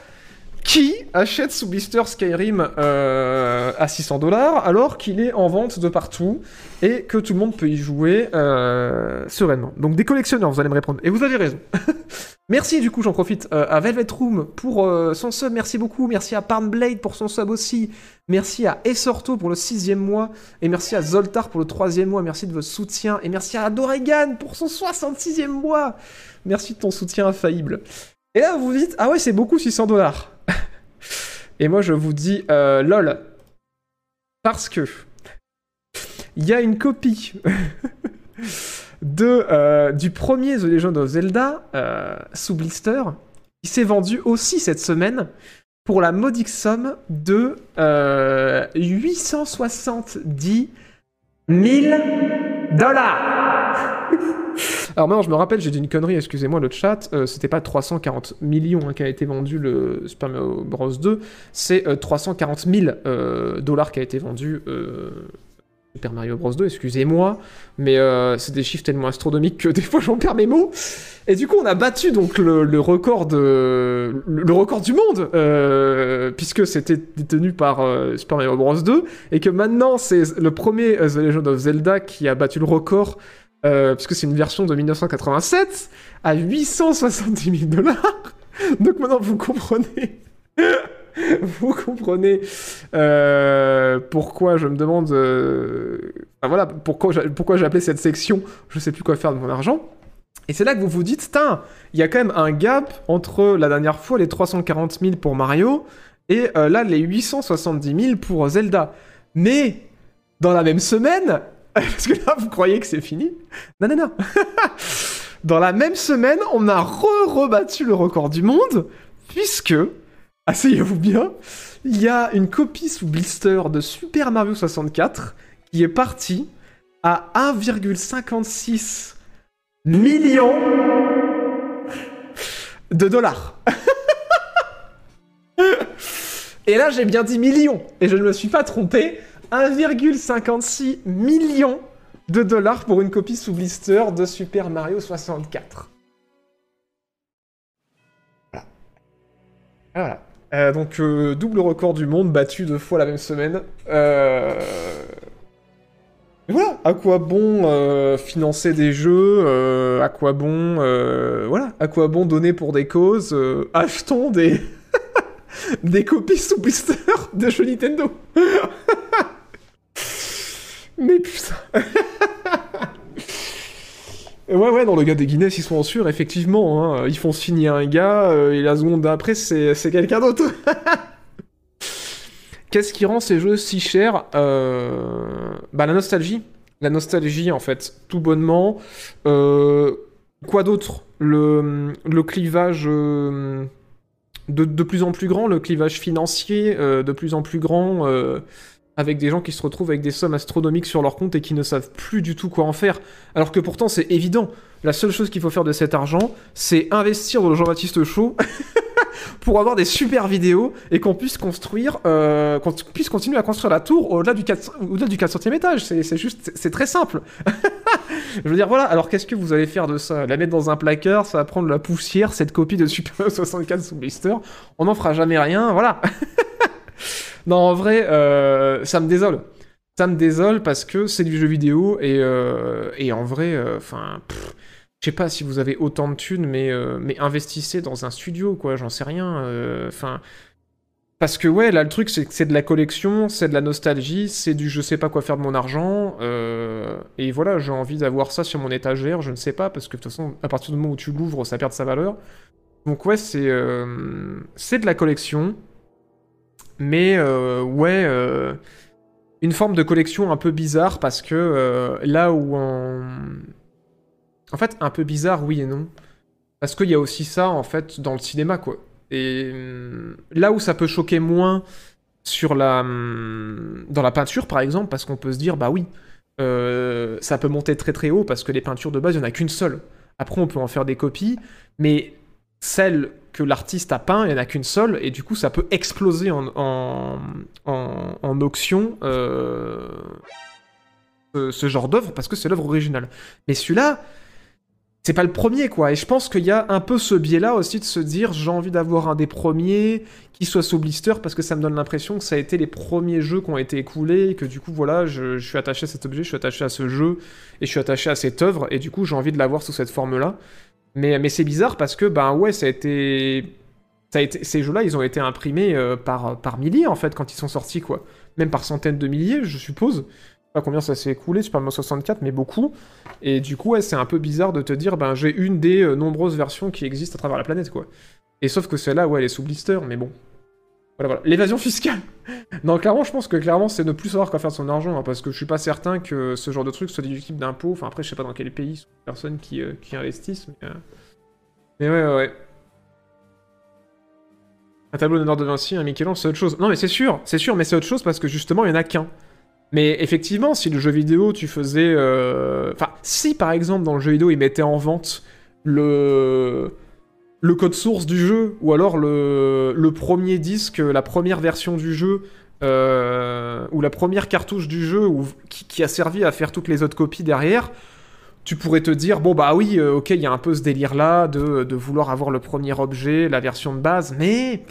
qui achète sous blister Skyrim à 600 dollars alors qu'il est en vente de partout et que tout le monde peut y jouer euh, sereinement Donc des collectionneurs, vous allez me répondre. Et vous avez raison. merci du coup, j'en profite euh, à Velvet Room pour euh, son sub, merci beaucoup. Merci à Parnblade pour son sub aussi. Merci à Essorto pour le sixième mois. Et merci à Zoltar pour le troisième mois. Merci de votre soutien. Et merci à Doregan pour son 66e mois. Merci de ton soutien infaillible. Et là, vous vous dites, ah ouais, c'est beaucoup 600 dollars. Et moi, je vous dis, lol. Parce que il y a une copie de, euh, du premier The Legend of Zelda euh, sous blister qui s'est vendu aussi cette semaine pour la modique somme de euh, 870 000 dollars. Alors maintenant, je me rappelle, j'ai dit une connerie, excusez-moi le chat, euh, c'était pas 340 millions hein, qui a été vendu le Super Mario Bros 2, c'est euh, 340 000 euh, dollars qui a été vendu euh, Super Mario Bros 2, excusez-moi, mais euh, c'est des chiffres tellement astronomiques que des fois j'en perds mes mots. Et du coup, on a battu donc le, record du monde, euh, puisque c'était détenu par euh, Super Mario Bros 2, et que maintenant c'est le premier The Legend of Zelda qui a battu le record puisque c'est une version de 1987, à 870 000 dollars. Donc maintenant, vous comprenez. vous comprenez euh, pourquoi je me demande. euh, voilà, pourquoi j'ai, appelé cette section Je sais plus quoi faire de mon argent. Et c'est là que vous vous dites, il y a quand même un gap entre la dernière fois les 340 000 pour Mario et euh, là les 870 000 pour Zelda. Mais dans la même semaine, parce que là, vous croyez que c'est fini? Non, non, non. Dans la même semaine, on a re-rebattu le record du monde, puisque, asseyez-vous bien, il y a une copie sous blister de Super Mario 64 qui est partie à 1,56 million de dollars. Et là, j'ai bien dit millions, et je ne me suis pas trompé. 1,56 million de dollars pour une copie sous blister de Super Mario 64. Voilà. Voilà. Euh, donc, euh, double record du monde battu deux fois la même semaine. Euh... voilà, à quoi bon financer des jeux À quoi bon, voilà, à quoi bon donner pour des causes Achetons des des copies sous blister de jeux Nintendo. Mais putain. Ouais, ouais, dans le gars des Guinness, ils sont en sûr, effectivement. hein, ils font signer un gars, euh, et la seconde d'après, c'est quelqu'un d'autre. Qu'est-ce qui rend ces jeux si chers Euh, Bah, la nostalgie. La nostalgie, en fait, tout bonnement. Euh, Quoi d'autre? Le, le clivage de, de plus en plus grand, le clivage financier de plus en plus grand, avec des gens qui se retrouvent avec des sommes astronomiques sur leur compte et qui ne savent plus du tout quoi en faire. Alors que pourtant, c'est évident. La seule chose qu'il faut faire de cet argent, c'est investir dans le Jean-Baptiste Show pour avoir des super vidéos et qu'on puisse construire, euh, qu'on puisse continuer à construire la tour au-delà du, 4, au-delà du 400e étage. C'est, juste, c'est- très simple. Je veux dire, voilà, alors qu'est-ce que vous allez faire de ça? La mettre dans un placard, ça va prendre la poussière, cette copie de Super Mario 64 sous blister. On n'en fera jamais rien, voilà. non, en vrai, euh, ça me désole. Ça me désole parce que c'est du jeu vidéo et, euh, et en vrai, enfin, je sais pas si vous avez autant de thunes, mais, euh, mais investissez dans un studio, quoi, j'en sais rien. Enfin. parce que, ouais, là, le truc, c'est que c'est de la collection, c'est de la nostalgie, c'est du je sais pas quoi faire de mon argent. euh, et voilà, j'ai envie d'avoir ça sur mon étagère, je ne sais pas, parce que de toute façon, à partir du moment où tu l'ouvres, ça perd sa valeur. Donc, ouais, c'est euh, c'est de la collection. Mais, euh, ouais. euh, une forme de collection un peu bizarre parce que euh, là où en... En fait, un peu bizarre, oui et non. Parce qu'il y a aussi ça, en fait, dans le cinéma, quoi. Et hum, là où ça peut choquer moins sur la, hum, dans la peinture, par exemple, parce qu'on peut se dire, bah oui, ça peut monter très très haut parce que les peintures de base, il n'y en a qu'une seule. Après, on peut en faire des copies, mais celle que l'artiste a peint, il n'y en a qu'une seule, et du coup, ça peut exploser en, en, en, en auction euh, ce, genre d'œuvre parce que c'est l'œuvre originale. Mais celui-là, c'est pas le premier, quoi. Et je pense qu'il y a un peu ce biais-là aussi de se dire j'ai envie d'avoir un des premiers qui soit sous blister parce que ça me donne l'impression que ça a été les premiers jeux qui ont été écoulés et que du coup, voilà, je suis attaché à cet objet, je suis attaché à ce jeu et je suis attaché à cette œuvre et du coup, j'ai envie de l'avoir sous cette forme-là. Mais, c'est bizarre parce que, ben ouais, ça a été. Ça été... Ces jeux-là, ils ont été imprimés euh, par, par milliers en fait quand ils sont sortis, quoi. Même par centaines de milliers, je suppose. Je sais pas combien ça s'est écoulé, Super Mario 64, mais beaucoup. Et du coup, ouais, c'est un peu bizarre de te dire, ben j'ai une des euh, nombreuses versions qui existent à travers la planète, quoi. Et sauf que celle-là, ouais, elle est sous blister, mais bon. Voilà. L'évasion fiscale Non, clairement, je pense que clairement, c'est ne plus savoir quoi faire de son argent, hein, parce que je suis pas certain que ce genre de truc soit déductible d'impôts. Enfin, après, je sais pas dans quel pays sont les personnes qui, euh, qui investissent, mais... euh, Mais ouais, ouais, ouais. Un tableau d'honneur de Vinci, un Michel-Ange, c'est autre chose. Non, mais c'est sûr, c'est sûr, mais c'est autre chose parce que justement, il y en a qu'un. Mais effectivement, si le jeu vidéo, tu faisais... euh, Enfin, si par exemple, dans le jeu vidéo, ils mettaient en vente le le code source du jeu, ou alors le, premier disque, la première version du jeu, euh, ou la première cartouche du jeu, qui, a servi à faire toutes les autres copies derrière, tu pourrais te dire, bon bah oui, euh, ok, il y a un peu ce délire-là de, de vouloir avoir le premier objet, la version de base, mais...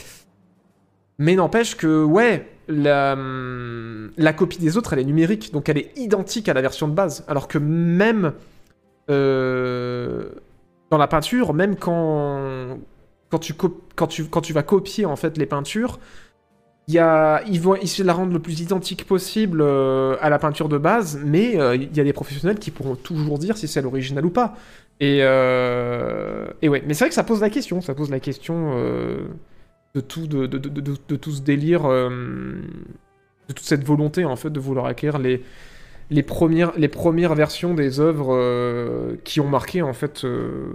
Mais n'empêche que, ouais, la, hum, la copie des autres, elle est numérique, donc elle est identique à la version de base. Alors que même euh, dans la peinture, même quand, tu, vas copier en fait les peintures, y a, ils vont essayer de la rendre le plus identique possible euh, à la peinture de base, mais euh, il y a des professionnels qui pourront toujours dire si c'est l'original ou pas. Et, euh, mais c'est vrai que ça pose la question, ça pose la question de, tout, de, de, de, de- tout ce délire, de toute cette volonté en fait de vouloir acquérir les, les, premières, versions des œuvres euh, qui ont marqué en fait euh,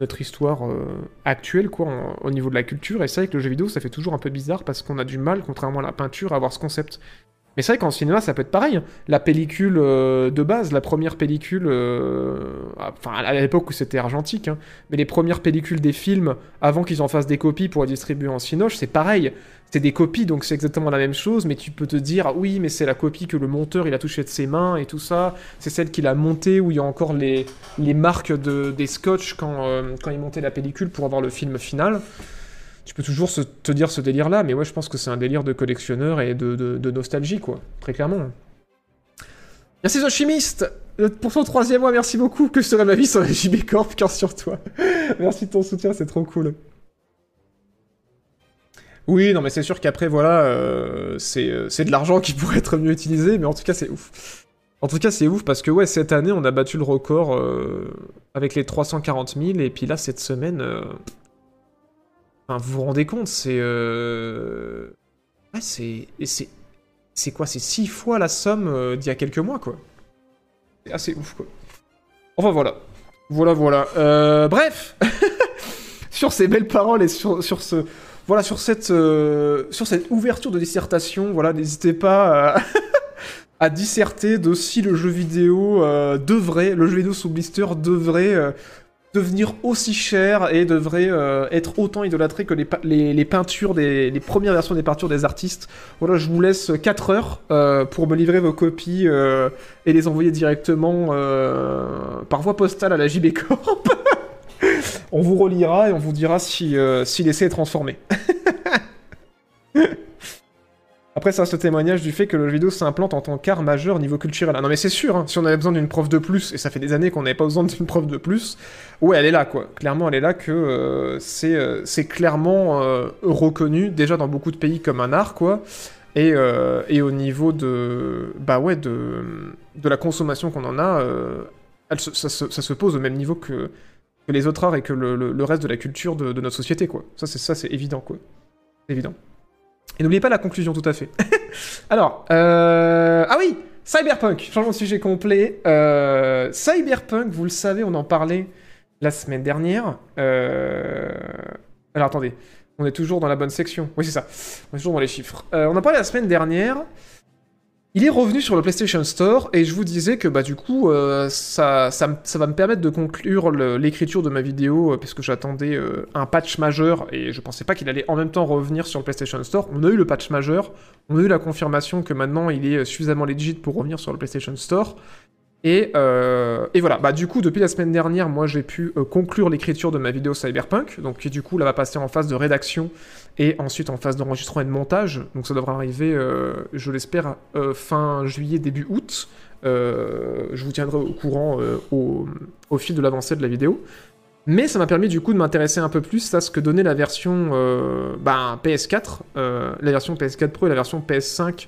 notre histoire euh, actuelle quoi, au niveau de la culture. Et vrai que le jeu vidéo ça fait toujours un peu bizarre parce qu'on a du mal, contrairement à la peinture, à avoir ce concept. Mais c'est vrai qu'en cinéma, ça peut être pareil. La pellicule euh, de base, la première pellicule, euh, enfin à l'époque où c'était argentique, hein, mais les premières pellicules des films, avant qu'ils en fassent des copies pour les distribuer en cinoche, c'est pareil. C'est des copies, donc c'est exactement la même chose, mais tu peux te dire, ah oui, mais c'est la copie que le monteur, il a touché de ses mains et tout ça. C'est celle qu'il a montée, où il y a encore les, les marques de, des scotch quand, euh, quand il montait la pellicule pour avoir le film final. Tu peux toujours te dire ce délire-là, mais ouais, je pense que c'est un délire de collectionneur et de, nostalgie, quoi. Très clairement. Merci The Euh, Pour ton troisième mois, merci beaucoup. Que je serai ma vie sur la JB Corp, cœur sur toi. merci de ton soutien, c'est trop cool. Oui, non, mais c'est sûr qu'après, voilà, euh, c'est euh, c'est de l'argent qui pourrait être mieux utilisé, mais en tout cas, c'est ouf. En tout cas, c'est ouf parce que, ouais, cette année, on a battu le record avec les 340 000, et puis là, cette semaine. Enfin, vous vous rendez compte, c'est. euh, Ouais, c'est. c'est. Quoi C'est six fois la somme euh, d'il y a quelques mois, quoi. C'est assez ouf, quoi. Enfin, voilà. Voilà, voilà. Euh, bref Sur ces belles paroles et sur, ce. Voilà, sur cette, euh, sur cette ouverture de dissertation, voilà, n'hésitez pas à, disserter de si le jeu vidéo devrait, le jeu vidéo sous blister devrait devenir aussi cher et devrait euh, être autant idolâtré que les, pe- les, les peintures, les premières versions des peintures des artistes. Voilà, je vous laisse 4 heures euh, pour me livrer vos copies euh, et les envoyer directement par voie postale à la JB Corp. on vous relira et on vous dira si, si l'essai est transformé. Après, ça, ce témoignage du fait que le jeu vidéo s'implante en tant qu'art majeur au niveau culturel. Ah non, mais c'est sûr, hein, si on avait besoin d'une preuve de plus, et ça fait des années qu'on n'avait pas besoin d'une preuve de plus, ouais, elle est là, quoi. Clairement, elle est là que euh, c'est euh, c'est clairement euh, reconnu, déjà dans beaucoup de pays, comme un art, quoi. Et, et au niveau de, bah ouais, de, de la consommation qu'on en a, ça, se- pose au même niveau que, les autres arts et que le, le- le reste de la culture de, de notre société, quoi. Ça, c'est ça, c'est évident, quoi. C'est évident. Et n'oubliez pas la conclusion, tout à fait. Alors, euh... ah oui, Cyberpunk, changement de sujet complet. Euh, Cyberpunk, vous le savez, on en parlait la semaine dernière. Euh... Alors attendez, On est toujours dans la bonne section. Oui, c'est ça. On est toujours dans les chiffres. Euh, on a parlé la semaine dernière. Il est revenu sur le PlayStation Store et je vous disais que bah du coup euh, ça, ça, va me permettre de conclure l'écriture de ma vidéo euh, puisque j'attendais euh, un patch majeur et je pensais pas qu'il allait en même temps revenir sur le PlayStation Store. On a eu le patch majeur, on a eu la confirmation que maintenant il est euh, suffisamment legit pour revenir sur le PlayStation Store. Et, et voilà, bah du coup depuis la semaine dernière, moi j'ai pu conclure l'écriture de ma vidéo Cyberpunk, donc qui du coup là va passer en phase de rédaction et ensuite en phase d'enregistrement et de montage. Donc ça devrait arriver, euh, je l'espère, euh, fin juillet, début août. Euh, je vous tiendrai au courant au, fil de l'avancée de la vidéo. Mais ça m'a permis du coup de m'intéresser un peu plus à ce que donnait la version ben, PS4, euh, la version PS4 Pro et la version PS5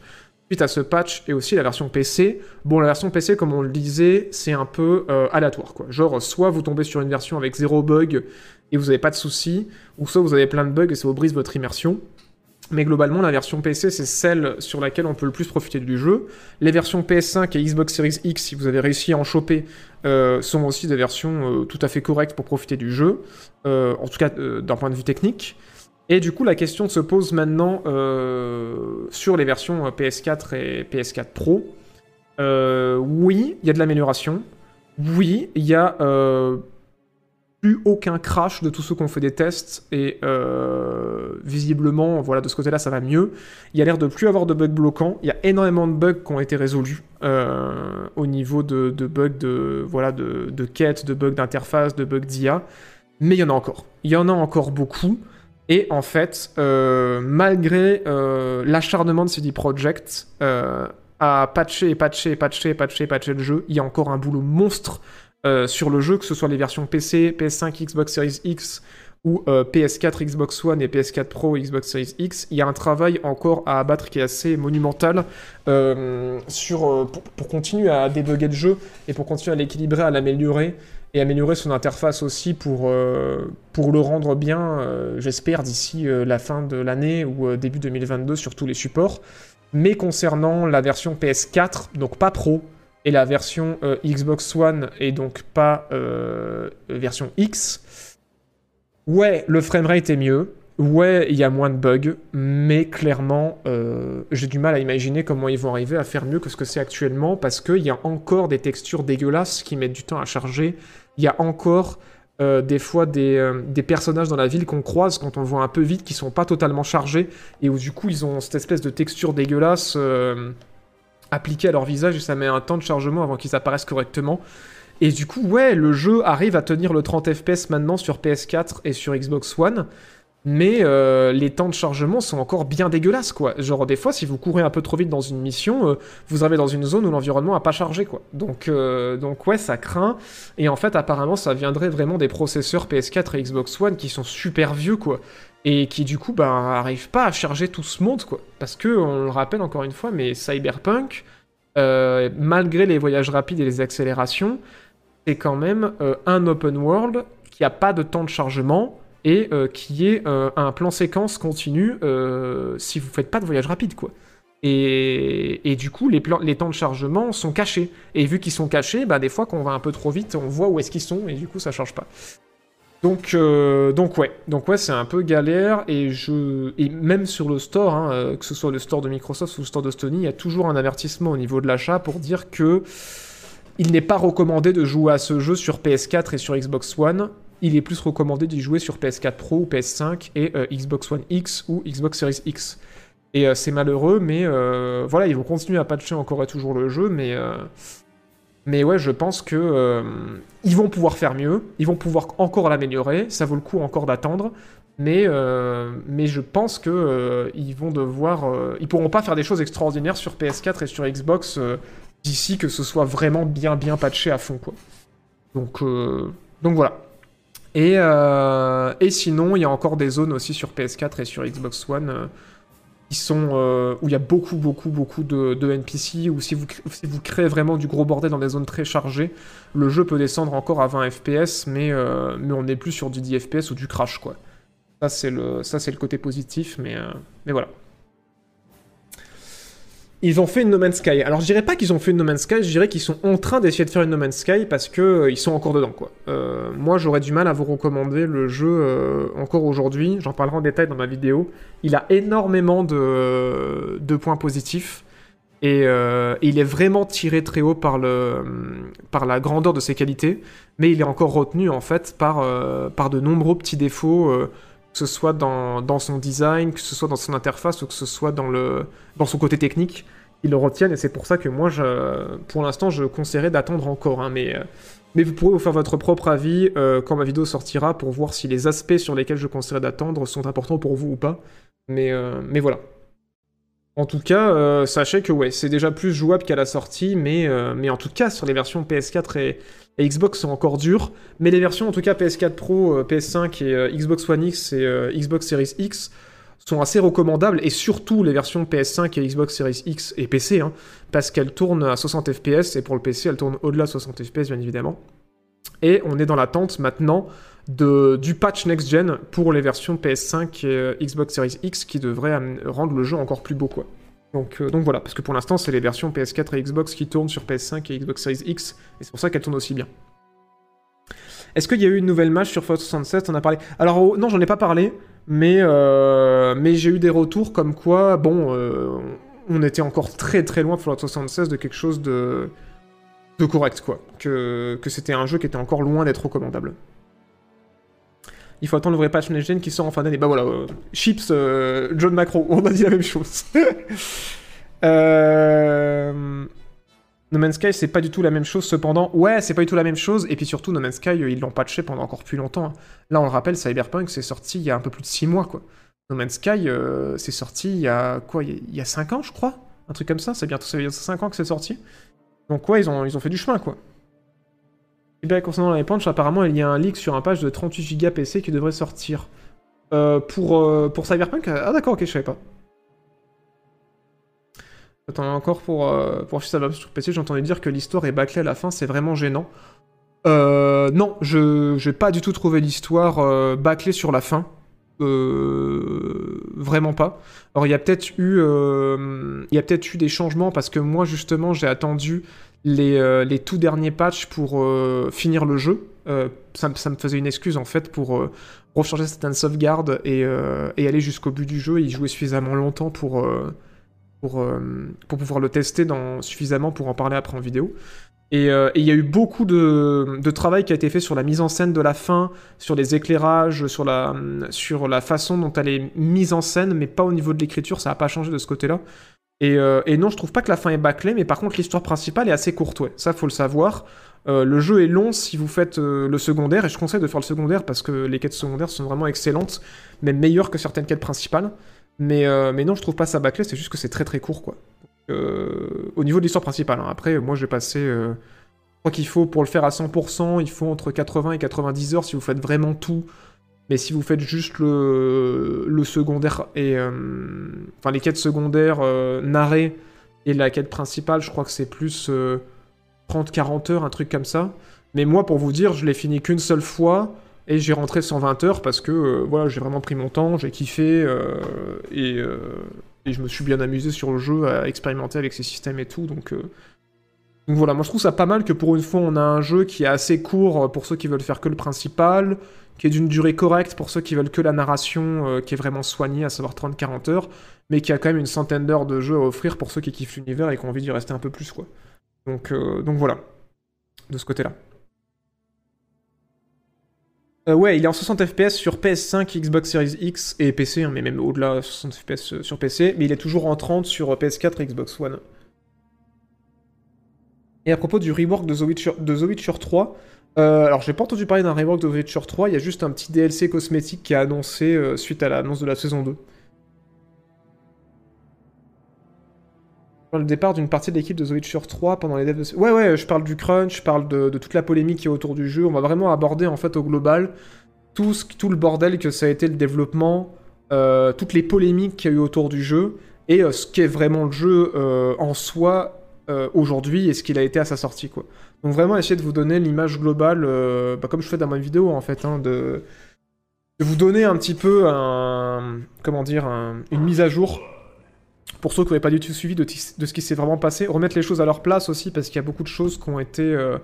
suite à ce patch et aussi la version PC. Bon, la version PC, comme on le disait, c'est un peu aléatoire quoi. Genre, soit vous tombez sur une version avec zéro bug et vous n'avez pas de soucis, ou soit vous avez plein de bugs et ça vous brise votre immersion. Mais globalement, la version PC, c'est celle sur laquelle on peut le plus profiter du jeu. Les versions PS5 et Xbox Series X, si vous avez réussi à en choper, euh, sont aussi des versions euh, tout à fait correctes pour profiter du jeu, euh, en tout cas d'un point de vue technique. Et du coup, la question se pose maintenant sur les versions euh, PS4 et PS4 Pro. Oui, il y a de l'amélioration. Oui, il y a plus aucun crash de tous ceux qui ont fait des tests et euh, visiblement, voilà, de ce côté-là, ça va mieux. Il y a l'air de plus avoir de bugs bloquants. Il y a énormément de bugs qui ont été résolus euh, au niveau de, bugs de voilà de, quêtes, de bugs d'interface, de bugs d'IA. Mais il y en a encore. Il y en a encore beaucoup. Et en fait, euh, malgré l'acharnement de CD Projekt à patcher, patcher, patcher, patcher, patcher le jeu, il y a encore un boulot monstre euh, sur le jeu, que ce soit les versions PC, PS5, Xbox Series X ou euh, PS4, Xbox One et PS4 Pro, Xbox Series X. Il y a un travail encore à abattre qui est assez monumental euh, sur, pour, continuer à débugger le jeu et pour continuer à l'équilibrer, à l'améliorer et améliorer son interface aussi pour, pour le rendre bien, j'espère, d'ici la fin de l'année ou début 2022 sur tous les supports. Mais concernant la version PS4, donc pas Pro, et la version euh, Xbox One et donc pas euh, version X, ouais, le framerate est mieux. Ouais, il y a moins de bugs, mais clairement, euh, j'ai du mal à imaginer comment ils vont arriver à faire mieux que ce que c'est actuellement, parce qu'il y a encore des textures dégueulasses qui mettent du temps à charger. Il y a encore des fois des, personnages dans la ville qu'on croise quand on voit un peu vite qui sont pas totalement chargés, et où du coup ils ont cette espèce de texture dégueulasse appliquée à leur visage, et ça met un temps de chargement avant qu'ils apparaissent correctement. Et du coup, ouais, le jeu arrive à tenir le 30 FPS maintenant sur PS4 et sur Xbox One. Mais euh, les temps de chargement sont encore bien dégueulasses, quoi. Genre, des fois, si vous courez un peu trop vite dans une mission, euh, vous arrivez dans une zone où l'environnement a pas chargé, quoi. Donc, euh, donc, ouais, ça craint. Et en fait, apparemment, ça viendrait vraiment des processeurs PS4 et Xbox One qui sont super vieux, quoi. Et qui, du coup, bah, arrivent pas à charger tout ce monde. Parce que, on le rappelle encore une fois, mais Cyberpunk, euh, malgré les voyages rapides et les accélérations, c'est quand même euh, un open world qui a pas de temps de chargement et euh, qui est un plan séquence continu si vous faites pas de voyage rapide quoi. Et, du coup, les, temps de chargement sont cachés. Et vu qu'ils sont cachés, bah, des fois, quand on va un peu trop vite, on voit où est-ce qu'ils sont, et du coup, ça charge pas. Donc, euh, donc ouais, c'est un peu galère et je et même sur le store, hein, euh, que ce soit le store de Microsoft ou le store de Sony, il y a toujours un avertissement au niveau de l'achat pour dire que il n'est pas recommandé de jouer à ce jeu sur PS4 et sur Xbox One. Il est plus recommandé d'y jouer sur PS4 Pro ou PS5 et euh, Xbox One X ou Xbox Series X. Et c'est malheureux, mais voilà, ils vont continuer à patcher encore et toujours le jeu, mais mais ouais, je pense que euh, ils vont pouvoir faire mieux, ils vont pouvoir encore l'améliorer. Ça vaut le coup encore d'attendre, mais euh, mais je pense que euh, ils vont devoir, euh, ils pourront pas faire des choses extraordinaires sur PS4 et sur Xbox d'ici que ce soit vraiment bien bien patché à fond quoi. Donc donc voilà. Et, et sinon, il y a encore des zones aussi sur PS4 et sur Xbox One qui euh, où il y a beaucoup, beaucoup, beaucoup de, NPC. Ou si vous, si vous créez vraiment du gros bordel dans des zones très chargées, le jeu peut descendre encore à 20 FPS, mais, euh, mais on n'est plus sur du 10 FPS ou du crash, quoi. Ça, c'est le, ça, c'est le côté positif, mais, euh, mais voilà. Ils ont fait une No Man's Sky. Alors je dirais pas qu'ils ont fait une No Man's Sky, je dirais qu'ils sont en train d'essayer de faire une No Man's Sky parce que euh, ils sont encore dedans quoi. Euh, moi j'aurais du mal à vous recommander le jeu euh, encore aujourd'hui, j'en parlerai en détail dans ma vidéo. Il a énormément de, points positifs et, euh, il est vraiment tiré très haut par, la grandeur de ses qualités, mais il est encore retenu en fait par de nombreux petits défauts. Que ce soit dans, son design, que ce soit dans son interface ou que ce soit dans, son côté technique, ils le retiennent et c'est pour ça que moi, pour l'instant, je conseillerais d'attendre encore. hein, mais, euh, mais vous pourrez vous faire votre propre avis euh, quand ma vidéo sortira pour voir si les aspects sur lesquels je conseillerais d'attendre sont importants pour vous ou pas. Mais, euh, voilà. En tout cas, sachez que ouais, c'est déjà plus jouable qu'à la sortie, mais, mais en tout cas, sur les versions PS4 et, et Xbox, c'est encore dur. Mais les versions, en tout cas PS4 Pro, euh, PS5 et euh, Xbox One X et euh, Xbox Series X sont assez recommandables, et surtout les versions PS5 et Xbox Series X et PC, hein, parce qu'elles tournent à 60 FPS, et pour le PC, elles tournent au-delà de 60 FPS, bien évidemment. Et on est dans l'attente maintenant du patch next-gen pour les versions PS5 et Xbox Series X qui devrait rendre le jeu encore plus beau, quoi. Donc, euh, donc voilà, parce que pour l'instant, c'est les versions PS4 et Xbox qui tournent sur PS5 et Xbox Series X, et c'est pour ça qu'elles tournent aussi bien. Est-ce qu'il y a eu une nouvelle match sur Fallout 67 On a parlé. Alors, oh, non, j'en ai pas parlé, mais, euh, mais j'ai eu des retours comme quoi, bon, euh, on était encore très très loin de Fallout 76 de quelque chose de, correct, quoi. Que c'était un jeu qui était encore loin d'être recommandable. Il faut attendre le vrai patch next gen qui sort en fin d'année. Bah voilà, euh, Chips, euh, John Macro, on a dit la même chose. euh... No Man's Sky, c'est pas du tout la même chose, cependant. Ouais, c'est pas du tout la même chose, et puis surtout, No Man's Sky, ils l'ont patché pendant encore plus longtemps. hein. Là, on le rappelle, Cyberpunk, c'est sorti il y a un peu plus de 6 mois, quoi. No Man's Sky, c'est sorti il y a quoi Il y a 5 ans, je crois? Un truc comme ça, c'est bientôt 5 ans que c'est sorti. Donc ouais, ils ont, ils ont fait du chemin, quoi. Bien, concernant les punch, apparemment, il y a un leak sur un page de 38 Go PC qui devrait sortir. Euh, pour, euh, pour Cyberpunk Ah d'accord, ok, je savais pas. Attends, encore pour, euh, pour sur PC, j'entendais dire que l'histoire est bâclée à la fin, c'est vraiment gênant. Euh, non, je j'ai pas du tout trouvé l'histoire bâclée sur la fin. Vraiment pas. Alors il y a peut-être eu, il y a peut-être eu des changements parce que moi justement j'ai attendu les, euh, tout derniers patchs pour euh, finir le jeu. Euh, ça, me- faisait une excuse en fait pour euh, recharger certaines sauvegardes et, aller jusqu'au but du jeu et y jouer suffisamment longtemps pour, pour, pouvoir le tester dans, suffisamment pour en parler après en vidéo. Et et il y a eu beaucoup de, de travail qui a été fait sur la mise en scène de la fin, sur les éclairages, sur la, sur la façon dont elle est mise en scène, mais pas au niveau de l'écriture, ça n'a pas changé de ce côté-là. Et, euh, et non, je trouve pas que la fin est bâclée, mais par contre l'histoire principale est assez courte, ouais. Ça, faut le savoir. Euh, le jeu est long si vous faites euh, le secondaire, et je conseille de faire le secondaire parce que les quêtes secondaires sont vraiment excellentes, même meilleures que certaines quêtes principales. Mais, non, je trouve pas ça bâclé, c'est juste que c'est très très court, quoi. Au niveau de l'histoire principale. hein. Après, moi j'ai passé. je crois qu'il faut, pour le faire à 100%, il faut entre 80 et 90 heures si vous faites vraiment tout. Mais si vous faites juste le, secondaire et. euh, Enfin, les quêtes secondaires euh, narrées et la quête principale, je crois que c'est plus euh, 30-40 heures, un truc comme ça. Mais moi, pour vous dire, je l'ai fini qu'une seule fois et j'ai rentré 120 heures parce que euh, voilà, j'ai vraiment pris mon temps, j'ai kiffé euh, et, euh, je me suis bien amusé sur le jeu à expérimenter avec ses systèmes et tout. Euh, donc voilà, moi je trouve ça pas mal que pour une fois on a un jeu qui est assez court pour ceux qui veulent faire que le principal, qui est d'une durée correcte pour ceux qui veulent que la narration euh, qui est vraiment soignée, à savoir 30-40 heures, mais qui a quand même une centaine d'heures de jeu à offrir pour ceux qui kiffent l'univers et qui ont envie d'y rester un peu plus quoi. Donc, euh, donc voilà, de ce côté-là. Euh, ouais, il est en 60 FPS sur PS5, Xbox Series X et PC, hein, mais même au-delà, 60 FPS sur PC, mais il est toujours en 30 sur euh, PS4 et Xbox One. Et à propos du rework de The Witcher 3, euh, alors j'ai pas entendu parler d'un rework de Witcher 3, il y a juste un petit DLC cosmétique qui est annoncé euh, suite à l'annonce de la saison 2. le départ d'une partie de l'équipe de The Witcher 3 pendant les devs de... Ouais, ouais, je parle du crunch, je parle de, toute la polémique qui est autour du jeu. On va vraiment aborder, en fait, au global, tout, ce, tout le bordel que ça a été le développement, euh, toutes les polémiques qu'il y a eu autour du jeu, et ce qu'est vraiment le jeu en soi aujourd'hui, et ce qu'il a été à sa sortie, quoi. Donc vraiment, essayer de vous donner l'image globale, euh, bah, comme je fais dans ma vidéo, en fait, hein, de, vous donner un petit peu un... Comment dire un- Une mise à jour pour ceux qui n'auraient pas du tout suivi de, ce qui s'est vraiment passé, remettre les choses à leur place aussi, parce qu'il y a beaucoup de choses qui ont été euh,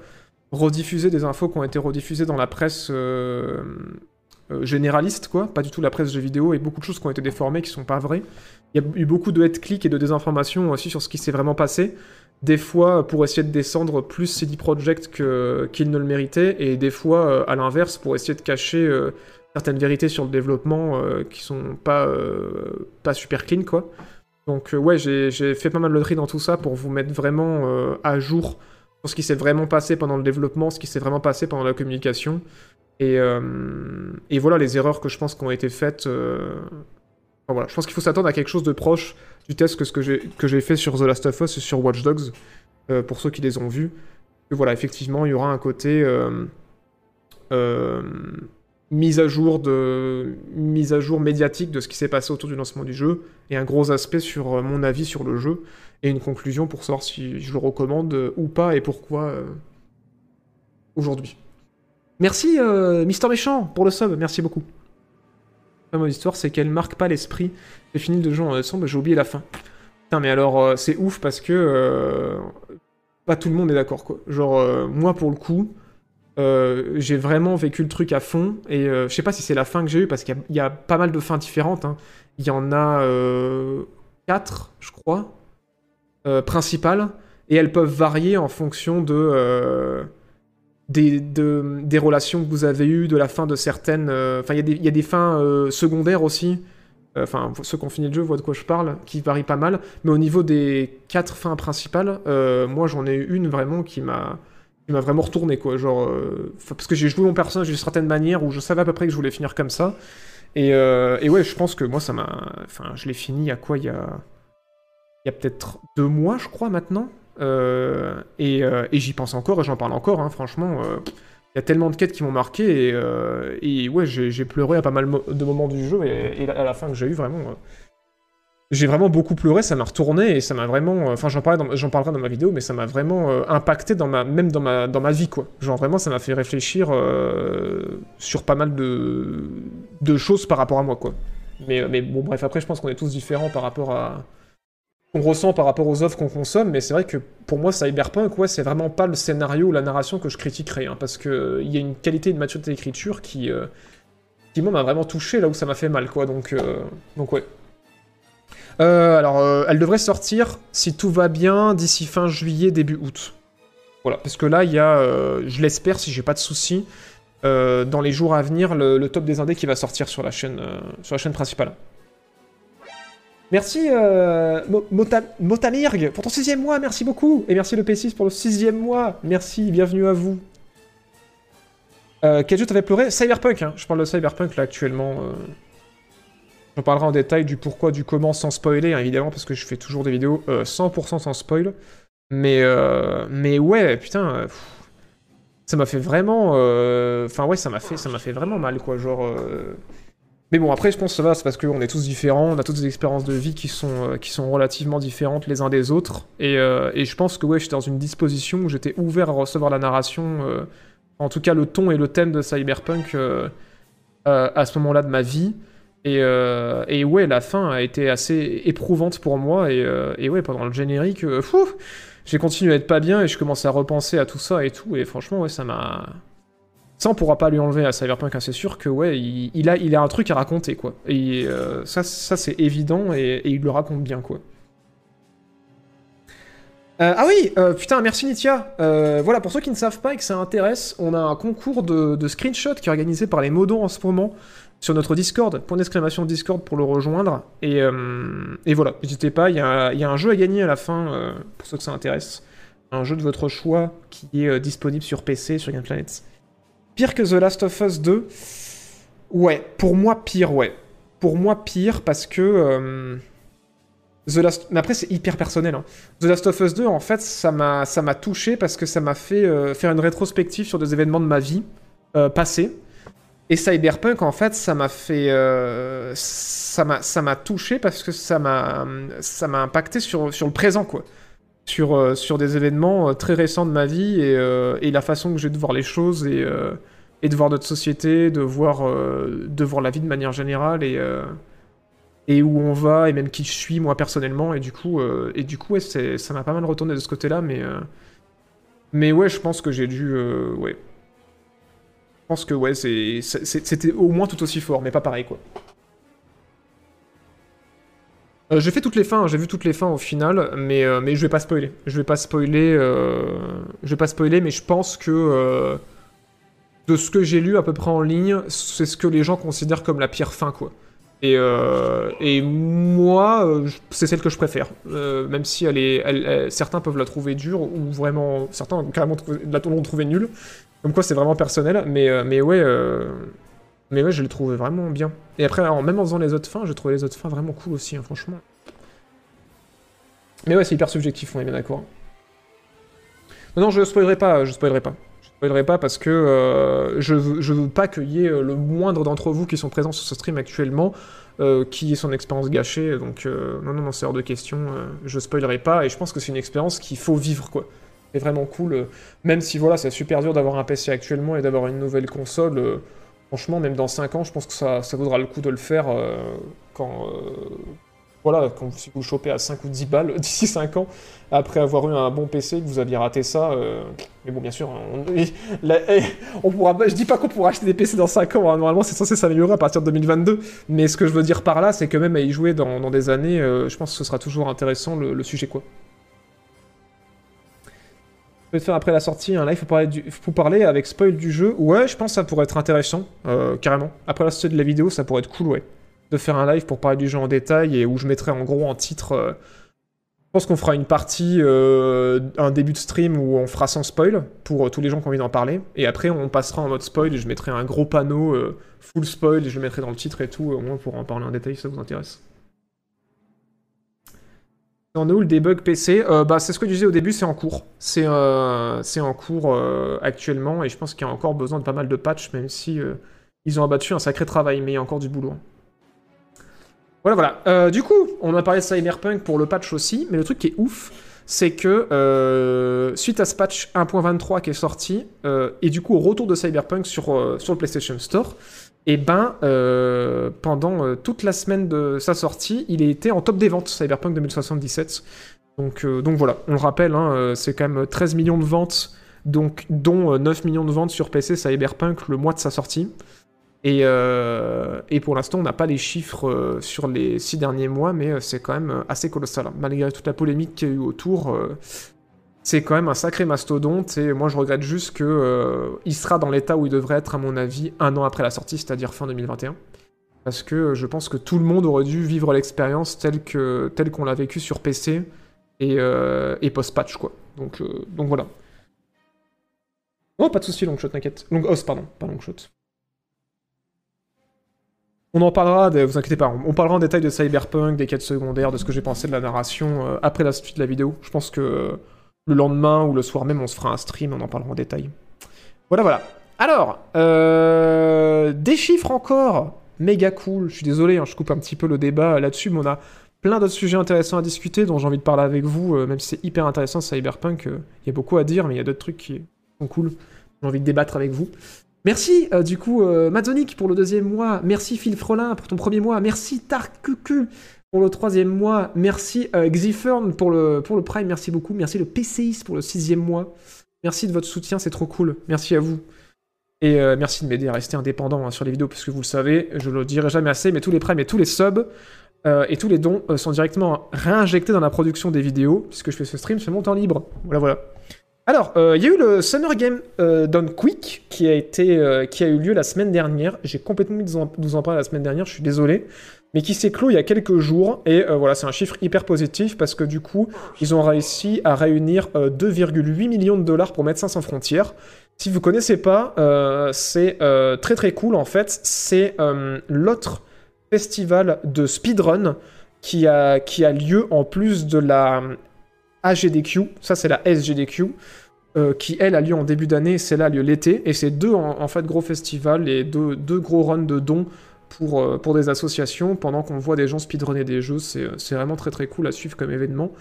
rediffusées, des infos qui ont été rediffusées dans la presse euh, généraliste, quoi, pas du tout la presse jeux vidéo, et beaucoup de choses qui ont été déformées, qui sont pas vraies. Il y a eu beaucoup de head click et de désinformation aussi sur ce qui s'est vraiment passé. Des fois, pour essayer de descendre plus CD Projekt que- qu'il ne le méritait, et des fois, euh, à l'inverse, pour essayer de cacher euh, certaines vérités sur le développement euh, qui sont pas, super clean, quoi. Donc, ouais, j'ai fait pas mal de tri dans tout ça pour vous mettre vraiment à jour sur ce qui s'est vraiment passé pendant le développement, ce qui s'est vraiment passé pendant la communication. Et, voilà les erreurs que je pense qui ont été faites. Je pense qu'il faut s'attendre à quelque chose de proche du test que ce que j'ai fait sur The Last of Us et sur Watch Dogs, euh, pour ceux qui les ont vus. Voilà, effectivement, il y aura un côté euh, euh, mise à jour mise à jour médiatique de ce qui s'est passé autour du lancement du jeu et un gros aspect sur mon avis sur le jeu et une conclusion pour savoir si je le recommande ou pas et pourquoi aujourd'hui. Merci Mister Méchant pour le sub, merci beaucoup. La mauvaise histoire, c'est qu'elle marque pas l'esprit. J'ai fini le jeu en décembre, j'ai oublié la fin. Mais alors euh, c'est ouf parce que euh, pas tout le monde est d'accord quoi. Genre euh, moi pour le coup, j'ai vraiment vécu le truc à fond et je sais pas si c'est la fin que j'ai eue parce qu'il y a- pas mal de fins différentes. hein. Il y en a euh, quatre, je crois, principales et elles peuvent varier en fonction de des, de- des relations que vous avez eues, de la fin de certaines. euh, Enfin, il y, a des- il y a des fins euh, secondaires aussi. Euh, Enfin, ceux qui ont fini le jeu voient de quoi je parle, qui varient pas mal. Mais au niveau des quatre fins principales, moi j'en ai une vraiment qui m'a m'a vraiment retourné quoi. Genre, parce que j'ai joué mon personnage d'une certaine manière où je savais à peu près que je voulais finir comme ça. Et, et ouais, je pense que moi ça m'a. Enfin, je l'ai fini à quoi? Il y a. Il y a peut-être deux mois, je crois, maintenant. Euh, et euh, et j'y pense encore et j'en parle encore, hein, franchement. euh, Il y a tellement de quêtes qui m'ont marqué et, ouais, j'ai pleuré à pas mal de moments du jeu et, à la fin que j'ai eu, vraiment. j'ai vraiment beaucoup pleuré, ça m'a retourné et ça m'a vraiment. Enfin, j'en j'en parlerai dans ma vidéo, mais ça m'a vraiment impacté dans ma, même dans ma, dans ma vie, quoi. Genre vraiment, ça m'a fait réfléchir sur pas mal de, choses par rapport à moi, quoi. Mais bon, bref, après, je pense qu'on est tous différents par rapport à. Qu'on ressent par rapport aux offres qu'on consomme, mais c'est vrai que pour moi, Cyberpunk, ouais, c'est vraiment pas le scénario ou la narration que je critiquerais, hein, parce qu'il il y a une qualité et une maturité d'écriture qui. euh, m'a vraiment touché là où ça m'a fait mal, quoi. Donc, euh, donc ouais. Euh, alors, euh, elle devrait sortir, si tout va bien, d'ici fin juillet, début août. Voilà, parce que là, il y a, euh, je l'espère, si j'ai pas de soucis, euh, dans les jours à venir, le, top des indés qui va sortir euh, sur la chaîne principale. Merci euh, Mo- Mota- Motamirg pour ton sixième mois, merci beaucoup. Et merci le P6 pour le sixième mois. Merci, bienvenue à vous. Euh, quel jeu t'avais pleuré Cyberpunk, hein. je parle de Cyberpunk là actuellement. euh. J'en parlerai en détail du pourquoi, du comment, sans spoiler, hein, évidemment, parce que je fais toujours des vidéos euh, 100% sans spoil. Mais, euh, mais ouais, putain, euh, ça m'a fait vraiment... euh, Enfin ouais, ça m'a fait, ça m'a fait vraiment mal, quoi, genre... Mais bon, après, je pense que ça va, c'est parce qu'on est tous différents, on a toutes des expériences de vie qui sont, euh, qui sont relativement différentes les uns des autres. Et, euh, et je pense que ouais, j'étais dans une disposition où j'étais ouvert à recevoir la narration, euh, en tout cas le ton et le thème de Cyberpunk à ce moment-là de ma vie. Et, et ouais, la fin a été assez éprouvante pour moi. Et, et ouais, pendant le générique, j'ai continué à être pas bien et je commençais à repenser à tout ça et tout. Et franchement, ouais, ça m'a. Ça, on pourra pas lui enlever à Cyberpunk, hein, c'est sûr que ouais, il, a, il a un truc à raconter. Et euh, ça, c'est évident et, il le raconte bien. Euh, ah oui, euh, putain, merci Nitia. Voilà, pour ceux qui ne savent pas et que ça intéresse, on a un concours de, screenshots qui est organisé par les modos en ce moment sur notre Discord. Point d'exclamation Discord pour le rejoindre. Et, voilà, n'hésitez pas, il y, a un jeu à gagner à la fin pour ceux que ça intéresse. Un jeu de votre choix qui est disponible sur PC, sur Game Planet. Pire que The Last of Us 2 Ouais, pour moi pire, ouais. Pour moi pire parce que... euh, The Last... Mais après c'est hyper personnel. hein. The Last of Us 2, en fait, ça m'a touché parce que ça m'a fait euh, faire une rétrospective sur des événements de ma vie euh, passés. Et Cyberpunk, en fait, ça m'a fait... euh, ça m'a ça m'a touché parce que ça m'a ça m'a impacté sur, sur le présent, quoi. Sur, euh, sur des événements euh, très récents de ma vie et, euh, et la façon que j'ai de voir les choses et, et de voir notre société, de voir, de voir la vie de manière générale et... et où on va et même qui je suis moi personnellement. Et du coup et du coup ouais, ça m'a pas mal retourné de ce côté-là mais mais ouais je pense que j'ai dû ouais. Je pense que ouais c'était au moins tout aussi fort mais pas pareil quoi Euh, j'ai fait toutes les fins, j'ai vu toutes les fins au final, mais, euh, mais je vais pas spoiler. Je vais pas spoiler, euh, je vais pas spoiler, mais je pense que de ce que j'ai lu à peu près en ligne, c'est ce que les gens considèrent comme la pire fin, quoi. Et, et moi, c'est celle que je préfère, même si elle est, certains peuvent la trouver dure ou vraiment, certains ont carrément trouvé, l'ont trouvée nulle. Comme quoi, c'est vraiment personnel, mais mais ouais. Mais ouais, je l'ai trouvé vraiment bien. Et après, même en faisant les autres fins, j'ai trouvé les autres fins vraiment cool aussi, hein, franchement. Mais ouais, c'est hyper subjectif, on est bien d'accord. Non, non, je spoilerai pas, je spoilerai pas. Je spoilerai pas parce que euh, je, veux, je veux pas qu'il y ait euh, le moindre d'entre vous qui sont présents sur ce stream actuellement euh, qui ait son expérience gâchée. Donc, euh, non, non, non, c'est hors de question. je spoilerai pas et je pense que c'est une expérience qu'il faut vivre, quoi. C'est vraiment cool. même si, voilà, c'est super dur d'avoir un PC actuellement et d'avoir une nouvelle console. Franchement, même dans 5 ans, je pense que ça, vaudra le coup de le faire euh, quand. euh, voilà, quand vous chopez à 5 ou 10 balles d'ici 5 ans, après avoir eu un bon PC, que vous aviez raté ça. euh, Mais bon, bien sûr, on, pourra je dis pas qu'on pourra acheter des PC dans 5 ans, hein, normalement c'est censé s'améliorer à partir de 2022. Mais ce que je veux dire par là, c'est que même à y jouer dans, des années, je pense que ce sera toujours intéressant le, le sujet, quoi. Te faire après la sortie un live pour parler, du- parler avec spoil du jeu. Ouais, je pense que ça pourrait être intéressant, euh, carrément. Après la sortie de la vidéo, ça pourrait être cool, ouais de faire un live pour parler du jeu en détail et où je mettrai en gros en titre. euh, je pense qu'on fera une partie, euh, un début de stream où on fera sans spoil pour euh, tous les gens qui ont envie d'en parler. Et après, on passera en mode spoil et je mettrai un gros panneau full spoil et je le mettrai dans le titre et tout, au moins pour en parler en détail si ça vous intéresse. On est où le debug PC Euh, Bah, c'est ce que je disais au début, c'est en cours. C'est euh, en cours euh, actuellement et je pense qu'il y a encore besoin de pas mal de patchs, même si ils ont abattu un sacré travail, mais il y a encore du boulot. Voilà, voilà. Du coup, on a parlé de Cyberpunk pour le patch aussi, mais le truc qui est ouf, c'est que suite à ce patch 1.23 qui est sorti, et du coup au retour de Cyberpunk sur le PlayStation Store, et ben euh, pendant euh, toute la semaine de sa sortie, il été en top des ventes Cyberpunk 2077. Donc, euh, donc voilà, on le rappelle, hein, c'est quand même 13 millions de ventes, dont euh, 9 millions de ventes sur PC Cyberpunk le mois de sa sortie. Et, et pour l'instant, on n'a pas les chiffres sur les six derniers mois, mais c'est quand même assez colossal. Malgré toute la polémique qu'il y a eu autour, c'est quand même un sacré mastodonte. Et moi, je regrette juste que euh, il sera dans l'état où il devrait être, à mon avis, un an après la sortie, c'est-à-dire fin 2021. Parce que euh, je pense que tout le monde aurait dû vivre l'expérience telle qu'on l'a vécu sur PC et, euh, et post-patch, quoi. Donc, euh, donc voilà. Oh, pas de souci, Longshot, t'inquiète. Long... Oh, pardon, pas Longshot. On en parlera, de- vous inquiétez pas, on, parlera en détail de Cyberpunk, des quêtes secondaires, de ce que j'ai pensé de la narration après la suite de la vidéo. Je pense que le lendemain ou le soir même, on se fera un stream, on en parlera en détail. Voilà, voilà. Alors, euh, des chiffres encore, méga cool. Je suis désolé, hein, je coupe un petit peu le débat là-dessus, mais on a plein d'autres sujets intéressants à discuter dont j'ai envie de parler avec vous, euh, même si c'est hyper intéressant Cyberpunk. euh, Il y a beaucoup à dire, mais il y a d'autres trucs qui sont cool. J'ai envie de débattre avec vous. Merci euh, du coup Mazonic pour le deuxième mois, merci Phil Frolin pour ton premier mois, merci Tarkuku pour le troisième mois, merci euh, pour le, pour Prime, merci beaucoup, merci le PCIS pour le sixième mois, merci de votre soutien, c'est trop cool, merci à vous. Et euh, merci de m'aider à rester indépendant hein, sur les vidéos, puisque vous le savez, je le dirai jamais assez, mais tous les primes et tous les subs euh, et tous les dons euh, sont directement réinjectés dans la production des vidéos, puisque je fais ce stream sur mon temps libre. Voilà, voilà. Alors, euh, il y a eu le Summer Game euh, Done Quick qui a, été, euh, qui a eu lieu la semaine dernière. J'ai complètement oublié de vous en- parler la semaine dernière, je suis désolé. Mais qui s'est clos il y a quelques jours. Et euh, voilà, c'est un chiffre hyper positif parce que du coup, ils ont réussi à réunir euh, 2,8 millions de dollars pour Médecins Sans Frontières. Si vous connaissez pas, c'est très très cool en fait. C'est l'autre festival de speedrun qui a lieu en plus de la AGDQ, ça c'est la SGDQ, euh, qui elle a lieu en début d'année, c'est là a lieu l'été, et c'est deux en, fait gros festivals et deux, deux gros runs de dons pour, euh, pour des associations pendant qu'on voit des gens speedrunner des jeux, c'est vraiment très très cool à suivre comme événement.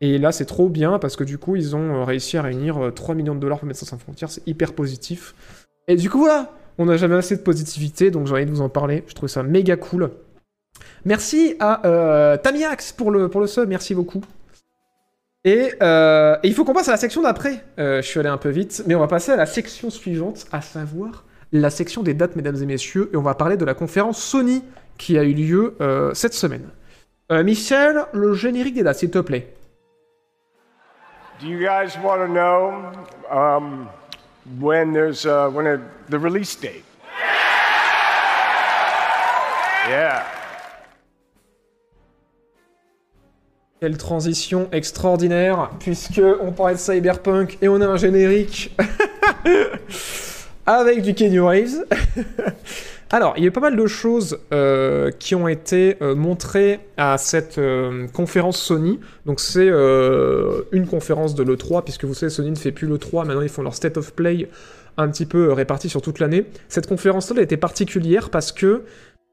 Et là c'est trop bien parce que du coup ils ont euh, réussi à réunir euh, 3 millions de dollars pour Médecins Sans Frontières, c'est hyper positif. Et du coup voilà, on n'a jamais assez de positivité, donc j'ai envie de vous en parler, je trouve ça méga cool. Merci à euh, Tamiax pour le, pour le sub, merci beaucoup. Et, euh, et il faut qu'on passe à la section d'après. Euh, je suis allé un peu vite, mais on va passer à la section suivante, à savoir la section des dates, mesdames et messieurs, et on va parler de la conférence Sony qui a eu lieu euh, cette semaine. Euh, Michel, le générique des dates, s'il te plaît. Do you guys want to know um, when there's uh, when a, the release date? Yeah. Quelle transition extraordinaire, puisque on parlait de Cyberpunk et on a un générique avec du Kenny Reeves. Alors, il y a eu pas mal de choses euh, qui ont été euh, montrées à cette euh, conférence Sony. Donc, c'est une conférence de l'E3, puisque vous savez, Sony ne fait plus l'E3, maintenant ils font leur State of Play un petit peu réparti sur toute l'année. Cette conférence-là était particulière parce que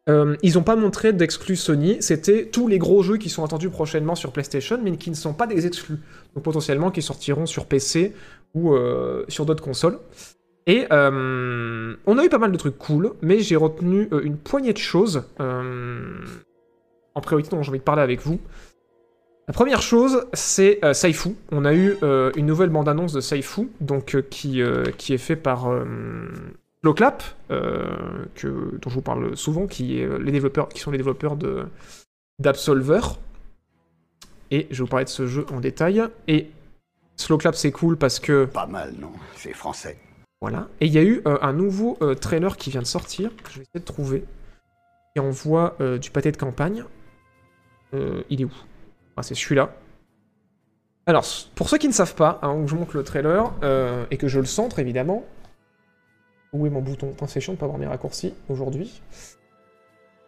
euh, ils n'ont pas montré d'exclus Sony, c'était tous les gros jeux qui sont attendus prochainement sur PlayStation, mais qui ne sont pas des exclus. Donc potentiellement qui sortiront sur PC ou euh, sur d'autres consoles. Et euh, on a eu pas mal de trucs cool, mais j'ai retenu une poignée de choses en priorité dont j'ai envie de parler avec vous. La première chose, c'est Saifu. On a eu une nouvelle bande-annonce de Saifu, donc qui, qui est fait par Loclap, euh, que, dont je vous parle souvent, qui, est, euh, les développeurs, qui sont les développeurs de d'Absolver. Et je vais vous parler de ce jeu en détail. Et Slowclap, c'est cool parce que Pas mal, non C'est français. voilà. Et il y a eu euh, un nouveau euh, trailer qui vient de sortir, que je vais essayer de trouver, qui envoie du pâté de campagne. Il est où? Ah, c'est celui-là. Alors, pour ceux qui ne savent pas, avant que je montre le trailer, et que je le centre évidemment. Où est mon bouton C'est chiant de pas avoir mes raccourcis aujourd'hui?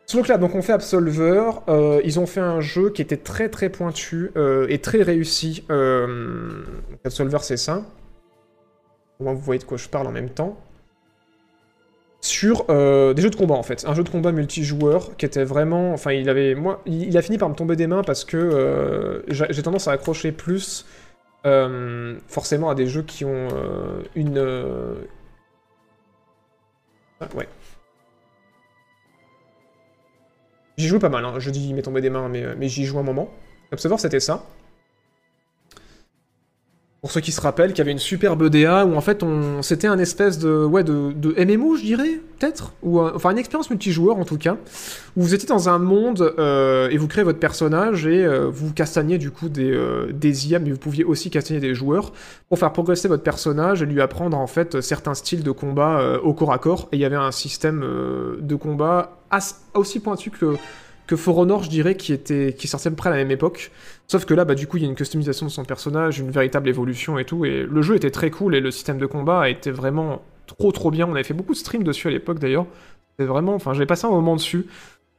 Slowclap, donc on fait Absolver. euh, ils ont fait un jeu qui était très très pointu euh, et très réussi. Euh, Absolver, c'est ça. Au moins, vous voyez de quoi je parle en même temps. Sur des jeux de combat en fait, un jeu de combat multijoueur qui était vraiment, enfin il avait, moi, il a fini par me tomber des mains parce que j'ai tendance à accrocher plus forcément à des jeux qui ont une, ah, ouais. J'y joue pas mal, hein. je dis il m'est tombé des mains, mais, mais j'y joue un moment. Observer c'était ça. Pour ceux qui se rappellent, qu'il y avait une superbe DA où en fait c'était un espèce de ouais de, MMO, je dirais, peut-être, ou enfin une expérience multijoueur en tout cas, où vous étiez dans un monde euh, et vous créez votre personnage et euh, vous castagniez du coup des, euh, des IA, mais vous pouviez aussi castagner des joueurs pour faire progresser votre personnage et lui apprendre en fait certains styles de combat au corps à corps. Et il y avait un système de combat aussi pointu que que For Honor, je dirais, qui était qui sortait à peu près à la même époque. Sauf que là, bah, du coup, il y a une customisation de son personnage, une véritable évolution et tout. Et le jeu était très cool et le système de combat été vraiment trop trop bien. On avait fait beaucoup de streams dessus à l'époque d'ailleurs. C'était vraiment, enfin, j'ai passé un moment dessus.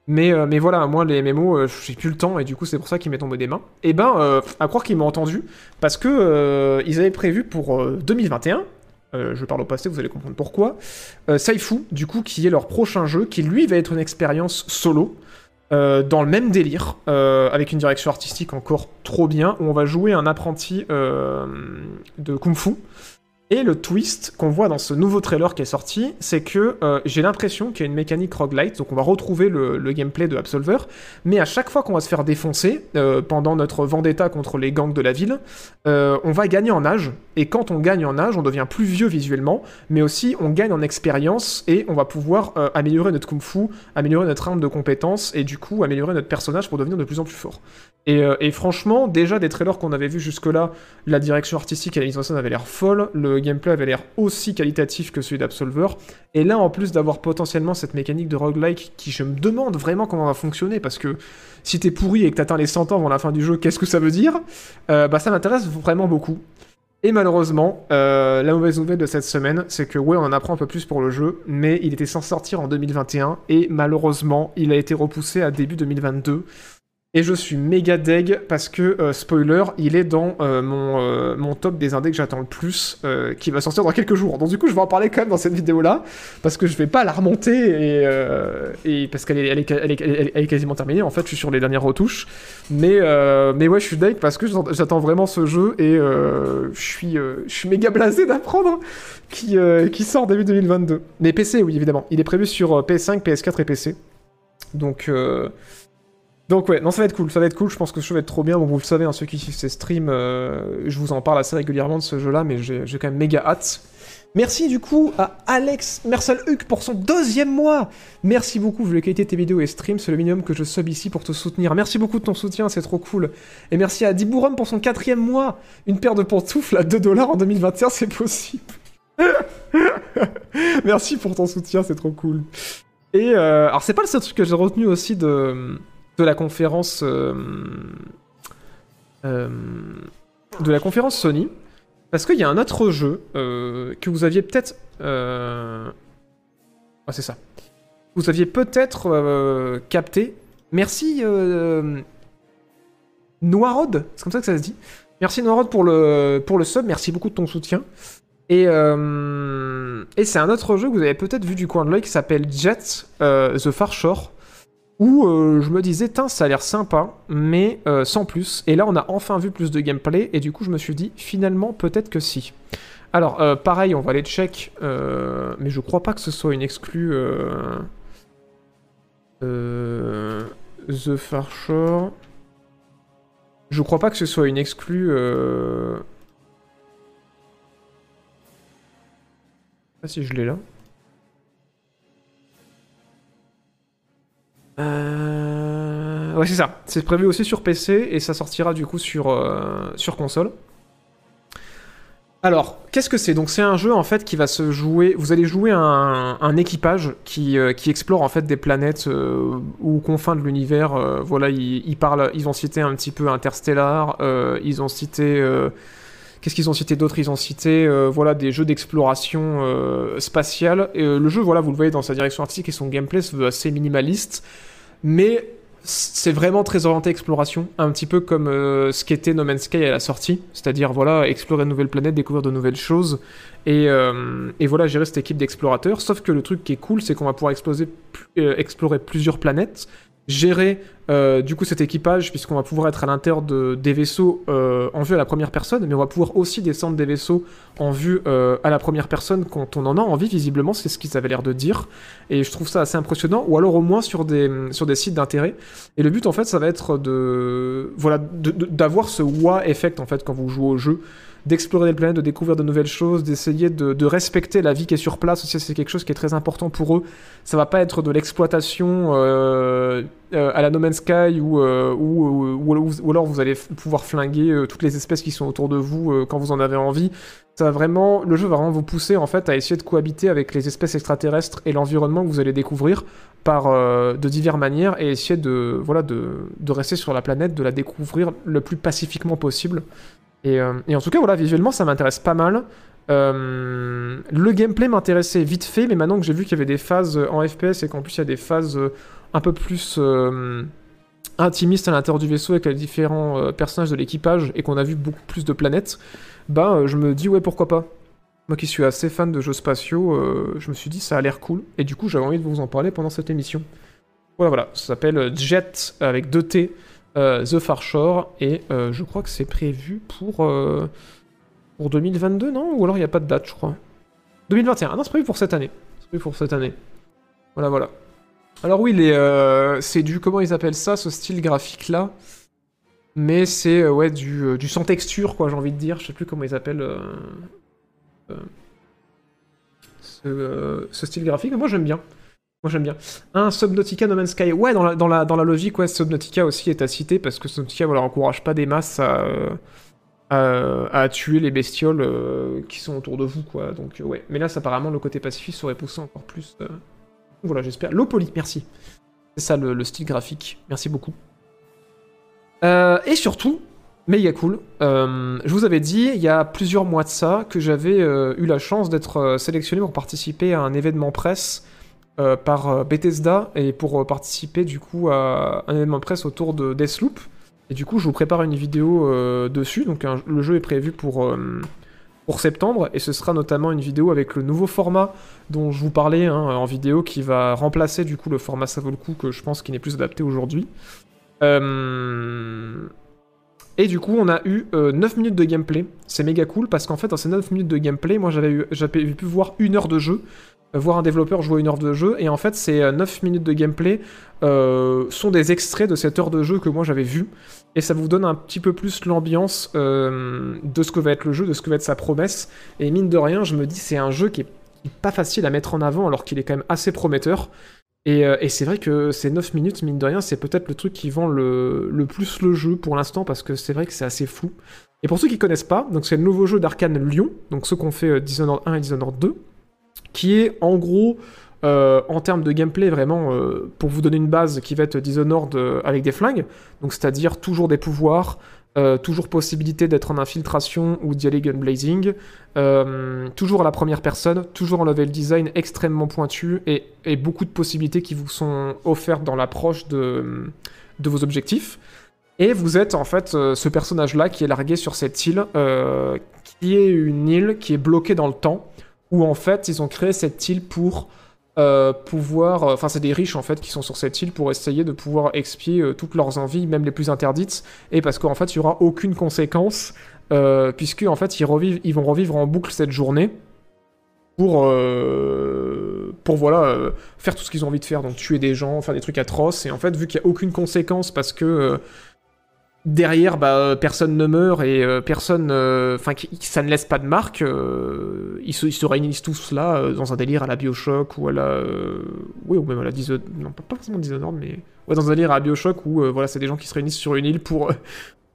Mais, euh, mais voilà, moi, les MMO, euh, j'ai plus le temps et du coup, c'est pour ça qu'il m'est tombé des mains. Et ben, euh, à croire qu'ils m'ont entendu parce que euh, ils avaient prévu pour euh, 2021. euh, je parle au passé, vous allez comprendre pourquoi. Saifu, du coup, qui est leur prochain jeu, qui lui va être une expérience solo. Euh, dans le même délire, euh, avec une direction artistique encore trop bien, où on va jouer un apprenti euh, de Kung Fu. Et le twist qu'on voit dans ce nouveau trailer qui est sorti, c'est que euh, j'ai l'impression qu'il y a une mécanique roguelite, donc on va retrouver le, gameplay de Absolver, mais à chaque fois qu'on va se faire défoncer, euh, pendant notre vendetta contre les gangs de la ville, euh, on va gagner en âge, et quand on gagne en âge, on devient plus vieux visuellement, mais aussi on gagne en expérience, et on va pouvoir améliorer notre Kung Fu, améliorer notre arme de compétences, et du coup améliorer notre personnage pour devenir de plus en plus fort. Et, franchement, déjà des trailers qu'on avait vus jusque-là, la direction artistique et la mise en scène avaient l'air folle, le gameplay avait l'air aussi qualitatif que celui d'Absolver, et là en plus d'avoir potentiellement cette mécanique de roguelike qui je me demande vraiment comment va fonctionner, parce que si t'es pourri et que t'atteins les 100 ans avant la fin du jeu, qu'est-ce que ça veut dire? Euh, Bah ça m'intéresse vraiment beaucoup. Et malheureusement, euh, la mauvaise nouvelle de cette semaine, c'est que ouais, on en apprend un peu plus pour le jeu, mais il était censé sortir en 2021, et malheureusement, il a été repoussé à début 2022. Et je suis méga deg parce que, euh, spoiler, il est dans euh, mon, euh, mon top des indés que j'attends le plus, qui va sortir dans quelques jours. Donc du coup, je vais en parler quand même dans cette vidéo-là, parce que je vais pas la remonter, et, parce qu'elle est, elle est, elle est- quasiment terminée. En fait, je suis sur les dernières retouches. Mais, mais ouais, je suis deg parce que j'attends- vraiment ce jeu, et je suis, je suis méga blasé d'apprendre qui, qui sort début 2022. Mais PC, oui, évidemment. Il est prévu sur euh, PS5, PS4 et PC. Donc... Donc ouais, non, ça va être cool, ça va être cool. Je pense que ce jeu va être trop bien. Bon, vous le savez, hein, ceux qui suivent ces streams, euh, je vous en parle assez régulièrement de ce jeu-là, mais j'ai quand même méga hâte. Merci du coup à Alex Mersal Huck pour son deuxième mois. Merci beaucoup, vu la qualité de tes vidéos et streams, c'est le minimum que je sub ici pour te soutenir. Merci beaucoup de ton soutien, c'est trop cool. Et merci à Dibourum pour son quatrième mois. Une paire de pantoufles à 2 dollars en 2021, c'est possible. merci pour ton soutien, c'est trop cool. Et euh, alors c'est pas le seul truc que j'ai retenu aussi de, de la conférence euh, euh, de la conférence Sony. Parce qu'il y a un autre jeu euh, que vous aviez peut-être. Ah, c'est ça. Vous aviez peut-être capté. Merci Noirod, c'est comme ça que ça se dit. Merci Noirod pour le, pour sub, merci beaucoup de ton soutien. Et, c'est un autre jeu que vous avez peut-être vu du coin de l'œil qui s'appelle Jet The Far Shore. Où euh, je me disais, tiens, ça a l'air sympa, mais euh, sans plus. Et là, on a enfin vu plus de gameplay, et du coup, je me suis dit, finalement, peut-être que si. Alors, euh, pareil, on va aller check, mais je crois pas que ce soit une exclue. The Far Shore. Je crois pas que ce soit une exclue. Je sais pas si je l'ai là. Euh... Ouais, c'est ça. C'est prévu aussi sur PC et ça sortira du coup sur, euh, sur console. Alors, qu'est-ce que c'est? Donc, c'est un jeu en fait qui va se jouer. Vous allez jouer un, un équipage qui, euh, qui explore en fait des planètes ou confins de l'univers. voilà, ils, ils parlent. Ils ont cité un petit peu Interstellar. ils ont cité. Qu'est-ce qu'ils ont cité d'autre? Ils ont cité euh, voilà des jeux d'exploration euh, spatiale. Et, euh, le jeu, voilà, vous le voyez dans sa direction artistique et son gameplay se veut assez minimaliste, mais c'est vraiment très orienté exploration, un petit peu comme ce qu'était No Man's Sky à la sortie, c'est-à-dire voilà explorer de nouvelles planètes, découvrir de nouvelles choses et, et voilà gérer cette équipe d'explorateurs. Sauf que le truc qui est cool, c'est qu'on va pouvoir explorer plusieurs planètes, gérer euh, du coup cet équipage puisqu'on va pouvoir être à l'intérieur de, des vaisseaux euh, en vue à la première personne, mais on va pouvoir aussi descendre des vaisseaux en vue euh, à la première personne quand on en a envie. Visiblement, c'est ce qu'ils avaient l'air de dire, et je trouve ça assez impressionnant. Ou alors au moins sur des sur des sites d'intérêt. Et le but en fait, ça va être de voilà d'avoir ce wow effect en fait quand vous jouez au jeu d'explorer des planètes, de découvrir de nouvelles choses, d'essayer de, respecter la vie qui est sur place. Aussi, c'est quelque chose qui est très important pour eux. Ça va pas être de l'exploitation euh, euh, à la No Man's Sky ou, euh, ou, alors vous allez pouvoir flinguer toutes les espèces qui sont autour de vous quand vous en avez envie. Ça vraiment, le jeu va vraiment vous pousser en fait à essayer de cohabiter avec les espèces extraterrestres et l'environnement que vous allez découvrir par de diverses manières et essayer de voilà de, de rester sur la planète, de la découvrir le plus pacifiquement possible. Et, euh, et en tout cas, voilà, visuellement, ça m'intéresse pas mal. Euh, le gameplay m'intéressait vite fait, mais maintenant que j'ai vu qu'il y avait des phases euh, en FPS et qu'en plus il y a des phases un peu plus intimistes à l'intérieur du vaisseau avec les différents personnages de l'équipage et qu'on a vu beaucoup plus de planètes, bah je me dis ouais pourquoi pas. Moi qui suis assez fan de jeux spatiaux, je me suis dit ça a l'air cool et du coup j'avais envie de vous en parler pendant cette émission. Voilà voilà, ça s'appelle Jet avec deux T, The Far Shore et euh, je crois que c'est prévu pour euh, pour 2022 non? Ou alors il n'y a pas de date je crois. 2021, ah non c'est prévu pour cette année. C'est prévu pour cette année. Voilà voilà. Alors oui, euh, c'est du comment ils appellent ça, ce style graphique là. Mais c'est euh, ouais du, euh, du sans texture quoi, j'ai envie de dire. Je sais plus comment ils appellent euh, euh, ce, euh, ce style graphique. Mais moi j'aime bien. Moi j'aime bien. Un Subnautica No Man's Sky. Ouais, dans la, dans la, dans la logique, Subnautica aussi est à citer parce que Subnautica voilà, encourage pas des masses à, à, tuer les bestioles euh, qui sont autour de vous quoi. Donc euh, ouais. Mais là, apparemment, le côté pacifiste serait poussé encore plus. euh, voilà, j'espère. Low poly, merci. C'est ça le, le style graphique. Merci beaucoup. Et surtout, méga cool. je vous avais dit il y a plusieurs mois de ça que j'avais eu la chance d'être sélectionné pour participer à un événement presse euh, par euh, Bethesda et pour euh, participer du coup à un événement presse autour de Deathloop. Et du coup, je vous prépare une vidéo dessus. Donc, le jeu est prévu pour, pour septembre et ce sera notamment une vidéo avec le nouveau format dont je vous parlais hein, en vidéo qui va remplacer du coup le format ça vaut le coup que je pense qui n'est plus adapté aujourd'hui. Et du coup, on a eu euh, 9 minutes de gameplay. C'est méga cool parce qu'en fait, dans ces 9 minutes de gameplay, moi j'avais pu voir une heure de jeu. Voir un développeur jouer une heure de jeu, et en fait, ces euh, 9 minutes de gameplay euh, sont des extraits de cette heure de jeu que moi j'avais vue, et ça vous donne un petit peu plus l'ambiance euh, de ce que va être le jeu, de ce que va être sa promesse, et mine de rien, je me dis, c'est un jeu qui est pas facile à mettre en avant, alors qu'il est quand même assez prometteur. Et, euh, et c'est vrai que ces 9 minutes, mine de rien, c'est peut-être le truc qui vend le, plus le jeu pour l'instant, parce que c'est vrai que c'est assez fou. Et pour ceux qui connaissent pas, donc c'est le nouveau jeu d'Arkane Lyon, donc ceux qu'on fait euh, Dishonored 1 et Dishonored 2, qui est en gros, euh, en termes de gameplay, vraiment, euh, pour vous donner une base, qui va être Dishonored euh, avec des flingues, donc c'est-à-dire toujours des pouvoirs, toujours possibilité d'être en infiltration ou d'y aller gunblazing, toujours à la première personne, toujours un level design extrêmement pointu et, beaucoup de possibilités qui vous sont offertes dans l'approche de, vos objectifs. Et vous êtes en fait ce personnage-là qui est largué sur cette île, qui est une île qui est bloquée dans le temps, où en fait ils ont créé cette île pour euh, pouvoir... Enfin c'est des riches en fait qui sont sur cette île pour essayer de pouvoir expier euh, toutes leurs envies, même les plus interdites, et parce qu'en fait il n'y aura aucune conséquence, euh, puisque en fait ils, revivent, ils vont revivre en boucle cette journée pour, euh, pour voilà, euh, faire tout ce qu'ils ont envie de faire, donc tuer des gens, faire des trucs atroces, et en fait vu qu'il n'y a aucune conséquence parce que euh, derrière, bah, euh, personne ne meurt et euh, personne, euh, enfin, ça ne laisse pas de marque. ils, se, réunissent tous là dans un délire à la Bioshock ou à la, oui, ou même à la Dishonored, non pas, forcément Dishonored, mais ouais, dans un délire à la Bioshock où voilà, c'est des gens qui se réunissent sur une île pour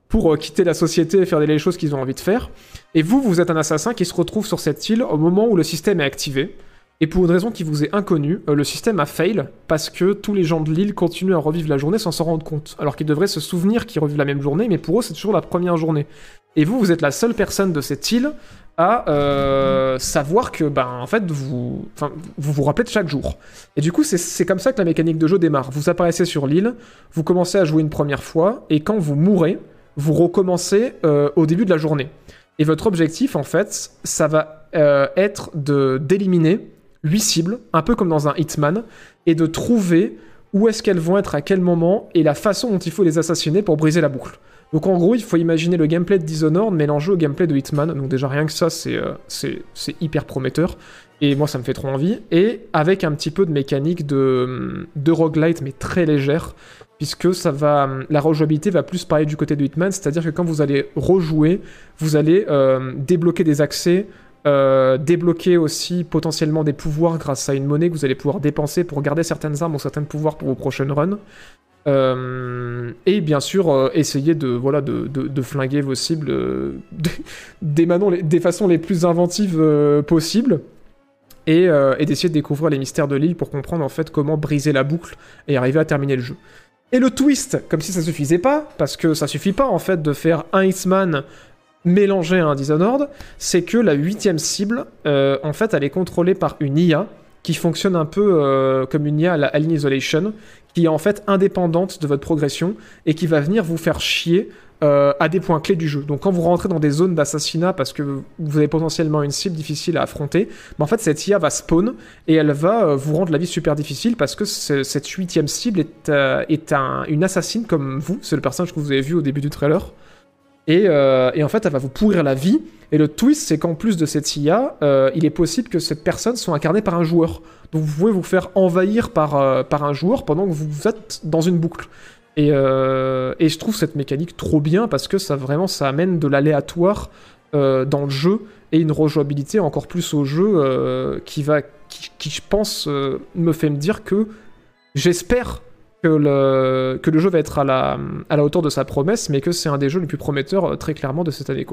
pour quitter la société et faire les choses qu'ils ont envie de faire. Et vous, vous êtes un assassin qui se retrouve sur cette île au moment où le système est activé. Et pour une raison qui vous est inconnue, euh, le système a fail parce que tous les gens de l'île continuent à revivre la journée sans s'en rendre compte. Alors qu'ils devraient se souvenir qu'ils revivent la même journée, mais pour eux, c'est toujours la première journée. Et vous, vous êtes la seule personne de cette île à euh, savoir que, ben, en fait, vous, vous vous rappelez de chaque jour. Et du coup, c'est- comme ça que la mécanique de jeu démarre. Vous apparaissez sur l'île, vous commencez à jouer une première fois, et quand vous mourrez, vous recommencez euh, au début de la journée. Et votre objectif, en fait, ça va être d'éliminer huit cibles, un peu comme dans un Hitman, et de trouver où est-ce qu'elles vont être à quel moment et la façon dont il faut les assassiner pour briser la boucle. Donc en gros, il faut imaginer le gameplay de Dishonored mélangé au gameplay de Hitman. Donc déjà rien que ça, c'est euh, hyper prometteur. Et moi, ça me fait trop envie. Et avec un petit peu de mécanique de, de roguelite, mais très légère, puisque ça va, la rejouabilité va plus parler du côté de Hitman, c'est-à-dire que quand vous allez rejouer, vous allez euh, débloquer des accès, euh, débloquer aussi potentiellement des pouvoirs grâce à une monnaie que vous allez pouvoir dépenser pour garder certaines armes ou certains pouvoirs pour vos prochaines runs. Euh, et bien sûr, euh, essayer de, voilà, de, de- flinguer vos cibles des, des façons les plus inventives possibles. Et, et d'essayer de découvrir les mystères de l'île pour comprendre en fait comment briser la boucle et arriver à terminer le jeu. Et le twist, comme si ça suffisait pas, parce que ça suffit pas en fait de faire un Hitman mélangé à un Dishonored, c'est que la huitième cible, euh, en fait, elle est contrôlée par une IA qui fonctionne un peu euh, comme une IA à la Alien Isolation, qui est en fait indépendante de votre progression et qui va venir vous faire chier euh, à des points clés du jeu. Donc quand vous rentrez dans des zones d'assassinat parce que vous avez potentiellement une cible difficile à affronter, mais en fait cette IA va spawn et elle va vous rendre la vie super difficile parce que ce- cette huitième cible est, est un- une assassine comme vous, c'est le personnage que vous avez vu au début du trailer. Et, euh, et en fait, elle va vous pourrir la vie. Et le twist, c'est qu'en plus de cette IA, euh, il est possible que cette personne soit incarnée par un joueur. Donc vous pouvez vous faire envahir par, euh, par un joueur pendant que vous êtes dans une boucle. Et, je trouve cette mécanique trop bien parce que ça vraiment ça amène de l'aléatoire dans le jeu et une rejouabilité encore plus au jeu qui va qui, je pense me fait me dire que j'espère que le, jeu va être à la, hauteur de sa promesse, mais que c'est un des jeux les plus prometteurs euh, très clairement de cette année.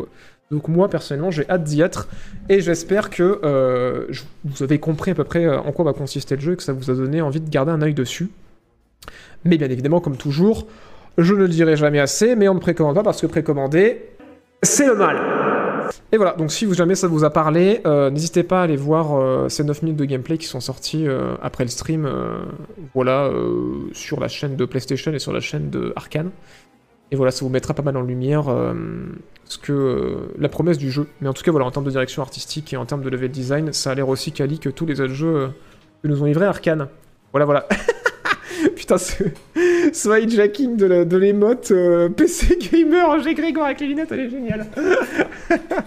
Donc moi personnellement j'ai hâte d'y être et j'espère que euh, vous avez compris à peu près euh, en quoi va consister le jeu et que ça vous a donné envie de garder un œil dessus. Mais bien évidemment comme toujours, je ne le dirai jamais assez, mais on ne précommande pas parce que précommander, c'est le mal. Et voilà, donc si jamais ça vous a parlé, euh, n'hésitez pas à aller voir euh, ces 9 minutes de gameplay qui sont sorties euh, après le stream, voilà, sur la chaîne de PlayStation et sur la chaîne de Arkane. Et voilà, ça vous mettra pas mal en lumière ce que la promesse du jeu. Mais en tout cas, voilà, en termes de direction artistique et en termes de level design, ça a l'air aussi quali que tous les autres jeux que nous ont livrés Arkane. Voilà, voilà. Putain, ce, ce hijacking de l'émote euh, PC gamer, j'ai Grégoire avec les lunettes, elle est géniale. Alors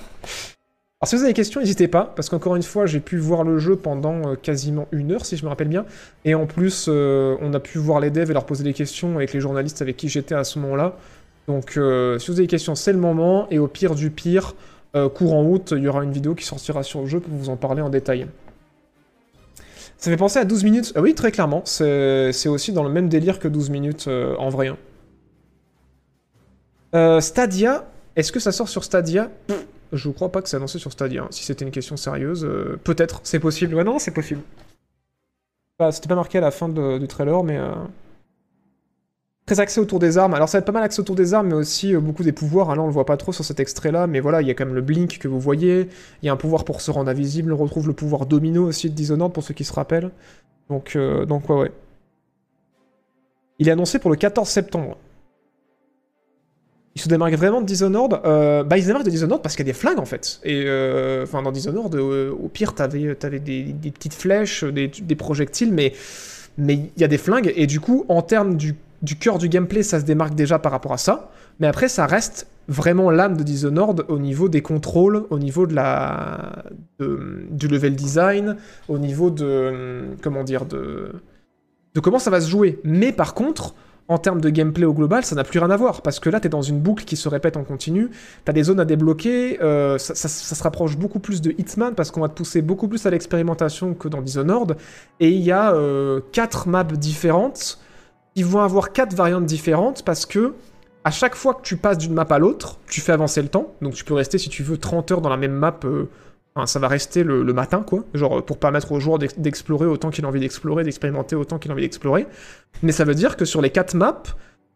si vous avez des questions, n'hésitez pas, parce qu'encore une fois, j'ai pu voir le jeu pendant euh, quasiment une heure, si je me rappelle bien, et en plus, euh, on a pu voir les devs et leur poser des questions avec les journalistes avec qui j'étais à ce moment-là. Donc si vous avez des questions, c'est le moment, et au pire du pire, courant août, il y aura une vidéo qui sortira sur le jeu pour vous en parler en détail. Ça fait penser à 12 minutes. Ah oui, très clairement. C'est aussi dans le même délire que 12 minutes euh, en vrai. hein. Euh, Stadia, est-ce que ça sort sur Stadia? Je crois pas que c'est annoncé sur Stadia. hein. Si c'était une question sérieuse, euh, peut-être, c'est possible. Ouais, non, c'est possible. Bah, c'était pas marqué à la fin du trailer, mais. Très axé autour des armes. Alors ça va être pas mal axé autour des armes, mais aussi euh, beaucoup des pouvoirs. hein. Là, on le voit pas trop sur cet extrait-là, mais voilà, il y a quand même le blink que vous voyez. Il y a un pouvoir pour se rendre invisible. On retrouve le pouvoir domino aussi de Dishonored pour ceux qui se rappellent. Donc, euh, donc ouais, ouais. Il est annoncé pour le 14 septembre. Il se démarque vraiment de Dishonored euh, Bah, il se démarque de Dishonored parce qu'il y a des flingues en fait. Et enfin, dans Dishonored, au pire, t'avais avais des, des petites flèches, des, des projectiles, mais mais il y a des flingues. Et du coup, en termes du, du cœur du gameplay, ça se démarque déjà par rapport à ça. Mais après, ça reste vraiment l'âme de Dishonored au niveau des contrôles, au niveau de la du level design, au niveau de comment dire de de comment ça va se jouer. Mais par contre, en termes de gameplay au global, ça n'a plus rien à voir. Parce que là, t'es dans une boucle qui se répète en continu. T'as des zones à débloquer. euh, ça se rapproche beaucoup plus de Hitman parce qu'on va te pousser beaucoup plus à l'expérimentation que dans Dishonored. Et il y a euh, quatre maps différentes. Ils vont avoir quatre variantes différentes parce que à chaque fois que tu passes d'une map à l'autre, tu fais avancer le temps. Donc tu peux rester, si tu veux, 30 heures dans la même map. euh, ça va rester le, matin, quoi. Genre, pour permettre au joueur d'ex- d'explorer autant qu'il a envie d'explorer, d'expérimenter autant qu'il a envie d'explorer. Mais ça veut dire que sur les quatre maps,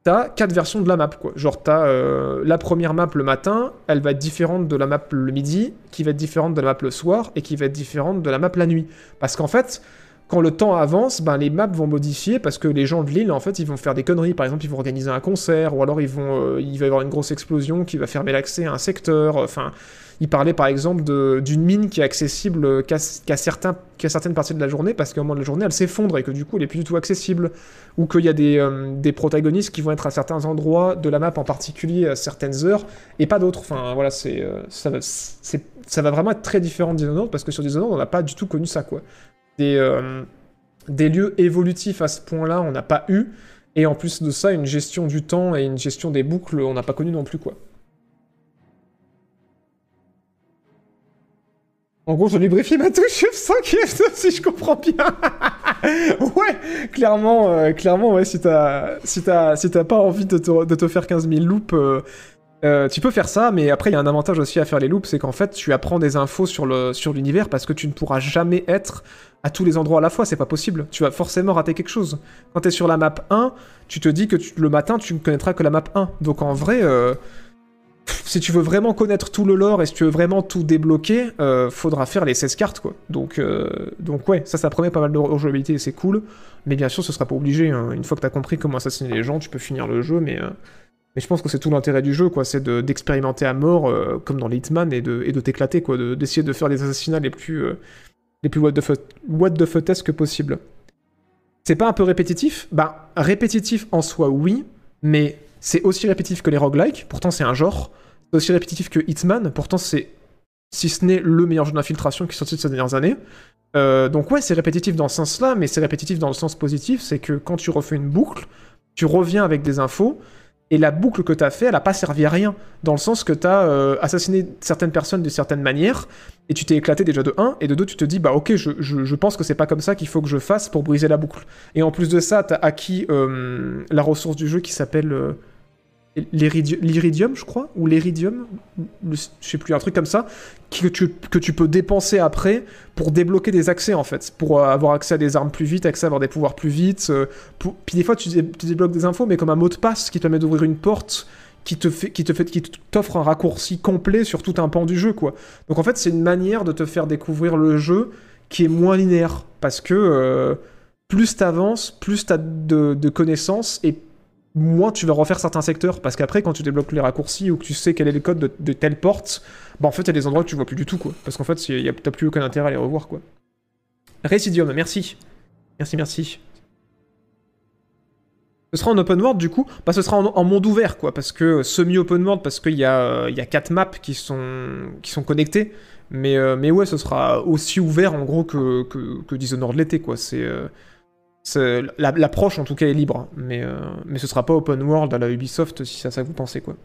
t'as quatre versions de la map, quoi. Genre, t'as euh, la première map le matin, elle va être différente de la map le midi, qui va être différente de la map le soir, et qui va être différente de la map la nuit. Parce qu'en fait, quand le temps avance, ben, les maps vont modifier parce que les gens de l'île, en fait, ils vont faire des conneries. Par exemple, ils vont organiser un concert, ou alors ils vont, euh, il va y avoir une grosse explosion qui va fermer l'accès à un secteur. Enfin, il parlait par exemple d'une mine qui est accessible qu'à certaines parties de la journée parce qu'au moment de la journée, elle s'effondre et que du coup, elle est plus du tout accessible. Ou qu'il y a des, euh, des protagonistes qui vont être à certains endroits de la map en particulier à certaines heures et pas d'autres. Enfin, voilà, euh, ça va vraiment être très différent de Dishonored parce que sur Dishonored, on n'a pas du tout connu ça, quoi des, euh, des lieux évolutifs à ce point-là, on n'a pas eu. Et en plus de ça, une gestion du temps et une gestion des boucles, on n'a pas connu non plus, quoi. En gros, je lubrifie ma touche F5 et F2 si je comprends bien. ouais, clairement, euh, clairement, ouais, si t'as si t'as si pas envie de te, de te faire 15 000 loops, tu peux faire ça, mais après, il y a un avantage aussi à faire les loops, c'est qu'en fait, tu apprends des infos sur le sur l'univers parce que tu ne pourras jamais être à tous les endroits à la fois, c'est pas possible. Tu vas forcément rater quelque chose. Quand t'es sur la map 1, tu te dis que tu- le matin, tu ne connaîtras que la map 1. Donc en vrai, euh, si tu veux vraiment connaître tout le lore et si tu veux vraiment tout débloquer, euh, faudra faire les 16 cartes, quoi. Donc, euh, donc ouais, ça, ça promet pas mal de rejouabilité et c'est cool. Mais bien sûr, ce sera pas obligé. hein. Une fois que t'as compris comment assassiner les gens, tu peux finir le jeu, mais... mais je pense que c'est tout l'intérêt du jeu, quoi. C'est de- d'expérimenter à mort, comme dans Hitman, et de, et de t'éclater, quoi. de- D'essayer de, faire des assassinats les plus, les plus what the, fuck, what the fuckesque possible. C'est pas un peu répétitif? Bah, répétitif en soi, oui, mais c'est aussi répétitif que les roguelikes, pourtant c'est un genre. C'est aussi répétitif que Hitman, pourtant c'est, si ce n'est le meilleur jeu d'infiltration qui est sorti de ces dernières années. Euh, donc ouais, c'est répétitif dans ce sens-là, mais c'est répétitif dans le sens positif, c'est que quand tu refais une boucle, tu reviens avec des infos, et la boucle que tu as fait, elle a pas servi à rien, dans le sens que tu as assassiné certaines personnes de certaines manières, et tu t'es éclaté déjà de 1, et de 2, tu te dis, bah ok, je, pense que c'est pas comme ça qu'il faut que je fasse pour briser la boucle. Et en plus de ça, tu as acquis euh, la ressource du jeu qui s'appelle euh, l'iridium, je crois, ou l'iridium, je sais plus, un truc comme ça, que tu, que tu peux dépenser après pour débloquer des accès en fait, pour euh, avoir accès à des armes plus vite, accès à avoir des pouvoirs plus vite. euh, Puis des fois tu débloques des infos, mais comme un mot de passe qui te permet d'ouvrir une porte qui te fait, qui te fait, qui t'offre un raccourci complet sur tout un pan du jeu quoi. Donc en fait c'est une manière de te faire découvrir le jeu qui est moins linéaire parce que euh, plus t'avances, plus t'as de, de connaissances et moins tu vas refaire certains secteurs parce qu'après quand tu débloques les raccourcis ou que tu sais quel est le code de, telle porte, bah en fait il y a des endroits que tu vois plus du tout quoi parce qu'en fait t'as plus aucun intérêt à les revoir quoi. Residium, merci. Merci, merci. Ce sera en open world du coup Bah ce sera en, monde ouvert quoi, parce que semi-open world, parce qu'il y, a, euh, il y a 4 maps qui sont, qui sont connectées. Mais, euh, mais ouais, ce sera aussi ouvert en gros que, que, que Dishonored l'était, quoi. C'est. L'approche en tout cas est libre, mais, euh, mais ce sera pas open world à la Ubisoft si c'est ça que vous pensez, quoi.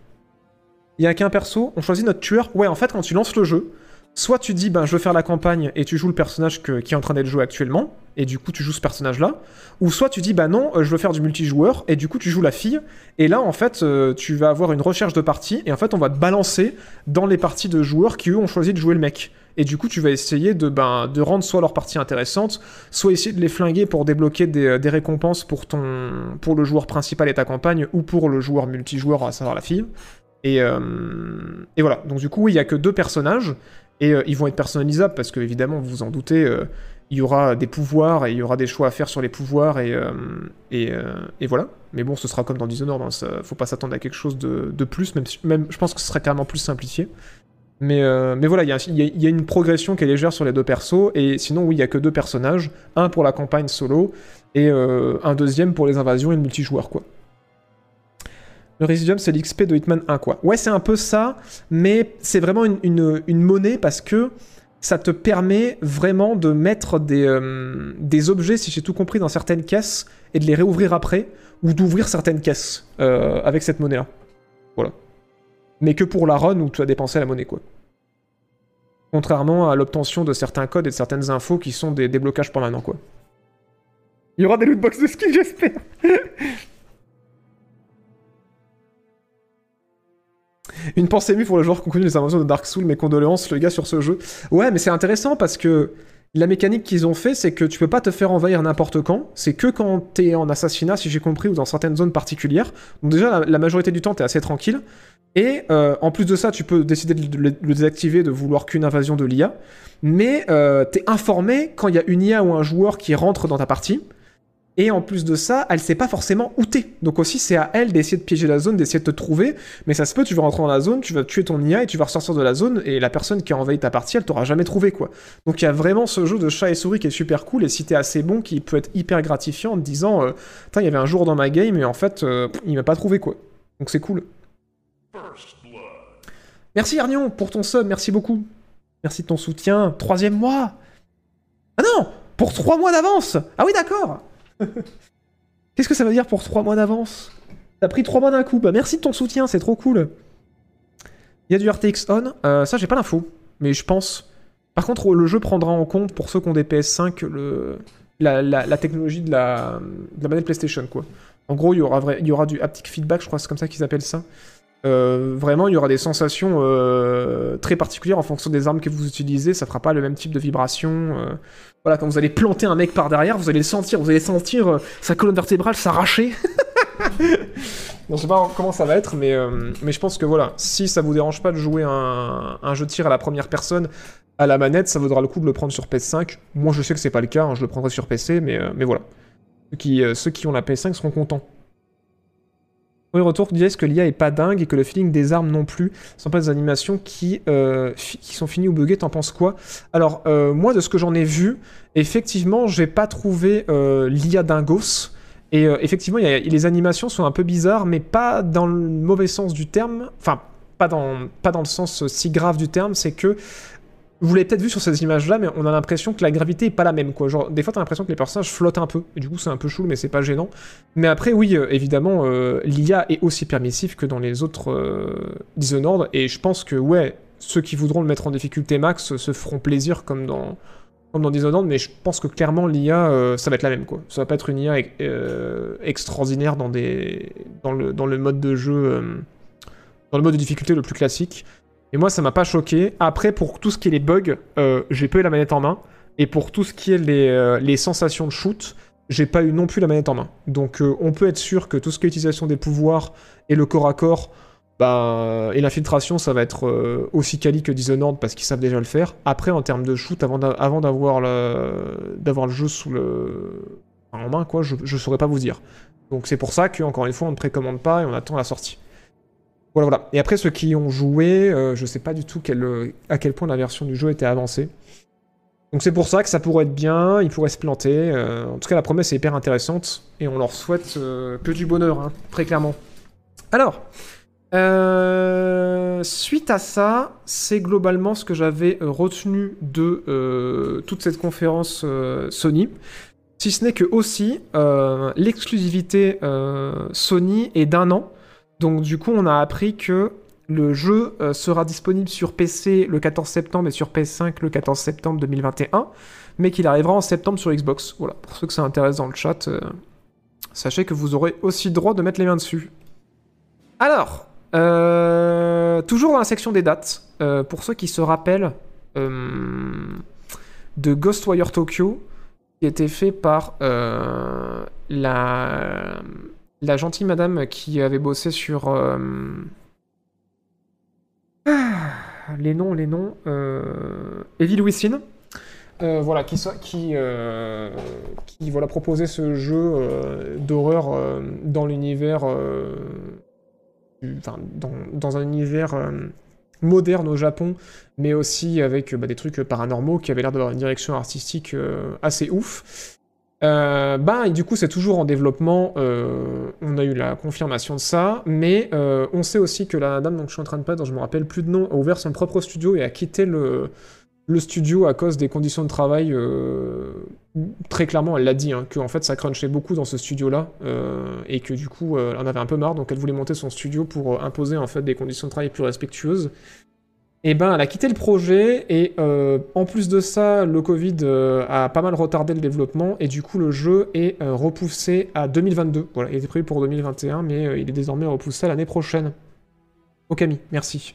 Il y a qu'un perso, on choisit notre tueur. Ouais, en fait, quand tu lances le jeu, soit tu dis, ben je veux faire la campagne et tu joues le personnage qui est en train d'être joué actuellement, et du coup tu joues ce personnage-là, ou soit tu dis, bah non, euh, je veux faire du multijoueur, et du coup tu joues la fille, et là en fait euh, tu vas avoir une recherche de parties, et en fait on va te balancer dans les parties de joueurs qui eux ont choisi de jouer le mec. Et du coup tu vas essayer de, ben, de rendre soit leur partie intéressante, soit essayer de les flinguer pour débloquer des, euh, des récompenses pour, ton, pour le joueur principal et ta campagne, ou pour le joueur multijoueur, à savoir la fille. Et, euh, et voilà, donc du coup il y a que deux personnages, et euh, ils vont être personnalisables parce que, évidemment, vous vous en doutez, il y aura des pouvoirs et il y aura des choix à faire sur les pouvoirs et, et, et voilà. Mais bon, ce sera comme dans Dishonored, hein, ça- faut pas s'attendre à quelque chose de, de plus, même, même je pense que ce sera carrément plus simplifié. Mais, euh, mais voilà, il y, a- une progression qui est légère sur les deux persos, et sinon, oui, il y a que deux personnages, un pour la campagne solo et euh, un deuxième pour les invasions et le multijoueur, quoi. Le Residium, c'est l'XP de Hitman 1, quoi. Ouais, c'est un peu ça, mais c'est vraiment une, monnaie parce que ça te permet vraiment de mettre des, euh, des objets, si j'ai tout compris, dans certaines caisses et de les réouvrir après, ou d'ouvrir certaines caisses avec cette monnaie-là. Voilà. Mais que pour la run où tu as dépensé la monnaie, quoi. Contrairement à l'obtention de certains codes et de certaines infos qui sont des déblocages permanents, quoi. Il y aura des lootbox de skins, j'espère Une pensée émue pour le joueur qui connu les inventions de Dark Souls, mes condoléances, le gars, sur ce jeu. Ouais, mais c'est intéressant parce que la mécanique qu'ils ont fait, c'est que tu peux pas te faire envahir n'importe quand. C'est que quand t'es en assassinat, si j'ai compris, ou dans certaines zones particulières. Donc déjà, la, la majorité du temps, t'es assez tranquille. Et euh, en plus de ça, tu peux décider de le, désactiver, de vouloir qu'une invasion de l'IA. Mais euh, t'es informé quand il y a une IA ou un joueur qui rentre dans ta partie. Et en plus de ça, elle sait pas forcément où t'es. Donc aussi, c'est à elle d'essayer de piéger la zone, d'essayer de te trouver. Mais ça se peut, tu vas rentrer dans la zone, tu vas tuer ton IA et tu vas ressortir de la zone. Et la personne qui a envahi ta partie, elle t'aura jamais trouvé, quoi. Donc il y a vraiment ce jeu de chat et souris qui est super cool. Et si t'es assez bon, qui peut être hyper gratifiant en te disant euh, Putain, il y avait un jour dans ma game et en fait, euh, il m'a pas trouvé, quoi. Donc c'est cool. Merci Arnion pour ton sub, merci beaucoup. Merci de ton soutien. Troisième mois Ah non Pour trois mois d'avance Ah oui, d'accord Qu'est-ce que ça veut dire pour 3 mois d'avance? T'as pris 3 mois d'un coup. Bah merci de ton soutien, c'est trop cool. Il y a du RTX on. Euh, ça, j'ai pas l'info. Mais je pense. Par contre, le jeu prendra en compte, pour ceux qui ont des PS5, le... la, technologie de la... de la manette PlayStation, quoi. En gros, il y aura, y aura du haptic feedback, je crois c'est comme ça qu'ils appellent ça. Euh, vraiment, il y aura des sensations euh, très particulières en fonction des armes que vous utilisez. Ça fera pas le même type de vibration. euh. Voilà, quand vous allez planter un mec par derrière, vous allez le sentir. Vous allez sentir sa colonne vertébrale s'arracher. Donc, je sais pas comment ça va être, mais, mais je pense que voilà, si ça vous dérange pas de jouer un, jeu de tir à la première personne à la manette, ça vaudra le coup de le prendre sur PS5. Moi, je sais que c'est pas le cas, hein, je le prendrai sur PC, mais, mais voilà. Qui, ceux qui ont la PS5 seront contents. Premier retour qui disait que l'IA est pas dingue et que le feeling des armes non plus sont pas des animations qui, euh, qui sont finies ou buggées. T'en penses quoi? Alors, euh, moi, de ce que j'en ai vu, effectivement, j'ai pas trouvé euh, l'IA dingos. Et effectivement, les animations sont un peu bizarres, mais pas dans le mauvais sens du terme. Enfin, pas dans, pas dans le sens si grave du terme. C'est que vous l'avez peut-être vu sur ces images-là, mais on a l'impression que la gravité est pas la même, quoi. Genre, des fois, t'as l'impression que les personnages flottent un peu, et du coup, c'est un peu chou, mais c'est pas gênant. Mais après, oui, euh, évidemment, euh, l'IA est aussi permissif que dans les autres euh, Dishonored, et je pense que, ouais, ceux qui voudront le mettre en difficulté max se feront plaisir comme dans, comme Dishonored, mais je pense que clairement, l'IA, euh, ça va être la même, quoi. Ça va pas être une IA extraordinaire dans, des, dans, le, mode de jeu, dans le mode de difficulté le plus classique. Et moi, ça m'a pas choqué. Après, pour tout ce qui est les bugs, euh, j'ai pas eu la manette en main. Et pour tout ce qui est les, euh, sensations de shoot, j'ai pas eu non plus la manette en main. Donc, euh, on peut être sûr que tout ce qui est utilisation des pouvoirs et le corps à corps, bah, et l'infiltration, ça va être aussi quali que Dishonored parce qu'ils savent déjà le faire. Après, en termes de shoot, avant d'a- avant d'avoir le, jeu sous le, en main, quoi, je, je saurais pas vous dire. Donc, c'est pour ça que, encore une fois, on ne précommande pas et on attend la sortie. Voilà, voilà. Et après, ceux qui ont joué, euh, je sais pas du tout euh, à quel point la version du jeu était avancée. Donc c'est pour ça que ça pourrait être bien, ils pourraient se planter. euh, en tout cas, la promesse est hyper intéressante et on leur souhaite euh, que du bonheur, hein, très clairement. Alors, suite à ça, c'est globalement ce que j'avais retenu de toute cette conférence Sony. Si ce n'est que aussi, l'exclusivité Sony est d'un an. Donc du coup, on a appris que le jeu euh, sera disponible sur PC le 14 septembre et sur PS5 le 14 septembre 2021, mais qu'il arrivera en septembre sur Xbox. Voilà, pour ceux que ça intéresse dans le chat, euh, sachez que vous aurez aussi droit de mettre les mains dessus. Alors, euh, toujours dans la section des dates, pour ceux qui se rappellent de Ghostwire Tokyo, qui était fait par la, la gentille madame qui avait bossé sur euh, les noms, les noms, euh, Within. Euh, voilà, qui, euh, proposait ce jeu d'horreur dans l'univers dans, un univers moderne au Japon, mais aussi avec bah, des trucs paranormaux qui avaient l'air d'avoir une direction artistique assez ouf. Euh, bah, et du coup, c'est toujours en développement. euh, on a eu la confirmation de ça, mais euh, on sait aussi que la dame dont je suis en train de parler, dont je me rappelle plus de nom, a ouvert son propre studio et a quitté le, studio à cause des conditions de travail. euh, très clairement, elle l'a dit, hein, que fait, ça crunchait beaucoup dans ce studio-là et que du coup, elle en avait un peu marre, donc elle voulait monter son studio pour imposer en fait des conditions de travail plus respectueuses. Et ben, elle a quitté le projet et euh, en plus de ça, le Covid euh, a pas mal retardé le développement et du coup, le jeu est euh, repoussé à 2022. Voilà, il était prévu pour 2021, mais il est désormais repoussé à l'année prochaine. Okami, merci.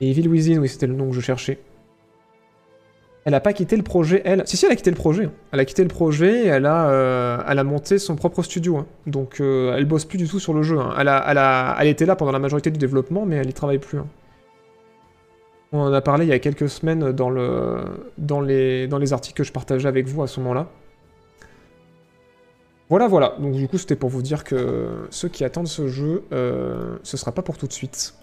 Et Evil Within, oui, c'était le nom que je cherchais. Elle a pas quitté le projet, elle. Si, si, elle a quitté le projet. hein. Elle a quitté le projet et elle a, elle a monté son propre studio. hein. Donc, elle bosse plus du tout sur le jeu. hein. Elle, a, elle, a, elle était là pendant la majorité du développement, mais elle y travaille plus. On en a parlé il y a quelques semaines dans, le, dans, les, articles que je partageais avec vous à ce moment-là. Voilà, voilà. Donc, du coup, c'était pour vous dire que ceux qui attendent ce jeu, euh, ce sera pas pour tout de suite.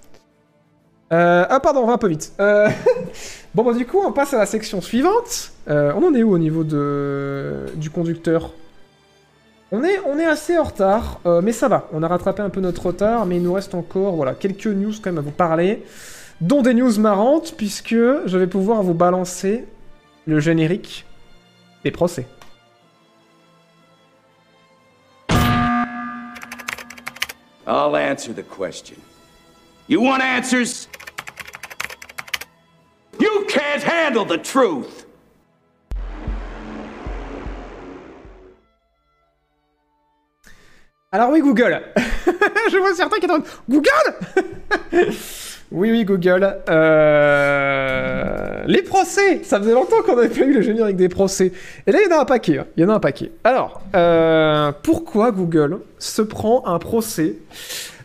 Euh, ah pardon, on va un peu vite. Euh, bon bah du coup on passe à la section suivante. Euh, on en est où au niveau du conducteur? On est, assez en retard, mais ça va. On a rattrapé un peu notre retard, mais il nous reste encore voilà, quelques news quand même à vous parler, dont des news marrantes, puisque je vais pouvoir vous balancer le générique des procès. I'll answer the question. You want answers? You can't handle the truth! Alors oui, Google. je vois certains qui attendent. Google? Oui, oui, Google. Euh, Les procès Ça faisait longtemps qu'on n'avait pas eu le générique des procès. Et là, il y en a un paquet. hein. Il y en a un paquet. Alors, euh, pourquoi Google se prend un procès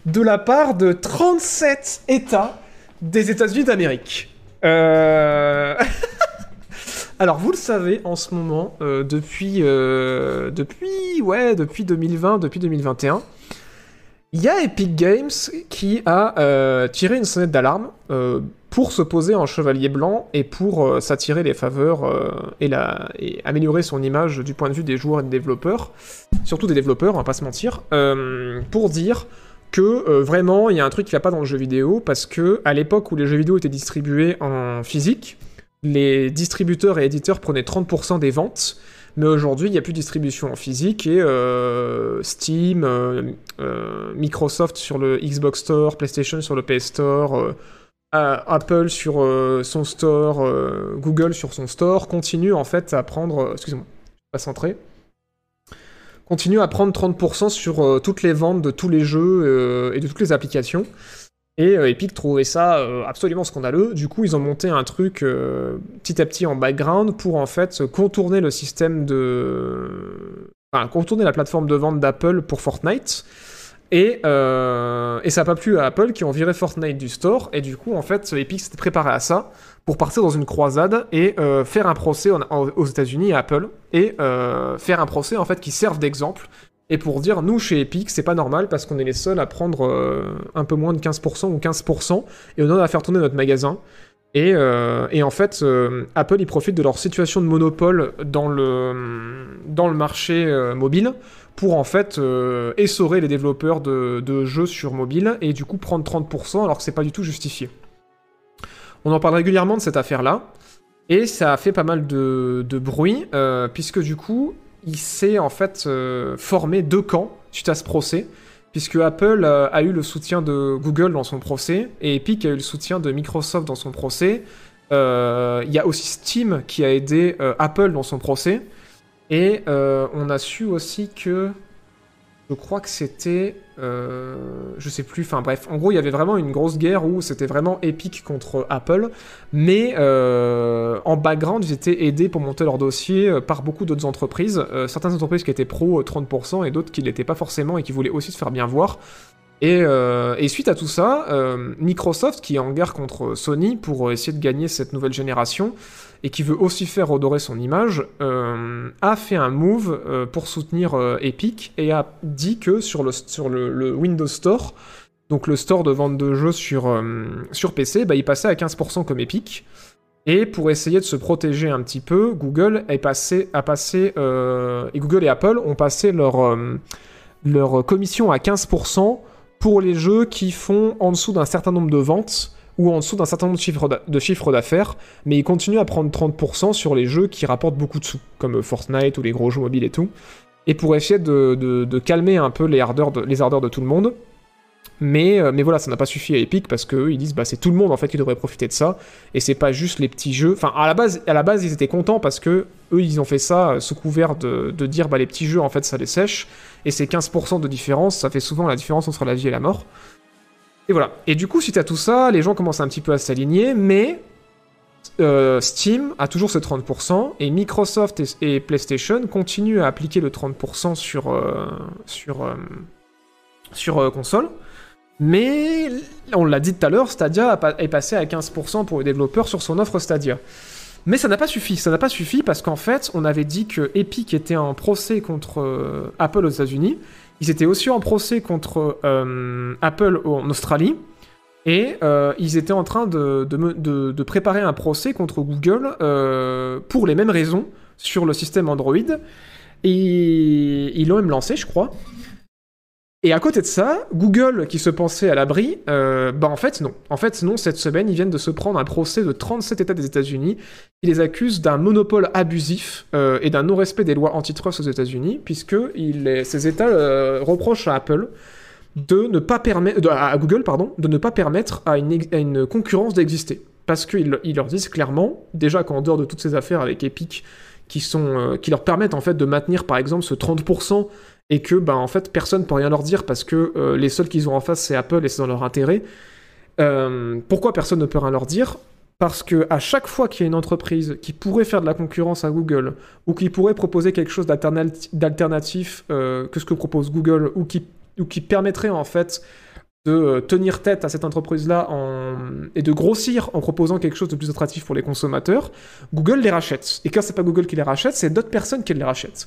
de la part de 37 États des États-Unis d'Amérique? Euh... Alors, vous le savez, en ce moment, depuis, depuis, ouais, depuis 2020, depuis 2021, il y a Epic Games qui a euh, tiré une sonnette d'alarme euh, pour se poser en chevalier blanc et pour euh, s'attirer les faveurs et, améliorer son image du point de vue des joueurs et des développeurs, surtout des développeurs, on va pas se mentir, pour dire que vraiment il y a un truc qui va pas dans le jeu vidéo parce que à l'époque où les jeux vidéo étaient distribués en physique, les distributeurs et éditeurs prenaient 30% des ventes, mais aujourd'hui il n'y a plus de distribution en physique et euh, Steam, euh, euh, Microsoft sur le Xbox Store, PlayStation sur le PS Store, Apple sur son store, Google sur son store, continuent en fait à prendre, excusez-moi, je suis pas centré, continue à prendre 30% sur toutes les ventes de tous les jeux et de toutes les applications. Et euh, Epic trouvait ça euh, absolument scandaleux. Du coup, ils ont monté un truc euh, petit à petit en background pour en fait contourner le système de. Contourner la plateforme de vente d'Apple pour Fortnite. Et, ça n'a pas plu à Apple qui ont viré Fortnite du store. Et du coup, en fait, Epic s'était préparé à ça pour partir dans une croisade et faire un procès aux États-Unis à Apple et faire un procès en fait qui serve d'exemple et pour dire nous chez Epic c'est pas normal parce qu'on est les seuls à prendre euh, un peu moins de 15% ou 15% et on en a à faire tourner notre magasin Et, euh, et en fait, euh, Apple, ils profitent de leur situation de monopole dans le, dans le marché mobile pour en fait essorer les développeurs de, jeux sur mobile et du coup prendre 30% alors que c'est pas du tout justifié. On en parle régulièrement de cette affaire-là. Et ça a fait pas mal de, bruit, puisque du coup, il s'est en fait euh, formé deux camps suite à ce procès, puisque Apple euh, a eu le soutien de Google dans son procès, et Epic a eu le soutien de Microsoft dans son procès. Euh, Il y a aussi Steam qui a aidé Apple dans son procès. Et on a su aussi que... Je crois que c'était... euh, je sais plus, enfin bref. En gros, il y avait vraiment une grosse guerre où c'était vraiment Epic contre Apple. Mais euh, en background, ils étaient aidés pour monter leur dossier euh, par beaucoup d'autres entreprises. Certaines entreprises qui étaient pro euh, 30% et d'autres qui l'étaient pas forcément et qui voulaient aussi se faire bien voir. Et, suite à tout ça, Microsoft, qui est en guerre contre Sony pour essayer de gagner cette nouvelle génération, et qui veut aussi faire redorer son image, euh, a fait un move euh, pour soutenir euh, Epic et a dit que sur le, sur le, Windows Store, donc le store de vente de jeux sur, sur PC, bah, il passait à 15% comme Epic. Et pour essayer de se protéger un petit peu, Google et Google et Apple ont passé leur, leur commission à 15% pour les jeux qui font en dessous d'un certain nombre de ventes ou en dessous d'un certain nombre de chiffres d'affaires, mais ils continuent à prendre 30% sur les jeux qui rapportent beaucoup de sous, comme Fortnite ou les gros jeux mobiles et tout. Et pour essayer de, calmer un peu les ardeurs de, tout le monde. Mais, euh, mais voilà, ça n'a pas suffi à Epic parce qu'eux, ils disent bah c'est tout le monde en fait qui devrait profiter de ça et c'est pas juste les petits jeux. Enfin, à la base, ils étaient contents parce que eux, ils ont fait ça euh, sous couvert de, dire bah les petits jeux en fait ça les sèche et c'est 15% de différence, ça fait souvent la différence entre la vie et la mort. Et voilà. Et du coup, suite à tout ça, les gens commencent un petit peu à s'aligner, mais euh, Steam a toujours ce 30% et Microsoft et, PlayStation continuent à appliquer le 30% sur euh, sur euh, sur console. Mais on l'a dit tout à l'heure, Stadia est passé à 15% pour les développeurs sur son offre Stadia. Mais ça n'a pas suffi, ça n'a pas suffi parce qu'en fait, on avait dit que Epic était en procès contre Apple aux États-Unis. Ils étaient aussi en procès contre euh, Apple en Australie. Et euh, ils étaient en train de, de de préparer un procès contre Google euh, pour les mêmes raisons sur le système Android. Et ils l'ont même lancé, je crois. Et à côté de ça, Google, qui se pensait à l'abri, euh, bah en fait non. En fait non, cette semaine, ils viennent de se prendre un procès de 37 États des États-Unis qui les accusent d'un monopole abusif euh, et d'un non-respect des lois antitrust aux États-Unis, puisque ces États euh, reprochent à Apple de ne pas permettre, à Google de ne pas permettre à une, concurrence d'exister, parce qu'ils ils leur disent clairement, déjà qu'en dehors de toutes ces affaires avec Epic, qui qui leur permettent en fait de maintenir par exemple ce 30% et que bah en fait personne peut rien leur dire parce que euh, les seuls qu'ils ont en face c'est Apple et c'est dans leur intérêt. Euh, pourquoi personne ne peut rien leur dire? Parce que à chaque fois qu'il y a une entreprise qui pourrait faire de la concurrence à Google ou qui pourrait proposer quelque chose d'alternati- d'alternatif euh, que ce que propose Google ou qui, ou qui permettrait en fait de tenir tête à cette entreprise-là en... et de grossir en proposant quelque chose de plus attractif pour les consommateurs, Google les rachète. Et quand c'est pas Google qui les rachète, c'est d'autres personnes qui les rachètent.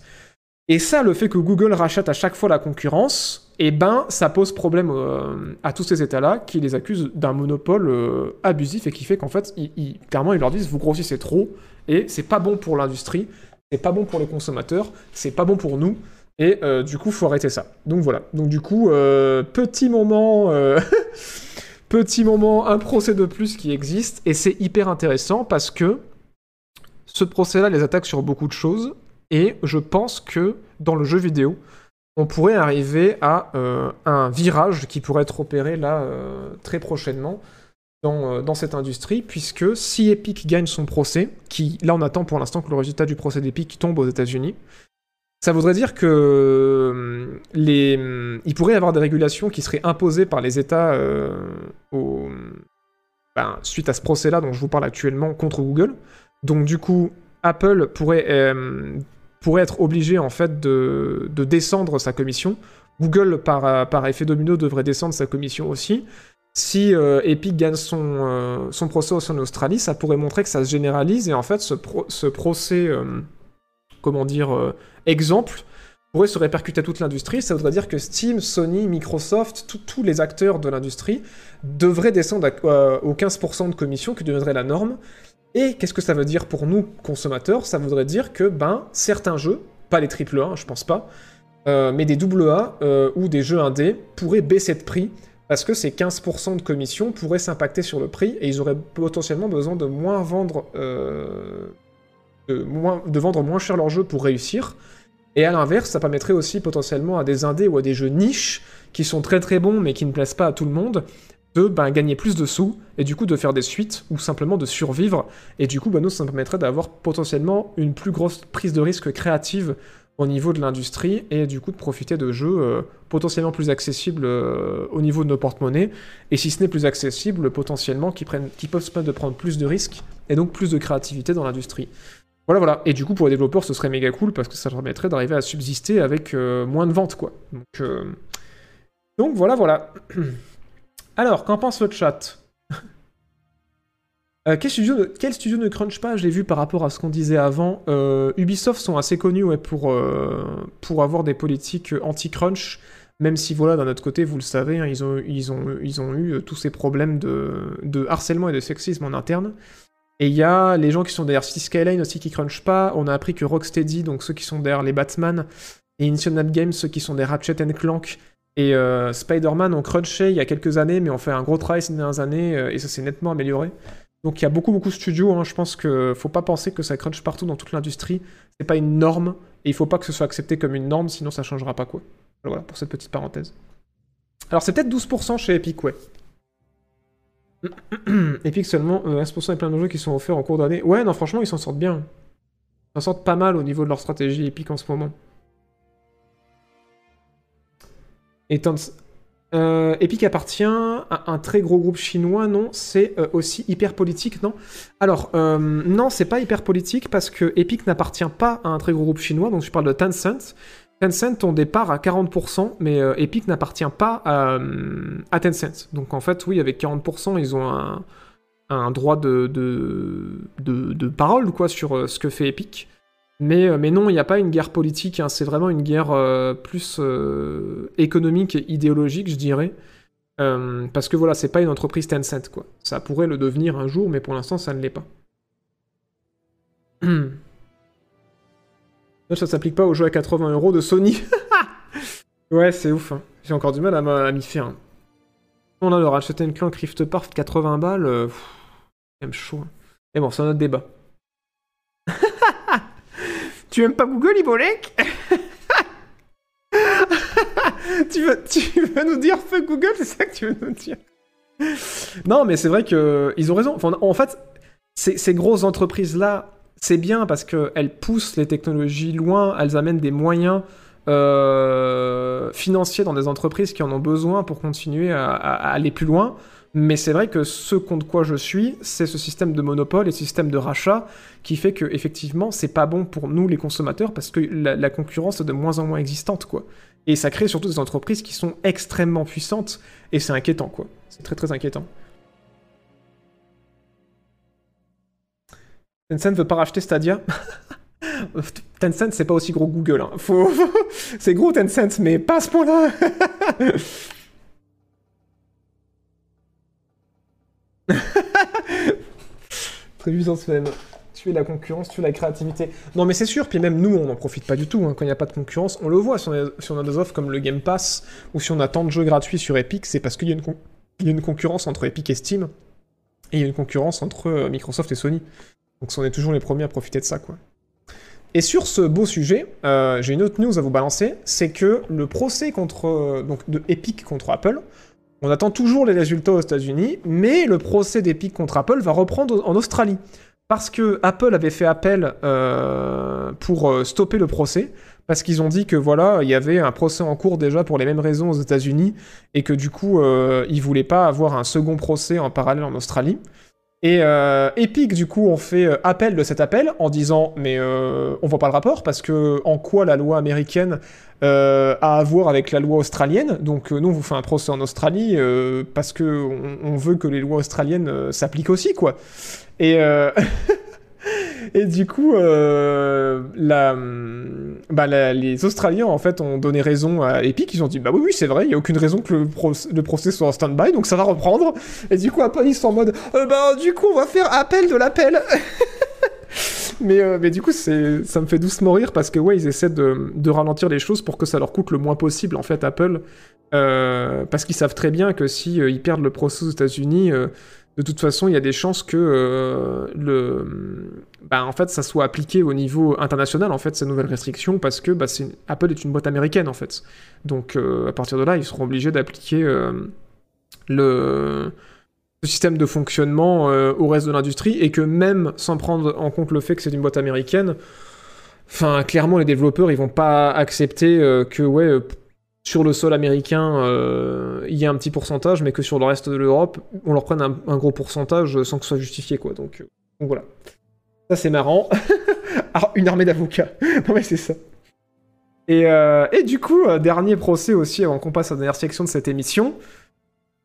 Et ça, le fait que Google rachète à chaque fois la concurrence, eh ben, ça pose problème euh, à tous ces États-là qui les accusent d'un monopole euh, abusif et qui fait qu'en fait, ils, clairement, ils leur disent vous grossissez trop et c'est pas bon pour l'industrie, c'est pas bon pour les consommateurs, c'est pas bon pour nous. Et euh, du coup, faut arrêter ça. Donc voilà. Donc du coup, petit moment, petit moment, un procès de plus qui existe et c'est hyper intéressant parce que ce procès-là les attaque sur beaucoup de choses et je pense que dans le jeu vidéo, on pourrait arriver à euh, un virage qui pourrait être opéré là euh, très prochainement dans, euh, dans cette industrie, puisque si Epic gagne son procès, qui là on attend pour l'instant que le résultat du procès d'Epic tombe aux États-Unis, ça voudrait dire que les, il pourrait y avoir des régulations qui seraient imposées par les États ben, suite à ce procès-là dont je vous parle actuellement contre Google. Donc du coup, Apple pourrait, euh, pourrait être obligé en fait de, de descendre sa commission. Google, par, effet domino, devrait descendre sa commission aussi. Si euh, Epic gagne son, euh, son procès en Australie, ça pourrait montrer que ça se généralise et en fait ce, pro- ce procès, comment dire, exemple, pourrait se répercuter à toute l'industrie. Ça voudrait dire que Steam, Sony, Microsoft, tous les acteurs de l'industrie devraient descendre à- aux 15% de commission qui deviendrait la norme. Et qu'est-ce que ça veut dire pour nous, consommateurs? Ça voudrait dire que ben, certains jeux, pas les AAA, je pense pas, euh, mais des AA euh, ou des jeux indés pourraient baisser de prix parce que ces 15% de commission pourraient s'impacter sur le prix et ils auraient potentiellement besoin de moins vendre, euh, de, moins, vendre moins cher leurs jeux pour réussir. Et à l'inverse, ça permettrait aussi potentiellement à des indés ou à des jeux niches qui sont très très bons mais qui ne plaisent pas à tout le monde de ben, gagner plus de sous et du coup de faire des suites ou simplement de survivre. Et du coup, ben, nous, ça permettrait d'avoir potentiellement une plus grosse prise de risque créative au niveau de l'industrie et du coup de profiter de jeux euh, potentiellement plus accessibles euh, au niveau de nos porte-monnaies et si ce n'est plus accessible potentiellement qui, prennent, qui peuvent se permettre de prendre plus de risques et donc plus de créativité dans l'industrie. Voilà, voilà. Et du coup, pour les développeurs, ce serait méga cool parce que ça leur permettrait d'arriver à subsister avec euh, moins de ventes, quoi. Donc voilà, voilà. Alors, qu'en pense le chat Euh, quel, studio ne, crunch pas Je l'ai vu par rapport à ce qu'on disait avant. Euh, Ubisoft sont assez connus pour, euh, pour avoir des politiques anti-crunch, même si voilà, d'un autre côté, vous le savez, hein, ils, ont, ils, ont, ils ont eu tous ces problèmes de, de harcèlement et de sexisme en interne. Et il y a les gens qui sont derrière City Skyline aussi qui crunchent pas. On a appris que Rocksteady, donc ceux qui sont derrière les Batman, et Insomniac Games, ceux qui sont des Ratchet Clank, et euh, Spider-Man ont crunché il y a quelques années, mais ont fait un gros travail ces dernières années, euh, et ça s'est nettement amélioré. Donc il y a beaucoup beaucoup de studios, hein. je pense que faut pas penser que ça crunch partout dans toute l'industrie, c'est pas une norme, et il faut pas que ce soit accepté comme une norme, sinon ça changera pas quoi. Voilà pour cette petite parenthèse. Alors c'est peut-être 12% chez Epic, ouais. Epic seulement, euh, 15% et plein de jeux qui sont offerts en cours d'année. Ouais, non, franchement, ils s'en sortent bien. Ils s'en sortent pas mal au niveau de leur stratégie Epic en ce moment. Tant- euh, Epic appartient à un très gros groupe chinois, non C'est euh, aussi hyper politique, non? Alors, euh, non, c'est pas hyper politique parce que Epic n'appartient pas à un très gros groupe chinois, donc je parle de Tencent. Tencent ont des parts à 40%, mais Epic n'appartient pas à, Tencent. Donc en fait, oui, avec 40%, ils ont un, droit de, parole quoi, sur ce que fait Epic. Mais, euh, mais non, il n'y a pas une guerre politique, hein, c'est vraiment une guerre euh, plus euh, économique et idéologique, je dirais. Parce que voilà, c'est pas une entreprise Tencent, quoi. Ça pourrait le devenir un jour, mais pour l'instant, ça ne l'est pas. Ça s'applique pas aux jeux à 80 euros de Sony. ouais, c'est ouf. hein. J'ai encore du mal à m'y faire. hein. On a le Ratchet Clank Rift Apart 80 balles. même chaud. hein. Mais bon, c'est un autre débat. tu aimes pas Google, Ibolek tu, veux, tu veux nous dire fuck Google C'est ça que tu veux nous dire Non, mais c'est vrai que ils ont raison. En fait, ces, grosses entreprises-là, c'est bien parce qu'elles poussent les technologies loin, elles amènent des moyens euh, financiers dans des entreprises qui en ont besoin pour continuer à aller plus loin. Mais c'est vrai que ce contre quoi je suis, c'est ce système de monopole et ce système de rachat qui fait que effectivement c'est pas bon pour nous les consommateurs parce que la, concurrence est de moins en moins existante quoi. Et ça crée surtout des entreprises qui sont extrêmement puissantes et c'est inquiétant quoi. C'est très très inquiétant. Tencent veut pas racheter Stadia. Tencent c'est pas aussi gros Google. Hein. C'est gros Tencent mais pas à ce point-là. Même. Tuer la concurrence, tuer la créativité. Non mais c'est sûr, puis même nous on n'en profite pas du tout. hein. Quand il n'y a pas de concurrence, on le voit. Si on, a, des offres comme le Game Pass, ou si on a tant de jeux gratuits sur Epic, c'est parce qu'il y, a une con- il y a une concurrence entre Epic et Steam. Et il y a une concurrence entre euh, Microsoft et Sony. Donc on est toujours les premiers à profiter de ça, quoi. Et sur ce beau sujet, euh, j'ai une autre news à vous balancer, c'est que le procès contre euh, donc de Epic contre Apple, on attend toujours les résultats aux États-Unis, mais le procès d'Epic contre Apple va reprendre en Australie. Parce que Apple avait fait appel euh, pour euh, stopper le procès, parce qu'ils ont dit que voilà, il y avait un procès en cours déjà pour les mêmes raisons aux États-Unis, et que du coup, euh, ils voulaient pas avoir un second procès en parallèle en Australie. Et euh, Epic, du coup, ont fait euh, appel de cet appel en disant Mais euh, on voit pas le rapport parce que en quoi la loi américaine euh, a à voir avec la loi australienne? Donc, euh, nous, on vous fait un procès en Australie euh, parce que on, on veut que les lois australiennes s'appliquent aussi, quoi. Et, Et du coup, euh, la, bah, les Australiens, en fait, ont donné raison à Epic. Ils ont dit, bah oui, oui, c'est vrai, il n'y a aucune raison que le, le procès soit en stand-by, donc ça va reprendre. Et du coup, Apple, ils sont en mode, euh, bah du coup, on va faire appel de l'appel. mais, euh, mais du coup, ça me fait doucement rire parce que, ouais, ils essaient de, de ralentir les choses pour que ça leur coûte le moins possible, en fait, Apple. Parce qu'ils savent très bien que si ils perdent le procès aux États-Unis, de toute façon, il y a des chances que le, bah, en fait, ça soit appliqué au niveau international, en fait, ces nouvelles restrictions, parce que bah, Apple est une boîte américaine, en fait. Donc, euh, à partir de là, ils seront obligés d'appliquer euh, le, système de fonctionnement euh, au reste de l'industrie, et que même sans prendre en compte le fait que c'est une boîte américaine, enfin, clairement, les développeurs, ils vont pas accepter que, ouais, sur le sol américain, il y a un petit pourcentage, mais que sur le reste de l'Europe, on leur prenne un, gros pourcentage sans que ce soit justifié, quoi. Donc voilà. Ça, c'est marrant. Ah, une armée d'avocats. non, mais c'est ça. Et, euh, et du coup, euh, dernier procès aussi, avant qu'on passe à la dernière section de cette émission.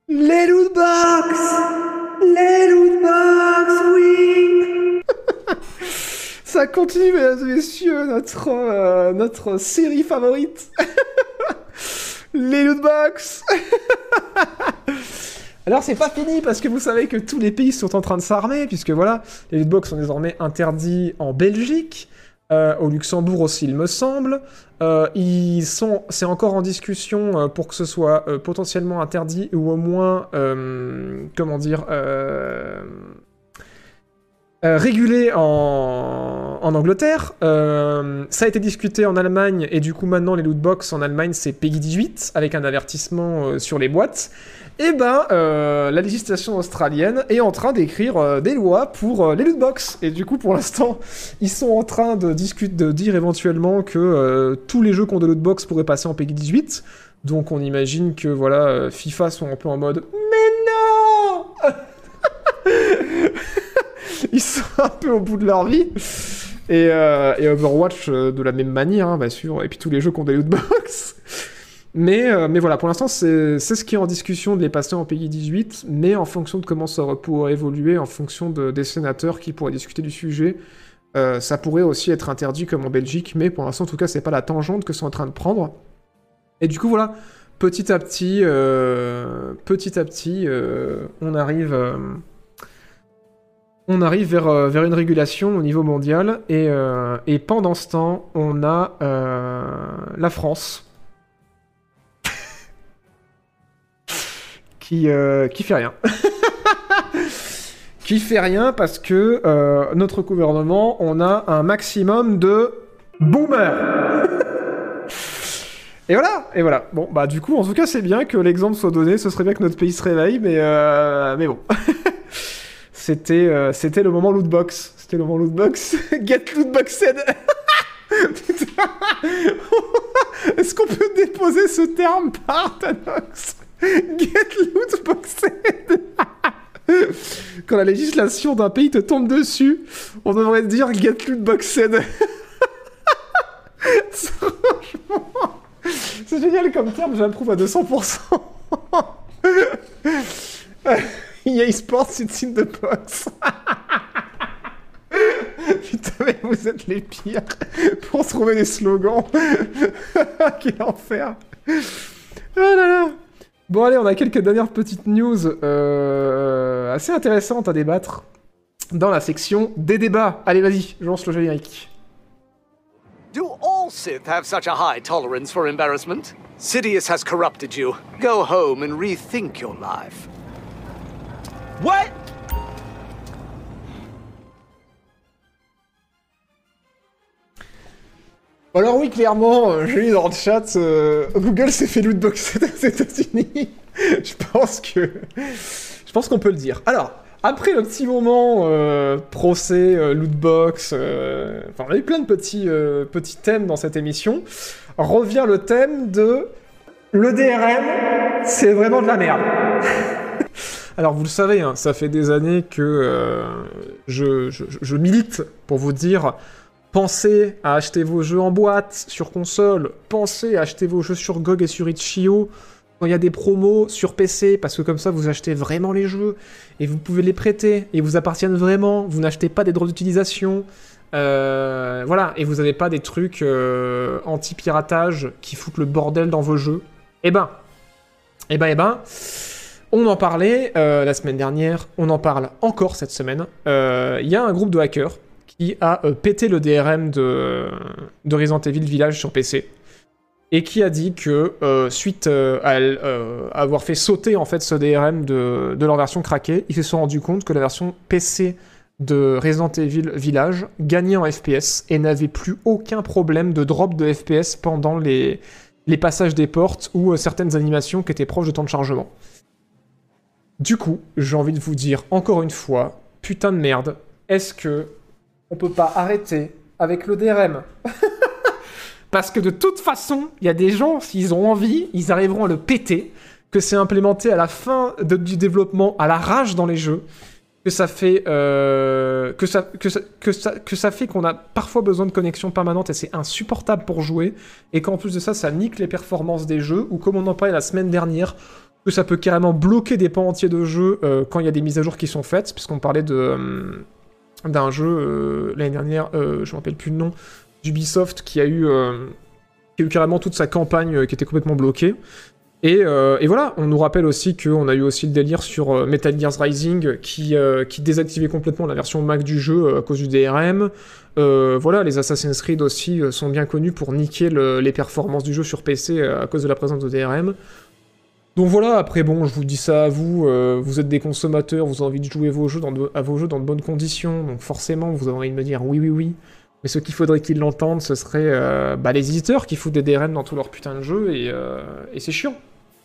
Les lootbox Les lootbox, oui Ça continue, mesdames et messieurs, notre, euh, notre série favorite. les lootbox Alors c'est pas fini parce que vous savez que tous les pays sont en train de s'armer puisque voilà, les lootbox sont désormais interdits en Belgique, euh, au Luxembourg aussi il me semble. Euh, c'est encore en discussion euh, pour que ce soit potentiellement interdit ou au moins, comment dire, régulé en, Angleterre. Ça a été discuté en Allemagne et du coup maintenant les lootbox en Allemagne c'est PEGI 18 avec un avertissement sur les boîtes. Et ben euh, la législation australienne est en train d'écrire euh, des lois pour euh, les lootbox. Et du coup pour l'instant ils sont en train de discuter, de dire éventuellement que tous les jeux qui ont de lootbox pourraient passer en PEGI 18. Donc on imagine que voilà FIFA sont un peu en mode mais non ils sont un peu au bout de leur vie. Et, Overwatch de la même manière, hein, bien sûr. Et puis tous les jeux qui ont des lootbox. Mais, euh, mais voilà, pour l'instant, c'est ce qui est en discussion de les passer en pays 18. Mais en fonction de comment ça pourrait évoluer, en fonction de- des sénateurs qui pourraient discuter du sujet, euh, ça pourrait aussi être interdit comme en Belgique. Mais pour l'instant, en tout cas, c'est pas la tangente que sont en train de prendre. Et du coup, voilà, petit à petit, euh, petit à petit, on arrive. on arrive vers, vers une régulation au niveau mondial et, pendant ce temps, on a la France qui, euh, qui fait rien. qui fait rien parce que euh, notre gouvernement, on a un maximum de boomers. Et voilà, et voilà. Bon, bah du coup, en tout cas, c'est bien que l'exemple soit donné. Ce serait bien que notre pays se réveille, mais euh, mais bon. C'était c'était le moment lootbox. C'était le moment lootbox. Get lootboxed. Est-ce qu'on peut déposer ce terme par Thanos? Get lootboxed. Quand la législation d'un pays te tombe dessus, on devrait dire get lootboxed. Franchement, c'est génial comme terme, j'approuve à 200%. EA Sports, it's in the box. Putain, mais vous êtes les pires pour trouver des slogans. Quel enfer. Oh là là. Bon, allez, on a quelques dernières petites news euh, assez intéressantes à débattre dans la section des débats. Allez, vas-y, je lance le générique. Do all Sith have such a high tolerance for embarrassment? Sidious has corrupted you. Go home and rethink your life. What? Alors oui, clairement, euh, j'ai lu dans le chat, euh, Google s'est fait lootboxer aux États-Unis. je pense que, je pense qu'on peut le dire. Alors, après le petit moment euh, procès, lootbox, enfin, on a eu plein de petits, petits thèmes dans cette émission. Revient le thème de le DRM, c'est vraiment de la merde. Alors vous le savez, hein, ça fait des années que je, je- je milite pour vous dire pensez à acheter vos jeux en boîte sur console, pensez à acheter vos jeux sur GOG et sur itch.io. quand il y a des promos sur PC, parce que comme ça vous achetez vraiment les jeux et vous pouvez les prêter et vous appartiennent vraiment, vous n'achetez pas des droits d'utilisation, euh, voilà, et vous n'avez pas des trucs euh, anti-piratage qui foutent le bordel dans vos jeux. Eh ben, eh ben, eh ben, on en parlait euh, la semaine dernière, on en parle encore cette semaine. Il y a un groupe de hackers qui a pété le DRM de, de Resident Evil Village sur PC et qui a dit que suite à, avoir fait sauter en fait ce DRM de, leur version craquée, ils se sont rendus compte que la version PC de Resident Evil Village gagnait en FPS et n'avait plus aucun problème de drop de FPS pendant les, passages des portes ou euh, certaines animations qui étaient proches de temps de chargement. Du coup, j'ai envie de vous dire encore une fois, putain de merde, est-ce que on peut pas arrêter avec le DRM Parce que de toute façon, il y a des gens, s'ils ont envie, ils arriveront à le péter, que c'est implémenté à la fin du développement, à la rage dans les jeux, que ça fait euh, que ça fait qu'on a parfois besoin de connexion permanente et c'est insupportable pour jouer et qu'en plus de ça ça nique les performances des jeux ou comme on en parlait la semaine dernière que ça peut carrément bloquer des pans entiers de jeux euh, quand il y a des mises à jour qui sont faites puisqu'on parlait de euh, d'un jeu l'année dernière je me rappelle plus le nom d'Ubisoft qui a eu qui a carrément toute sa campagne qui était complètement bloquée euh, et, voilà, on nous rappelle aussi qu'on a eu aussi le délire sur euh, Metal Gear Rising euh, qui désactivait complètement la version Mac du jeu à cause du DRM. voilà, les Assassin's Creed aussi sont bien connus pour niquer les performances du jeu sur PC à cause de la présence de DRM. Donc voilà, après bon, je vous dis ça à vous, vous êtes des consommateurs, vous avez envie de jouer vos jeux dans à vos jeux dans de bonnes conditions, donc forcément vous avez envie de me dire oui oui oui. Mais ce qu'il faudrait qu'ils l'entendent, ce serait bah, les éditeurs qui foutent des DRM dans tous leurs putains de jeux, et, et c'est chiant.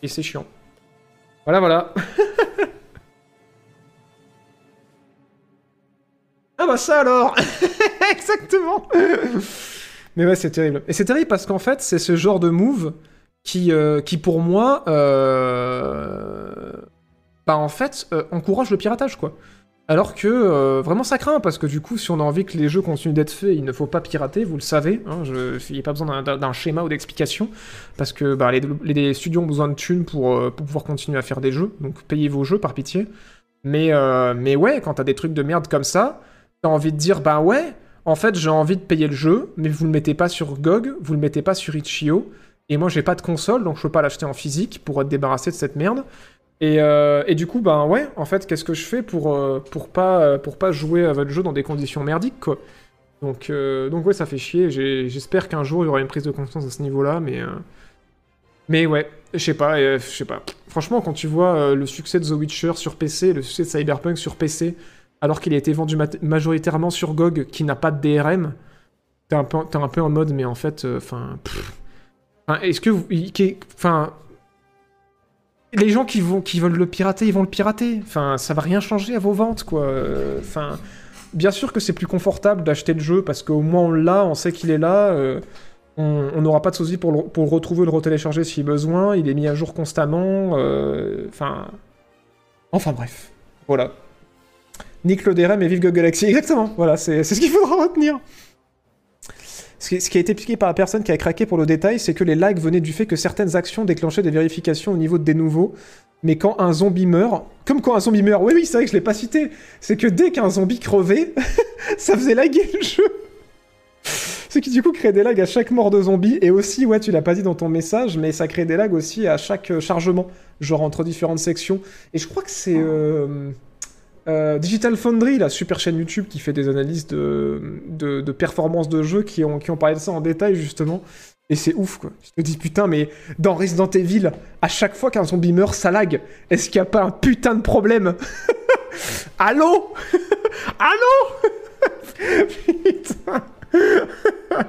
Et c'est chiant. Voilà, voilà. ah bah ça alors Exactement Mais ouais, c'est terrible. Et c'est terrible parce qu'en fait, c'est ce genre de move qui, euh, qui pour moi, euh... bah en fait, euh, encourage le piratage, quoi. Alors que vraiment ça craint, parce que du coup, si on a envie que les jeux continuent d'être faits, il ne faut pas pirater, vous le savez. Hein, il n'y a pas besoin d'un schéma ou d'explication, parce que bah, les, studios ont besoin de thunes pour, pouvoir continuer à faire des jeux, donc payez vos jeux par pitié. Mais, mais ouais, quand t'as des trucs de merde comme ça, t'as envie de dire, bah ouais, en fait j'ai envie de payer le jeu, mais vous le mettez pas sur GOG, vous le mettez pas sur Itch.io, et moi j'ai pas de console, donc je peux pas l'acheter en physique pour être débarrassé de cette merde. Euh, et, du coup, ben ouais, en fait, qu'est-ce que je fais pour, euh, pour, pas, pour pas jouer à votre jeu dans des conditions merdiques, quoi. Donc, euh, donc ouais, ça fait chier. J'espère qu'un jour, il y aura une prise de conscience à ce niveau-là, mais... Mais ouais, je sais pas, je sais pas. Franchement, quand tu vois le succès de The Witcher sur PC, le succès de Cyberpunk sur PC, alors qu'il a été vendu majoritairement sur GOG, qui n'a pas de DRM, t'es un, peu, un peu en mode, mais en fait, enfin... Est-ce que vous... Enfin les gens qui, vont, qui veulent le pirater, ils vont le pirater. Enfin, ça va rien changer à vos ventes, quoi. Enfin, bien sûr que c'est plus confortable d'acheter le jeu parce qu'au moins on l'a, on sait qu'il est là. Euh, on n'aura pas de soucis pour le, pour retrouver, le retélécharger si besoin. Il est mis à jour constamment. Euh, enfin. enfin bref. Voilà. Nick le DRM et vive Google Galaxy. Exactement. Voilà, c'est ce qu'il faudra retenir. Ce qui a été expliqué par la personne qui a craqué pour le détail, c'est que les lags venaient du fait que certaines actions déclenchaient des vérifications au niveau des nouveaux. Mais quand un zombie meurt, comme quand un zombie meurt, oui oui c'est vrai que je l'ai pas cité, c'est que dès qu'un zombie crevait, ça faisait laguer le jeu. Ce qui du coup crée des lags à chaque mort de zombie, et aussi, ouais tu l'as pas dit dans ton message, mais ça crée des lags aussi à chaque euh, chargement, genre entre différentes sections. Et je crois que c'est... Euh, euh, Digital Foundry, la super chaîne YouTube qui fait des analyses de, de, de jeux, qui ont, qui ont parlé de ça en détail justement. Et c'est ouf quoi. Je te dis putain, mais dans Resident Evil, à chaque fois qu'un zombie meurt, ça lag. Est-ce qu'il n'y a pas un putain de problème? Allô? Allô? Putain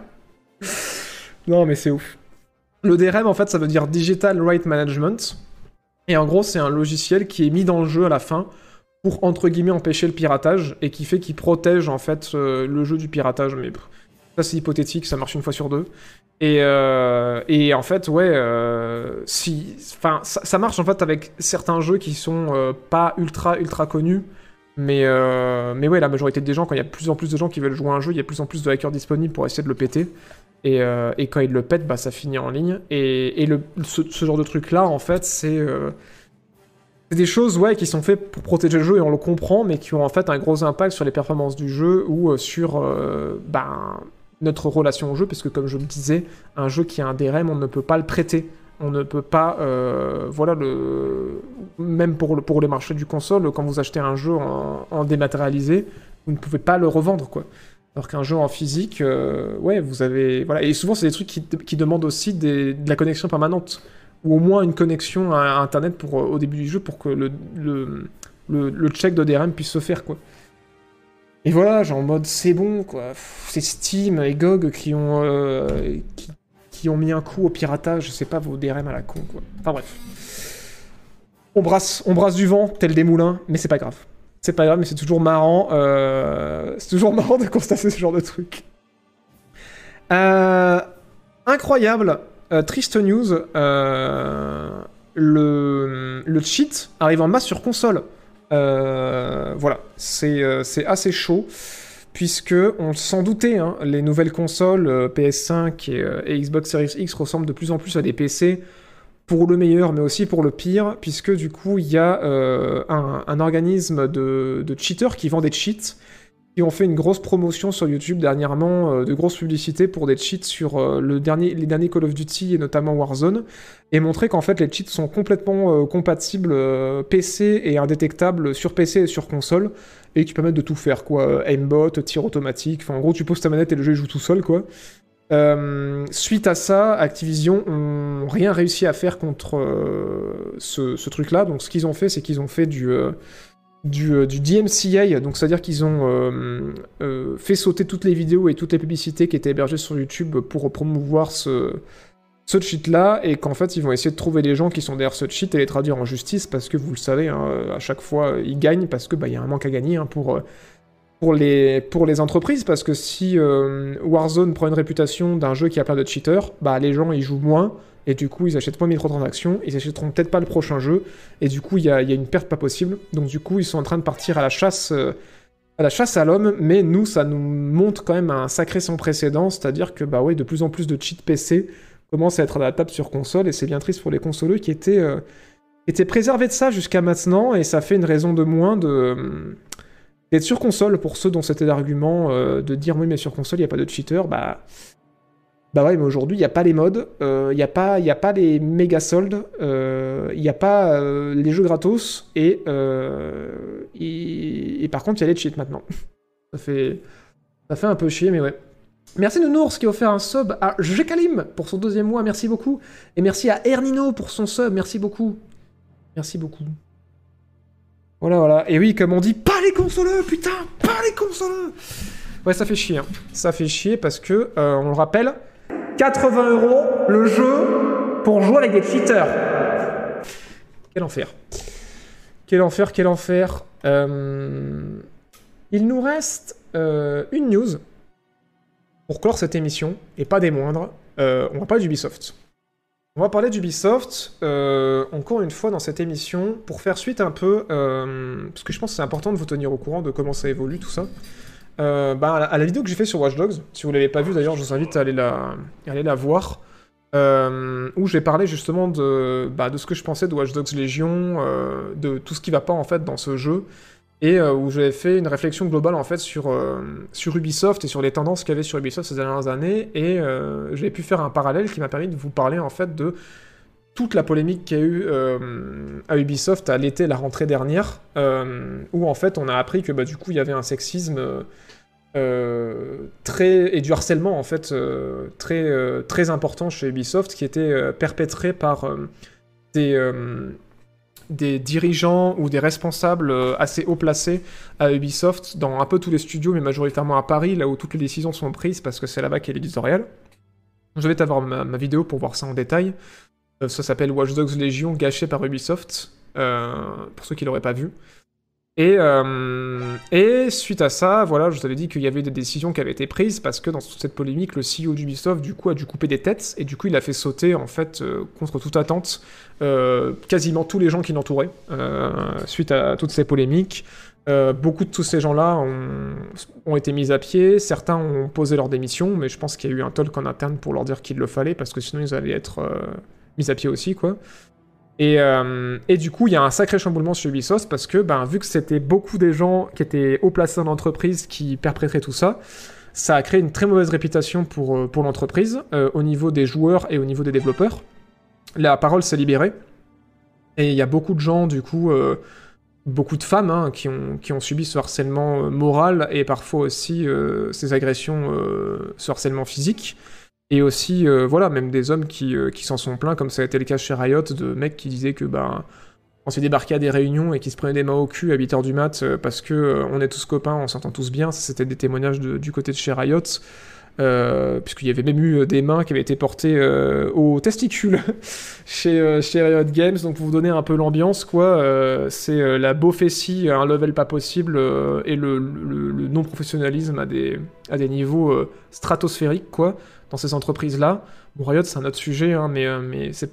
Non mais c'est ouf. Le DRM en fait ça veut dire Digital Right Management. Et en gros c'est un logiciel qui est mis dans le jeu à la fin pour entre guillemets empêcher le piratage et qui fait qu'il protège en fait euh, le jeu du piratage. Mais ça c'est hypothétique, ça marche une fois sur deux. Et, euh, en fait, ouais, euh, si, enfin, ça, marche en fait avec certains jeux qui sont pas ultra ultra connus. Mais, mais ouais, la majorité des gens, quand il y a plus en plus de gens qui veulent jouer à un jeu, il y a plus en plus de hackers disponibles pour essayer de le péter. Et, et quand il le pète, bah, ça finit en ligne. Et, et le, ce, genre de truc-là, en fait, c'est c'est des choses ouais, qui sont faites pour protéger le jeu, et on le comprend, mais qui ont en fait un gros impact sur les performances du jeu ou euh, sur euh, ben, notre relation au jeu, parce que comme je le disais, un jeu qui a un DRM, on ne peut pas le prêter. On ne peut pas, euh, voilà, même pour, le- pour les marchés du console, quand vous achetez un jeu en, dématérialisé, vous ne pouvez pas le revendre, quoi. Alors qu'un jeu en physique, ouais, vous avez. Voilà. Et souvent, c'est des trucs qui, demandent aussi de la connexion permanente. Ou au moins une connexion à Internet pour, euh, au début du jeu pour que le, le, le, check de DRM puisse se faire, quoi. Et voilà, genre en mode c'est bon, quoi. C'est Steam et GOG qui ont, euh, qui, ont mis un coup au piratage, je sais pas, vos DRM à la con, quoi. Enfin bref. On brasse, on brasse du vent, tel des moulins, mais c'est pas grave. C'est pas grave, mais c'est toujours marrant. euh, C'est toujours marrant de constater ce genre de truc. Incroyable, euh, triste news. euh, le, cheat arrive en masse sur console. Euh, voilà, c'est assez chaud. Puisque, on s'en doutait, hein, les nouvelles consoles euh, PS5 et, Xbox Series X ressemblent de plus en plus à des PC pour le meilleur, mais aussi pour le pire, puisque du coup, il y a un, organisme de cheaters qui vend des cheats, qui ont fait une grosse promotion sur YouTube dernièrement, euh, de grosses publicités pour des cheats sur euh, le dernier, les derniers Call of Duty et notamment Warzone, et montrer qu'en fait les cheats sont complètement euh, compatibles PC et indétectables sur PC et sur console, et qui permettent de tout faire, quoi. Aimbot, tir automatique, enfin en gros tu poses ta manette et le jeu joue tout seul, quoi. Suite à ça, Activision ont rien réussi à faire contre ce, truc-là. Donc, ce qu'ils ont fait, c'est qu'ils ont fait du, du, euh, du DMCA. Donc, c'est-à-dire qu'ils ont euh, euh, fait sauter toutes les vidéos et toutes les publicités qui étaient hébergées sur YouTube pour promouvoir ce, ce cheat-là. Et qu'en fait, ils vont essayer de trouver les gens qui sont derrière ce cheat et les traduire en justice parce que vous le savez, hein, à chaque fois, ils gagnent parce que bah, y a un manque à gagner hein, pour. pour les, pour les entreprises, parce que si Warzone prend une réputation d'un jeu qui a plein de cheaters, bah les gens ils jouent moins, et du coup ils achètent moins de microtransactions, ils achèteront peut-être pas le prochain jeu, et du coup il y a, une perte pas possible. Donc du coup ils sont en train de partir à la chasse, euh, à la chasse à l'homme, mais nous ça nous montre quand même un sacré sans précédent, c'est-à-dire que bah ouais de plus en plus de cheats PC commencent à être adaptables sur console, et c'est bien triste pour les consoleux qui étaient, euh, préservés de ça jusqu'à maintenant, et ça fait une raison de moins d'être sur console. Pour ceux dont c'était l'argument euh, de dire oui mais sur console il n'y a pas de cheater bah bah ouais mais aujourd'hui il n'y a pas les modes il n'y a pas a pas les méga soldes il n'y a pas euh, les jeux gratos et, euh, et par contre il y a les cheats maintenant ça fait ça fait un peu chier mais ouais Merci Nounours qui a offert un sub à Jekalim pour son deuxième mois, merci beaucoup. Et merci à Ernino pour son sub, merci beaucoup. Merci beaucoup. Voilà, voilà. Et oui, comme on dit, pas les consoleux, putain, pas les consoleux. Ouais, ça fait chier. hein. Ça fait chier parce que, euh, on le rappelle, 80 euros le jeu pour jouer avec des cheaters. Quel enfer. Quel enfer, quel enfer. Euh, Il nous reste euh, une news pour clore cette émission, et pas des moindres. Euh, on va parler d'Ubisoft. On va parler d'Ubisoft, encore une fois dans cette émission, pour faire suite un peu, parce que je pense que c'est important de vous tenir au courant de comment ça évolue tout ça. Euh, bah, à, la, vidéo que j'ai fait sur Watch Dogs, si vous l'avez pas vue d'ailleurs, je vous invite à aller la, voir, euh, où j'ai parlé justement de, bah, de ce que je pensais de Watch Dogs Légion, euh, de tout ce qui va pas en fait dans ce jeu, et où j'avais fait une réflexion globale en fait sur, sur Ubisoft et sur les tendances qu'il y avait sur Ubisoft ces dernières années, et j'ai pu faire un parallèle qui m'a permis de vous parler en fait de toute la polémique qu'il y a eu euh, à Ubisoft à l'été, la rentrée dernière, euh, où en fait on a appris que bah, du coup il y avait un sexisme euh, très et du harcèlement en fait très important chez Ubisoft qui était perpétré par des dirigeants ou des responsables assez haut placés à Ubisoft dans un peu tous les studios, mais majoritairement à Paris, là où toutes les décisions sont prises parce que c'est là-bas qu'est l'éditorial. Je vais avoir ma, ma vidéo pour voir ça en détail. Euh, ça s'appelle Watch Dogs Légion gâché par Ubisoft, euh, pour ceux qui l'auraient pas vu. Et, euh, et suite à ça, voilà, je vous avais dit qu'il y avait des décisions qui avaient été prises parce que dans toute cette polémique, le CEO d'Ubisoft du coup a dû couper des têtes et du coup il a fait sauter en fait contre toute attente quasiment tous les gens qui l'entouraient suite à toutes ces polémiques. Beaucoup de tous ces gens-là ont, ont été mis à pied, certains ont posé leur démission, mais je pense qu'il y a eu un talk en interne pour leur dire qu'il le fallait, parce que sinon ils allaient être euh, mis à pied aussi, quoi. Et, euh, et du coup, il y a un sacré chamboulement sur Ubisoft, parce que, ben, vu que c'était beaucoup des gens qui étaient haut placés dans l'entreprise qui perpétraient tout ça, ça a créé une très mauvaise réputation pour, euh, pour l'entreprise, euh, au niveau des joueurs et au niveau des développeurs. La parole s'est libérée, et il y a beaucoup de gens, du coup, beaucoup de femmes hein, qui, ont, qui ont subi ce harcèlement moral et parfois aussi ces agressions, ce harcèlement physique. Et aussi, euh, voilà, même des hommes qui, euh, qui s'en sont plaints, comme ça a été le cas chez Riot, de mecs qui disaient que, ben, on s'est débarqué à des réunions et qui se prenaient des mains au cul à 8h du mat euh, parce que on est tous copains, on s'entend tous bien. Ça, c'était des témoignages du côté de chez Riot. Puisqu'il y avait même eu des mains qui avaient été portées aux testicules chez, chez Riot Games. Donc pour vous donner un peu l'ambiance, quoi, c'est la beaufessie un level pas possible et le, le- non-professionnalisme à des, à des niveaux stratosphériques, quoi, dans ces entreprises-là. Bon, Riot, c'est un autre sujet, hein, mais, euh, mais c'est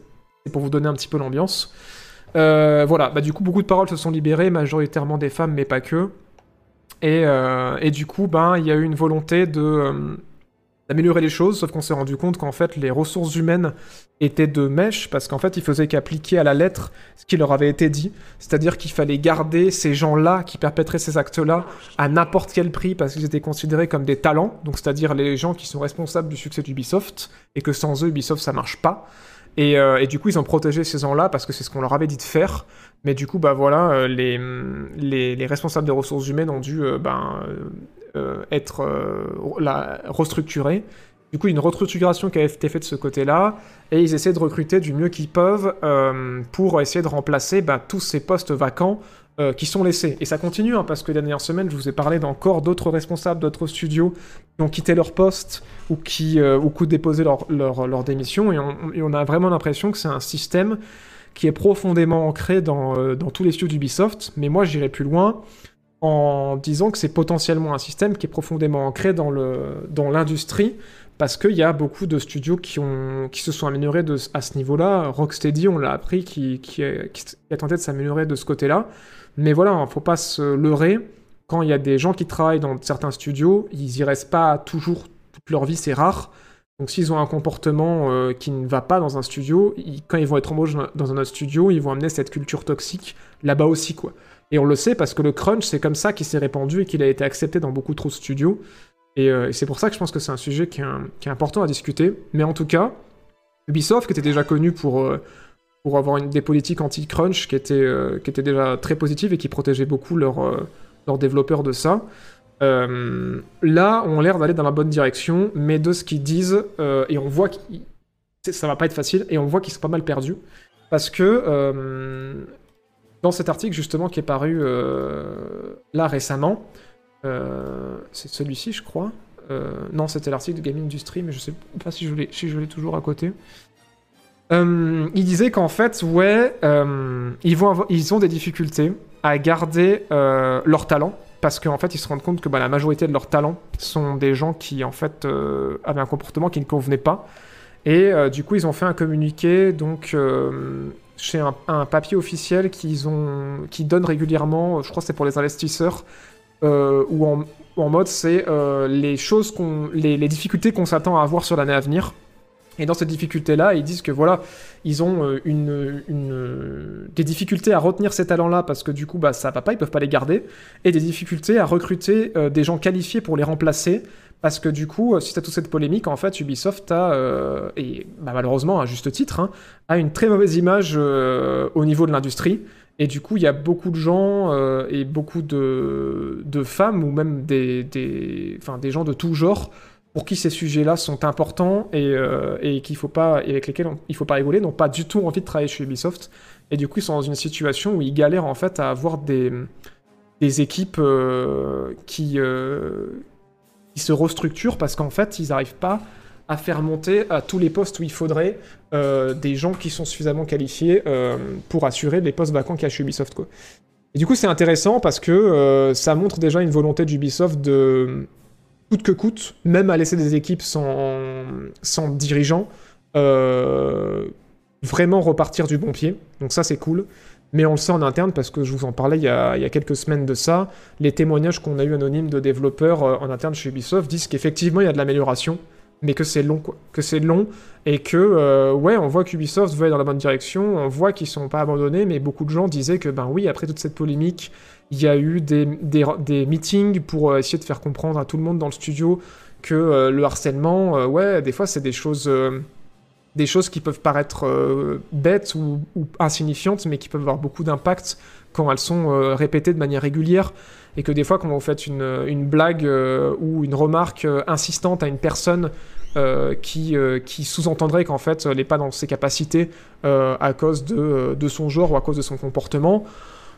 pour vous donner un petit peu l'ambiance. Euh, voilà, bah du coup, beaucoup de paroles se sont libérées, majoritairement des femmes, mais pas que. Et, euh, et du coup, ben, il y a eu une volonté de d'améliorer les choses, sauf qu'on s'est rendu compte qu'en fait, les ressources humaines étaient de mèche, parce qu'en fait, il faisait qu'appliquer à la lettre ce qui leur avait été dit. C'est-à-dire qu'il fallait garder ces gens-là qui perpétraient ces actes-là à n'importe quel prix, parce qu'ils étaient considérés comme des talents, donc c'est-à-dire les gens qui sont responsables du succès d'Ubisoft, et que sans eux, Ubisoft, ça marche pas. Et, euh, du coup, ils ont protégé ces gens-là parce que c'est ce qu'on leur avait dit de faire. Mais du coup, bah voilà, euh, les, les, les responsables des ressources humaines ont dû euh, ben, être euh, la, restructurés. Du coup, une restructuration qui a été faite de ce côté-là, et ils essaient de recruter du mieux qu'ils peuvent euh, pour essayer de remplacer bah, tous ces postes vacants euh, qui sont laissés. Et ça continue, hein, parce que la dernière semaine, je vous ai parlé d'encore d'autres responsables d'autres studios qui ont quitté leur poste ou qui euh, ou ont déposé leur, leur, démission, et on, a vraiment l'impression que c'est un système qui est profondément ancré dans, euh, dans tous les studios d'Ubisoft, mais moi j'irai plus loin en disant que c'est potentiellement un système qui est profondément ancré dans le dans l'industrie parce qu'il y a beaucoup de studios qui, ont, qui se sont améliorés de, à ce niveau-là. Rocksteady, on l'a appris, qui, qui, a, tenté de s'améliorer de ce côté-là. Mais voilà, il ne faut pas se leurrer. Quand il y a des gens qui travaillent dans certains studios, ils y restent pas toujours toute leur vie, c'est rare. Donc s'ils ont un comportement euh, qui ne va pas dans un studio, quand ils vont être embauchés dans un autre studio, ils vont amener cette culture toxique là-bas aussi, quoi. Et on le sait parce que le crunch, c'est comme ça qu'il s'est répandu et qu'il a été accepté dans beaucoup trop de studios. Et, euh, c'est pour ça que je pense que c'est un sujet qui est, important à discuter. Mais en tout cas, Ubisoft, qui était déjà connu pour, euh, pour avoir des politiques anti-crunch qui étaient, euh, qui étaient déjà très positives et qui protégeaient beaucoup leurs développeurs de ça, là, ont l'air d'aller dans la bonne direction, mais de ce qu'ils disent, et on voit que ça va pas être facile, et on voit qu'ils sont pas mal perdus. Parce que dans cet article, justement, qui est paru euh, là récemment, euh, c'est celui-ci, je crois. Euh, non, c'était l'article de Gaming Industry, mais je sais pas si je l'ai si je l'ai toujours à côté. Il disait qu'en fait, ouais, ils, vont ils ont des difficultés à garder leur talent, parce qu'en fait, ils se rendent compte que bah, la majorité de leurs talents sont des gens qui, en fait, avaient un comportement qui ne convenait pas. Et du coup, ils ont fait un communiqué, donc, chez un, un papier officiel qu'ils ont, qui donne régulièrement, je crois que c'est pour les investisseurs, euh, ou en, en mode c'est euh, les choses qu'on, les, difficultés qu'on s'attend à avoir sur l'année à venir. Et dans cette difficulté-là, ils disent que voilà, ils ont euh, une, des difficultés à retenir ces talents-là parce que du coup, bah, ça va pas, ils peuvent pas les garder, et des difficultés à recruter des gens qualifiés pour les remplacer parce que du coup, euh, suite à toute cette polémique, en fait, Ubisoft a, euh, et bah, malheureusement à juste titre, hein, a une très mauvaise image euh, au niveau de l'industrie. Et du coup, il y a beaucoup de gens euh, et beaucoup de, femmes ou même des, des, des gens de tout genre pour qui ces sujets-là sont importants et, faut pas, avec lesquels il faut pas rigoler, n'ont pas du tout envie de travailler chez Ubisoft. Et du coup, ils sont dans une situation où ils galèrent en fait à avoir des, équipes qui, qui se restructurent parce qu'en fait, ils n'arrivent pas à faire monter à tous les postes où il faudrait euh, des gens qui sont suffisamment qualifiés euh, pour assurer les postes vacants qu'il chez Ubisoft. Et du coup, c'est intéressant parce que euh, ça montre déjà une volonté d'Ubisoft de coûte que coûte, même à laisser des équipes sans, sans dirigeant, euh, vraiment repartir du bon pied. Donc ça, c'est cool. Mais on le sait en interne parce que je vous en parlais il y a, il y a quelques semaines de ça. Les témoignages qu'on a eu anonymes de développeurs euh, en interne chez Ubisoft disent qu'effectivement il y a de l'amélioration, mais que c'est long, quoi. Que c'est long et que, euh, ouais, on voit qu'Ubisoft veut aller dans la bonne direction, on voit qu'ils sont pas abandonnés, mais beaucoup de gens disaient que, ben oui, après toute cette polémique, il y a eu des, des, des meetings pour euh, essayer de faire comprendre à tout le monde dans le studio que le harcèlement, ouais, des fois c'est des choses, des choses qui peuvent paraître euh, bêtes ou, insignifiantes, mais qui peuvent avoir beaucoup d'impact quand elles sont euh, répétées de manière régulière. Et que des fois, quand vous faites une, blague euh, ou une remarque insistante à une personne qui, sous-entendrait qu'en fait, elle n'est pas dans ses capacités à cause de, de son genre ou à cause de son comportement,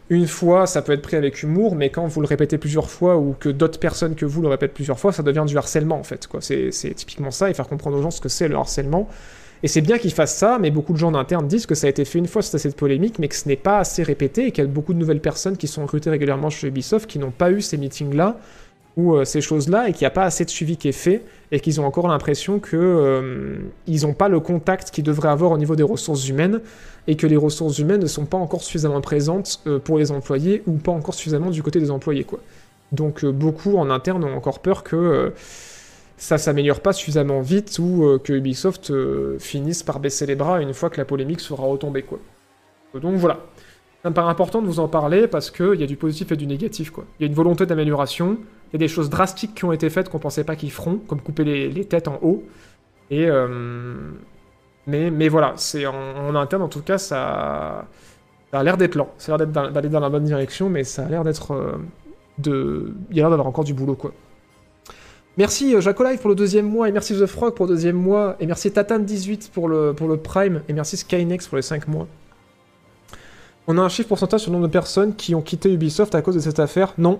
une fois, ça peut être pris avec humour, mais quand vous le répétez plusieurs fois ou que d'autres personnes que vous le répètent plusieurs fois, ça devient du harcèlement en fait. c'est typiquement ça et faire comprendre aux gens ce que c'est le harcèlement. Et c'est bien qu'ils fassent ça, mais beaucoup de gens en interne disent que ça a été fait une fois à cette polémique, mais que ce n'est pas assez répété et qu'il y a beaucoup de nouvelles personnes qui sont recrutées régulièrement chez Ubisoft qui n'ont pas eu ces meetings-là ou euh, ces choses-là et qu'il n'y a pas assez de suivi qui est fait et qu'ils ont encore l'impression que euh, n'ont pas le contact qu'ils devraient avoir au niveau des ressources humaines et que les ressources humaines ne sont pas encore suffisamment présentes euh, pour les employés ou pas encore suffisamment du côté des employés quoi. Donc beaucoup en interne ont encore peur que ça s'améliore pas suffisamment vite ou euh, que Ubisoft euh, finisse par baisser les bras une fois que la polémique sera retombée quoi. Donc voilà. Ça me paraît important de vous en parler parce qu'il y a du positif et du négatif quoi. Il y a une volonté d'amélioration, il y a des choses drastiques qui ont été faites qu'on pensait pas qu'ils feront, comme couper les, têtes en haut. Et euh, mais, mais voilà, c'est en, en interne en tout cas ça, a l'air d'être lent, ça a l'air d'aller dans la bonne direction, mais ça a l'air d'être de, il y a l'air d'avoir encore du boulot quoi. Merci euh, Jacolive pour le deuxième mois, et merci The Frog pour le deuxième mois, et merci Tatan18 pour le, pour le Prime, et merci Skynex pour les 5 mois. On a un chiffre pourcentage sur le nombre de personnes qui ont quitté Ubisoft à cause de cette affaire? Non.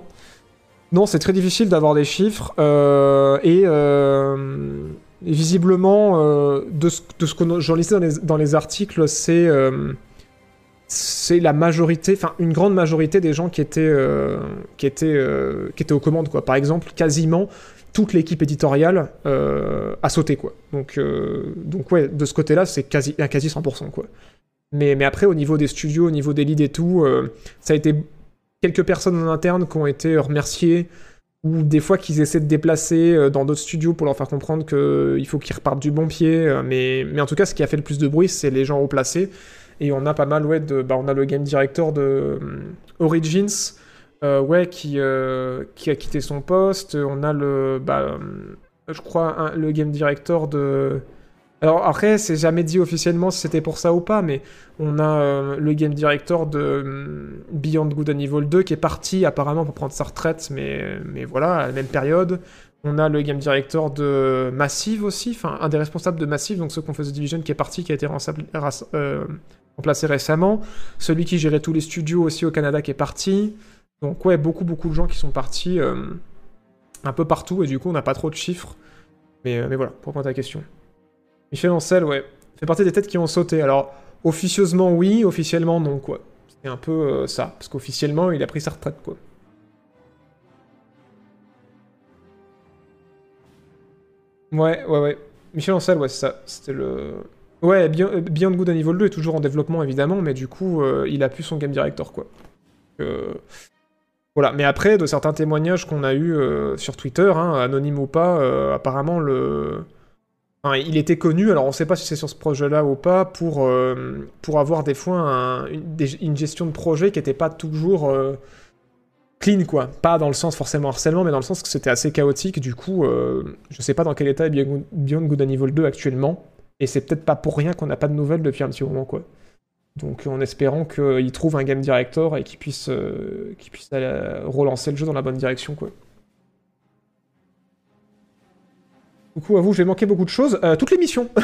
Non, c'est très difficile d'avoir des chiffres, euh, et, euh, et visiblement, de ce, de ce que j'en lisais dans les, dans les articles, c'est... la majorité, enfin une grande majorité des gens qui étaient, qui étaient, qui étaient aux commandes quoi. Par exemple, quasiment toute l'équipe éditoriale euh, a sauté quoi. Donc, euh, donc ouais, de ce côté-là, c'est quasi, un quasi 100% quoi. Mais, après, au niveau des studios, au niveau des leads et tout, euh, ça a été quelques personnes en interne qui ont été remerciées ou des fois qu'ils essaient de déplacer euh, dans d'autres studios pour leur faire comprendre qu'il faut qu'ils repartent du bon pied. Mais, en tout cas, ce qui a fait le plus de bruit, c'est les gens haut placés. Et on a pas mal, ouais, de, bah, on a le game director de Origins, euh, ouais, qui, euh, qui a quitté son poste. On a le, bah, hum, je crois, le game director de. Alors après, c'est jamais dit officiellement si c'était pour ça ou pas, mais on a euh, le game director de hum, Beyond Good and Evil 2 qui est parti apparemment pour prendre sa retraite, mais, mais voilà, à la même période. On a le game director de Massive aussi, enfin un des responsables de Massive, donc ceux qu'on faisait Division, qui est parti, qui a été euh, remplacé récemment. Celui qui gérait tous les studios aussi au Canada qui est parti. Donc ouais, beaucoup beaucoup de gens qui sont partis euh, un peu partout et du coup on n'a pas trop de chiffres. Mais, euh, mais voilà, pour répondre à ta question. Michel Ancel, ouais, fait partie des têtes qui ont sauté. Alors officieusement oui, officiellement non quoi. C'est un peu euh, ça, parce qu'officiellement il a pris sa retraite quoi. Ouais, ouais, ouais. Michel Ancel, ouais, c'est ça. C'était le. Ouais, Beyond, Good and Evil 2 est toujours en développement évidemment, mais du coup, il a plus son game director quoi. Euh, Voilà, mais après, de certains témoignages qu'on a eu euh, sur Twitter, hein, anonyme ou pas, euh, apparemment le. Il était connu, alors on sait pas si c'est sur ce projet-là ou pas, pour, euh, pour avoir des fois un- une, gestion de projet qui était pas toujours clean, quoi. Pas dans le sens forcément harcèlement, mais dans le sens que c'était assez chaotique. Du coup, je sais pas dans quel état est Beyond Good and Evil 2 actuellement, et c'est peut-être pas pour rien qu'on n'a pas de nouvelles depuis un petit moment, quoi. Donc en espérant qu'il trouve un game director et qu'il puisse, euh, aller relancer le jeu dans la bonne direction, quoi. Du coup, à vous, j'ai manqué beaucoup de choses. Euh, toute l'émission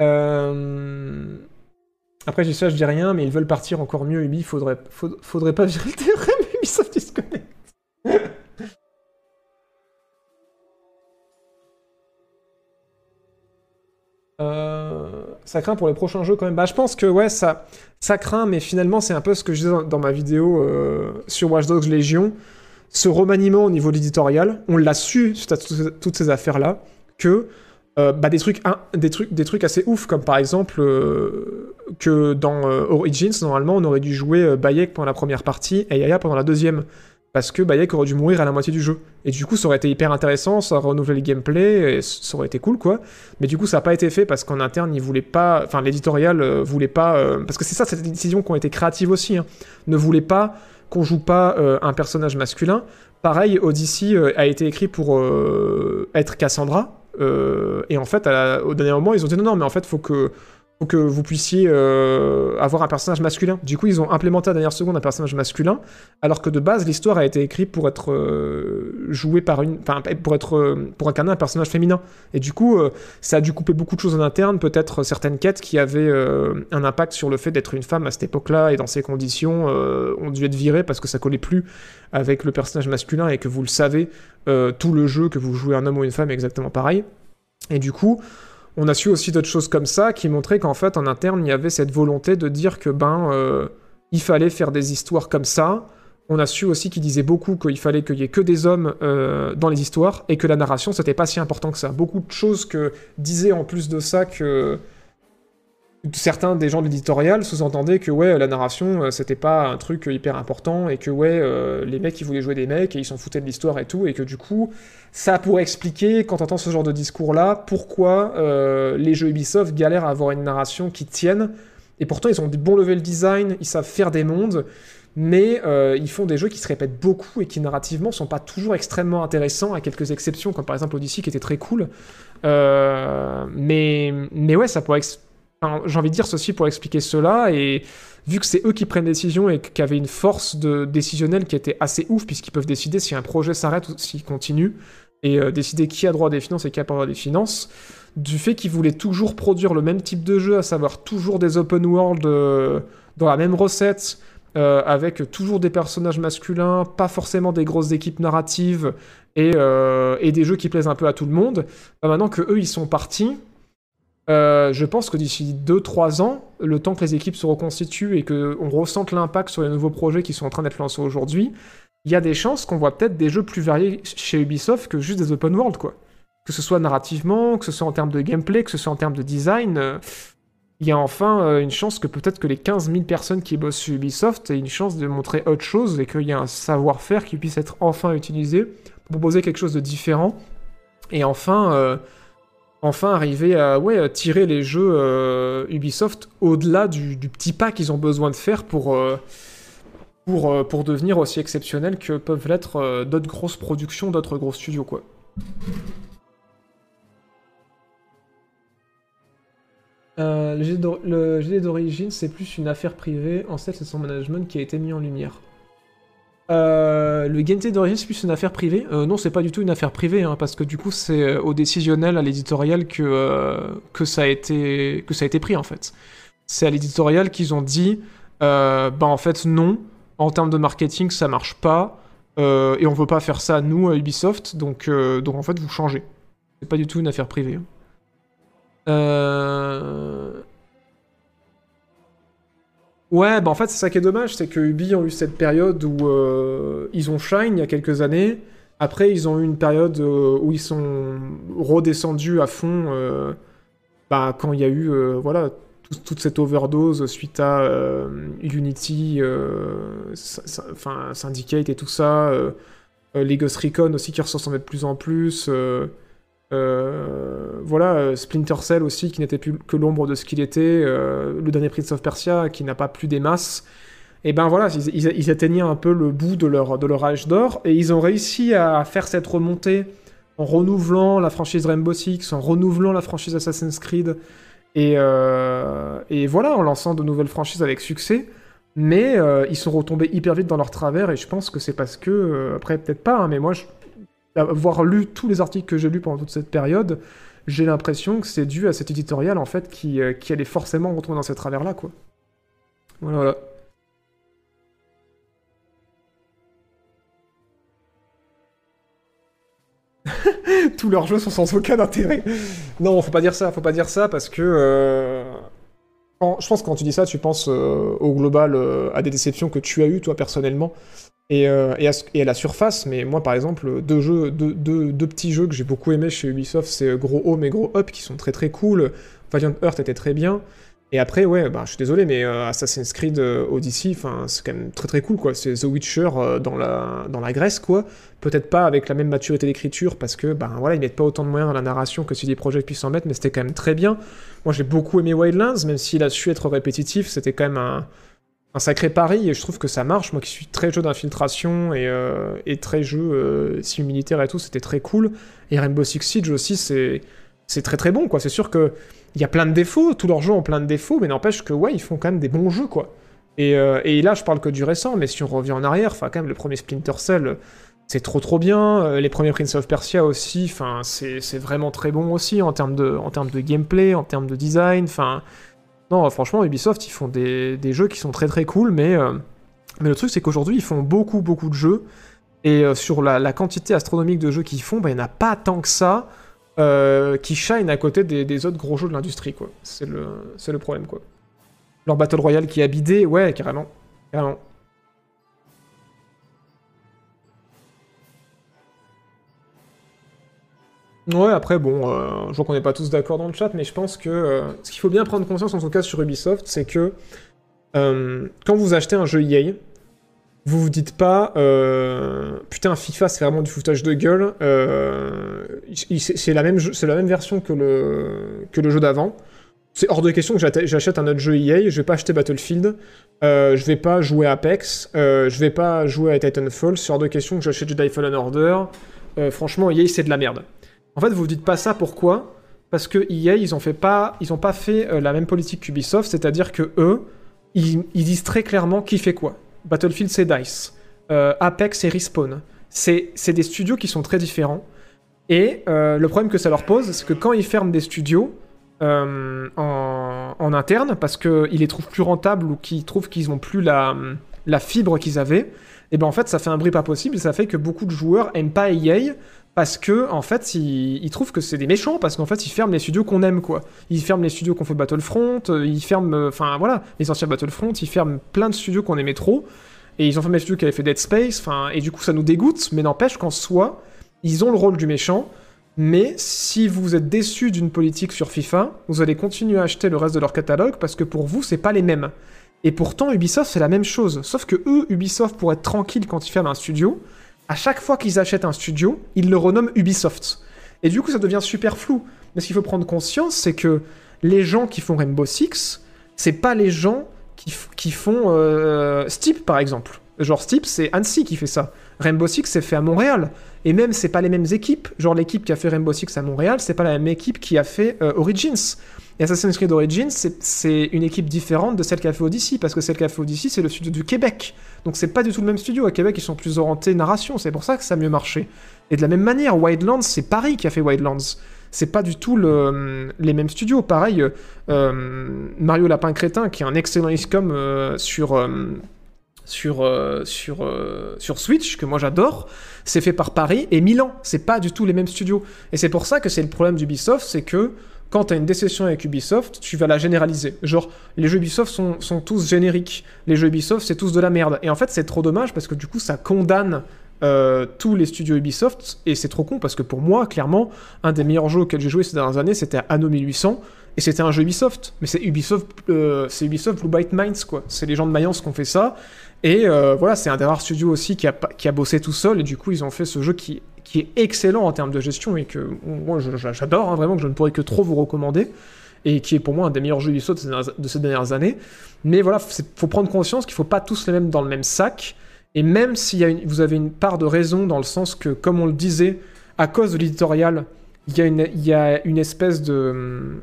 Euh, Après, j'ai ça, je dis rien, mais ils veulent partir encore mieux, Ubi. Faudrait, faud- faudrait pas virer le terrain, Ubisoft disconnect. Euh, ça craint pour les prochains jeux quand même. Bah, je pense que ouais, ça, ça craint, mais finalement, c'est un peu ce que je disais dans, ma vidéo euh, sur Watch Dogs Légion. Ce remaniement au niveau de l'éditorial, on l'a su suite à toutes ces- affaires-là, que euh, bah, des, trucs, un- des, trucs, des trucs assez ouf, comme par exemple que dans Origins, normalement, on aurait dû jouer Bayek pendant la première partie et Yaya pendant la deuxième. Parce que Bayek aurait dû mourir à la moitié du jeu. Et du coup, ça aurait été hyper intéressant, ça aurait renouvelé le gameplay, et ça aurait été cool, quoi. Mais du coup, ça n'a pas été fait parce qu'en interne, ils voulaient pas. Enfin, l'éditorial euh, voulait pas. euh, parce que c'est ça, c'est des décisions qui ont été créatives aussi. hein. Ne voulait pas qu'on joue pas euh, un personnage masculin. Pareil, Odyssey a été écrit pour être Cassandra. et en fait, au dernier moment, ils ont dit non, non, mais en fait, faut que, faut que vous puissiez euh, avoir un personnage masculin. Du coup, ils ont implémenté à dernière seconde un personnage masculin, alors que de base, l'histoire a été écrite pour être euh, jouée par une, enfin, pour être, euh, pour incarner un personnage féminin. Et du coup, ça a dû couper beaucoup de choses en interne, peut-être certaines quêtes qui avaient un impact sur le fait d'être une femme à cette époque-là et dans ces conditions ont dû être virées parce que ça collait plus avec le personnage masculin et que vous le savez, tout le jeu que vous jouez un homme ou une femme est exactement pareil. Et du coup, on a su aussi d'autres choses comme ça qui montraient qu'en fait en interne il y avait cette volonté de dire que ben euh, il fallait faire des histoires comme ça. On a su aussi qu'il disait beaucoup qu'il fallait qu'il y ait que des hommes euh, dans les histoires et que la narration c'était pas si important que ça. Beaucoup de choses que disaient en plus de ça que certains des gens de l'éditorial sous-entendaient que ouais la narration euh, c'était pas un truc hyper important et que ouais les mecs ils voulaient jouer des mecs et ils s'en foutaient de l'histoire et tout et que du coup ça pourrait expliquer quand t'entends ce genre de discours là pourquoi euh, les jeux Ubisoft galèrent à avoir une narration qui tienne. Et pourtant ils ont des bons level design ils savent faire des mondes mais euh, ils font des jeux qui se répètent beaucoup et qui narrativement sont pas toujours extrêmement intéressants à quelques exceptions comme par exemple Odyssey qui était très cool. Euh, mais mais ouais ça pourrait ex- J'ai envie de dire ceci pour expliquer cela, et vu que c'est eux qui prennent des décisions et qui avaient une force décisionnelle qui était assez ouf, puisqu'ils peuvent décider si un projet s'arrête ou s'il continue, et euh, décider qui a droit des finances et qui a pas droit des finances, du fait qu'ils voulaient toujours produire le même type de jeu, à savoir toujours des open world euh, dans la même recette, euh, avec toujours des personnages masculins, pas forcément des grosses équipes narratives, et, et des jeux qui plaisent un peu à tout le monde, bah maintenant que eux ils sont partis, euh, je pense que d'ici 2-3 ans, le temps que les équipes se reconstituent et qu'on ressente l'impact sur les nouveaux projets qui sont en train d'être lancés aujourd'hui, il y a des chances qu'on voit peut-être des jeux plus variés chez Ubisoft que juste des open world, quoi. Que ce soit narrativement, que ce soit en termes de gameplay, que ce soit en termes de design, euh, il y a enfin euh, une chance que peut-être que les 15 000 personnes qui bossent chez Ubisoft aient une chance de montrer autre chose et qu'il y a un savoir-faire qui puisse être enfin utilisé pour proposer quelque chose de différent. Et enfin, enfin arriver à ouais, tirer les jeux euh, Ubisoft au-delà du, du petit pas qu'ils ont besoin de faire pour, euh, euh, devenir aussi exceptionnels que peuvent l'être d'autres grosses productions, d'autres gros studios, quoi. Le GD d'origine, c'est plus une affaire privée. En fait, c'est son management qui a été mis en lumière. Euh, le gameplay d'origine, c'est plus une affaire privée Euh, Non, c'est pas du tout une affaire privée, hein, parce que du coup, c'est euh, au décisionnel, à l'éditorial, que, euh, que, ça a été, que ça a été pris, en fait. C'est à l'éditorial qu'ils ont dit, bah en fait, non, en termes de marketing, ça marche pas, et on veut pas faire ça, nous, à Ubisoft, donc, donc en fait, vous changez. C'est pas du tout une affaire privée. hein. Euh... Ouais, bah en fait, c'est ça qui est dommage, c'est que Ubi ont eu cette période où euh, ils ont Shine il y a quelques années. Après, ils ont eu une période euh, où ils sont redescendus à fond euh, bah, quand il y a eu voilà, tout- toute cette overdose suite à Unity, enfin, Syndicate et tout ça. Les Ghost Recon aussi qui ressemblaient de plus en plus. Euh, voilà, euh, Splinter Cell aussi, qui n'était plus que l'ombre de ce qu'il était, euh, le dernier Prince of Persia, qui n'a pas plus des masses. Et ben voilà, ils, atteignaient un peu le bout de leur, âge d'or, et ils ont réussi à faire cette remontée en renouvelant la franchise Rainbow Six, en renouvelant la franchise Assassin's Creed, et, voilà, en lançant de nouvelles franchises avec succès. Mais ils sont retombés hyper vite dans leur travers, et je pense que c'est parce que, après peut-être pas, hein, mais moi, je, avoir lu tous les articles que j'ai lus pendant toute cette période, j'ai l'impression que c'est dû à cet éditorial en fait qui, euh, allait forcément retomber dans ces travers-là, quoi. Voilà, voilà. Tous leurs jeux sont sans aucun intérêt. Non, faut pas dire ça, faut pas dire ça parce que. euh, je pense que quand tu dis ça, tu penses euh, au global à des déceptions que tu as eues toi personnellement. Et, euh, et, à, la surface, mais moi par exemple, deux, petits jeux que j'ai beaucoup aimé chez Ubisoft, c'est Gros Home et Gros Up qui sont très très cool. Valiant Earth était très bien. Et après, ouais, bah, je suis désolé, mais euh, Assassin's Creed euh, Odyssey, c'est quand même très très cool, quoi. C'est The Witcher euh, dans, la, Grèce, quoi. Peut-être pas avec la même maturité d'écriture, parce que, ben voilà, ils mettent pas autant de moyens dans la narration que CD Projekt puisse en mettre, mais c'était quand même très bien. Moi, j'ai beaucoup aimé Wildlands, même s'il a su être répétitif, c'était quand même un, un sacré pari, et je trouve que ça marche. Moi qui suis très jeu d'infiltration et, euh, très jeu euh, militaire et tout, c'était très cool. Et Rainbow Six Siege aussi, c'est très très bon, quoi. C'est sûr que il y a plein de défauts, tous leurs jeux ont plein de défauts, mais n'empêche que, ouais, ils font quand même des bons jeux, quoi. Et, euh, là, je parle que du récent, mais si on revient en arrière, enfin, quand même, le premier Splinter Cell, c'est trop trop bien. Euh, les premiers Prince of Persia aussi, enfin, c'est vraiment très bon aussi en termes de, en termes de gameplay, en termes de design, enfin. Non, franchement, Ubisoft, ils font des, jeux qui sont très très cool, mais, euh, mais le truc, c'est qu'aujourd'hui, ils font beaucoup beaucoup de jeux, et euh, sur la, quantité astronomique de jeux qu'ils font, bah, il n'y en a pas tant que ça euh, qui shine à côté des, autres gros jeux de l'industrie, quoi. C'est le, problème, quoi. Leur Battle Royale qui est bidé, ouais. Carrément. Ouais, après, bon, euh, je vois qu'on n'est pas tous d'accord dans le chat, mais je pense que euh, ce qu'il faut bien prendre conscience, en tout cas sur Ubisoft, c'est que euh, quand vous achetez un jeu EA, vous vous dites pas putain FIFA c'est vraiment du foutage de gueule c'est la même version que le que le jeu d'avant. C'est hors de question que j'achète un autre jeu EA je vais pas acheter Battlefield euh, je vais pas jouer Apex euh, je vais pas jouer à Titanfall c'est hors de question que j'achète Jedi Fallen Order. Franchement EA c'est de la merde en fait vous vous dites pas ça pourquoi? Parce que EA ils ont fait pas pas fait euh, la même politique qu'Ubisoft c'est-à-dire que eux ils, disent très clairement qui fait quoi Battlefield, c'est DICE. Euh, Apex, c'est Respawn. C'est des studios qui sont très différents. Et euh, le problème que ça leur pose, c'est que quand ils ferment des studios en, interne, parce qu'ils les trouvent plus rentables ou qu'ils trouvent qu'ils n'ont plus la, fibre qu'ils avaient, et ben en fait, ça fait un bruit pas possible. Ça fait que beaucoup de joueurs aiment pas EA parce que en fait, ils, trouvent que c'est des méchants parce qu'en fait, ils ferment les studios qu'on aime, quoi. Ils ferment les studios qu'on fait Battlefront, euh, ils ferment, euh, enfin voilà, les anciens Battlefront, ils ferment plein de studios qu'on aimait trop. Et ils ont fermé les studios qui avaient fait Dead Space, enfin, et du coup, ça nous dégoûte, mais n'empêche qu'en soi, ils ont le rôle du méchant. Mais si vous êtes déçu d'une politique sur FIFA, vous allez continuer à acheter le reste de leur catalogue parce que pour vous, c'est pas les mêmes. Et pourtant, Ubisoft, c'est la même chose. Sauf que eux, Ubisoft, pour être tranquille quand ils ferment un studio, à chaque fois qu'ils achètent un studio, ils le renomment Ubisoft. Et du coup, ça devient super flou. Mais ce qu'il faut prendre conscience, c'est que les gens qui font Rainbow Six, c'est pas les gens qui, font euh, par exemple. Genre Steep, c'est Annecy qui fait ça. Rainbow Six, c'est fait à Montréal. Et même, c'est pas les mêmes équipes. Genre, l'équipe qui a fait Rainbow Six à Montréal, c'est pas la même équipe qui a fait euh, Origins. Et Assassin's Creed Origins, c'est- une équipe différente de celle qui a fait Odyssey, parce que celle qui a fait Odyssey, c'est le studio du Québec. Donc c'est pas du tout le même studio. À Québec, ils sont plus orientés narration, c'est pour ça que ça a mieux marché. Et de la même manière, Wildlands, c'est Paris qui a fait Wildlands. C'est pas du tout le- les mêmes studios. Pareil, euh, Mario Lapin Crétin, qui est un excellent XCOM euh, sur, euh, sur, sur, sur Switch, que moi j'adore, c'est fait par Paris et Milan. C'est pas du tout les mêmes studios. Et c'est pour ça que c'est le problème d'Ubisoft, c'est que quand t'as une déception avec Ubisoft, tu vas la généraliser. Genre, les jeux Ubisoft sont, sont tous génériques. Les jeux Ubisoft, c'est tous de la merde. Et en fait, c'est trop dommage parce que du coup, ça condamne euh, tous les studios Ubisoft. Et c'est trop con parce que pour moi, clairement, un des meilleurs jeux auxquels j'ai joué ces dernières années, c'était Anno 1800. Et c'était un jeu Ubisoft. Mais c'est Ubisoft, euh, c'est Ubisoft Blue Byte Minds, quoi. C'est les gens de Mayence qui ont fait ça. Et euh, voilà, c'est un des rares studios aussi qui a, qui a bossé tout seul. Et du coup, ils ont fait ce jeu qui, qui est excellent en termes de gestion et que moi, j'adore, hein, vraiment, que je ne pourrais que trop vous recommander. Et qui est pour moi un des meilleurs jeux Ubisoft de ces dernières, années. Mais voilà, il faut prendre conscience qu'il ne faut pas tous les mettre dans le même sac. Et même si vous avez une part de raison dans le sens que, comme on le disait, à cause de l'éditorial, il y, a une- espèce de,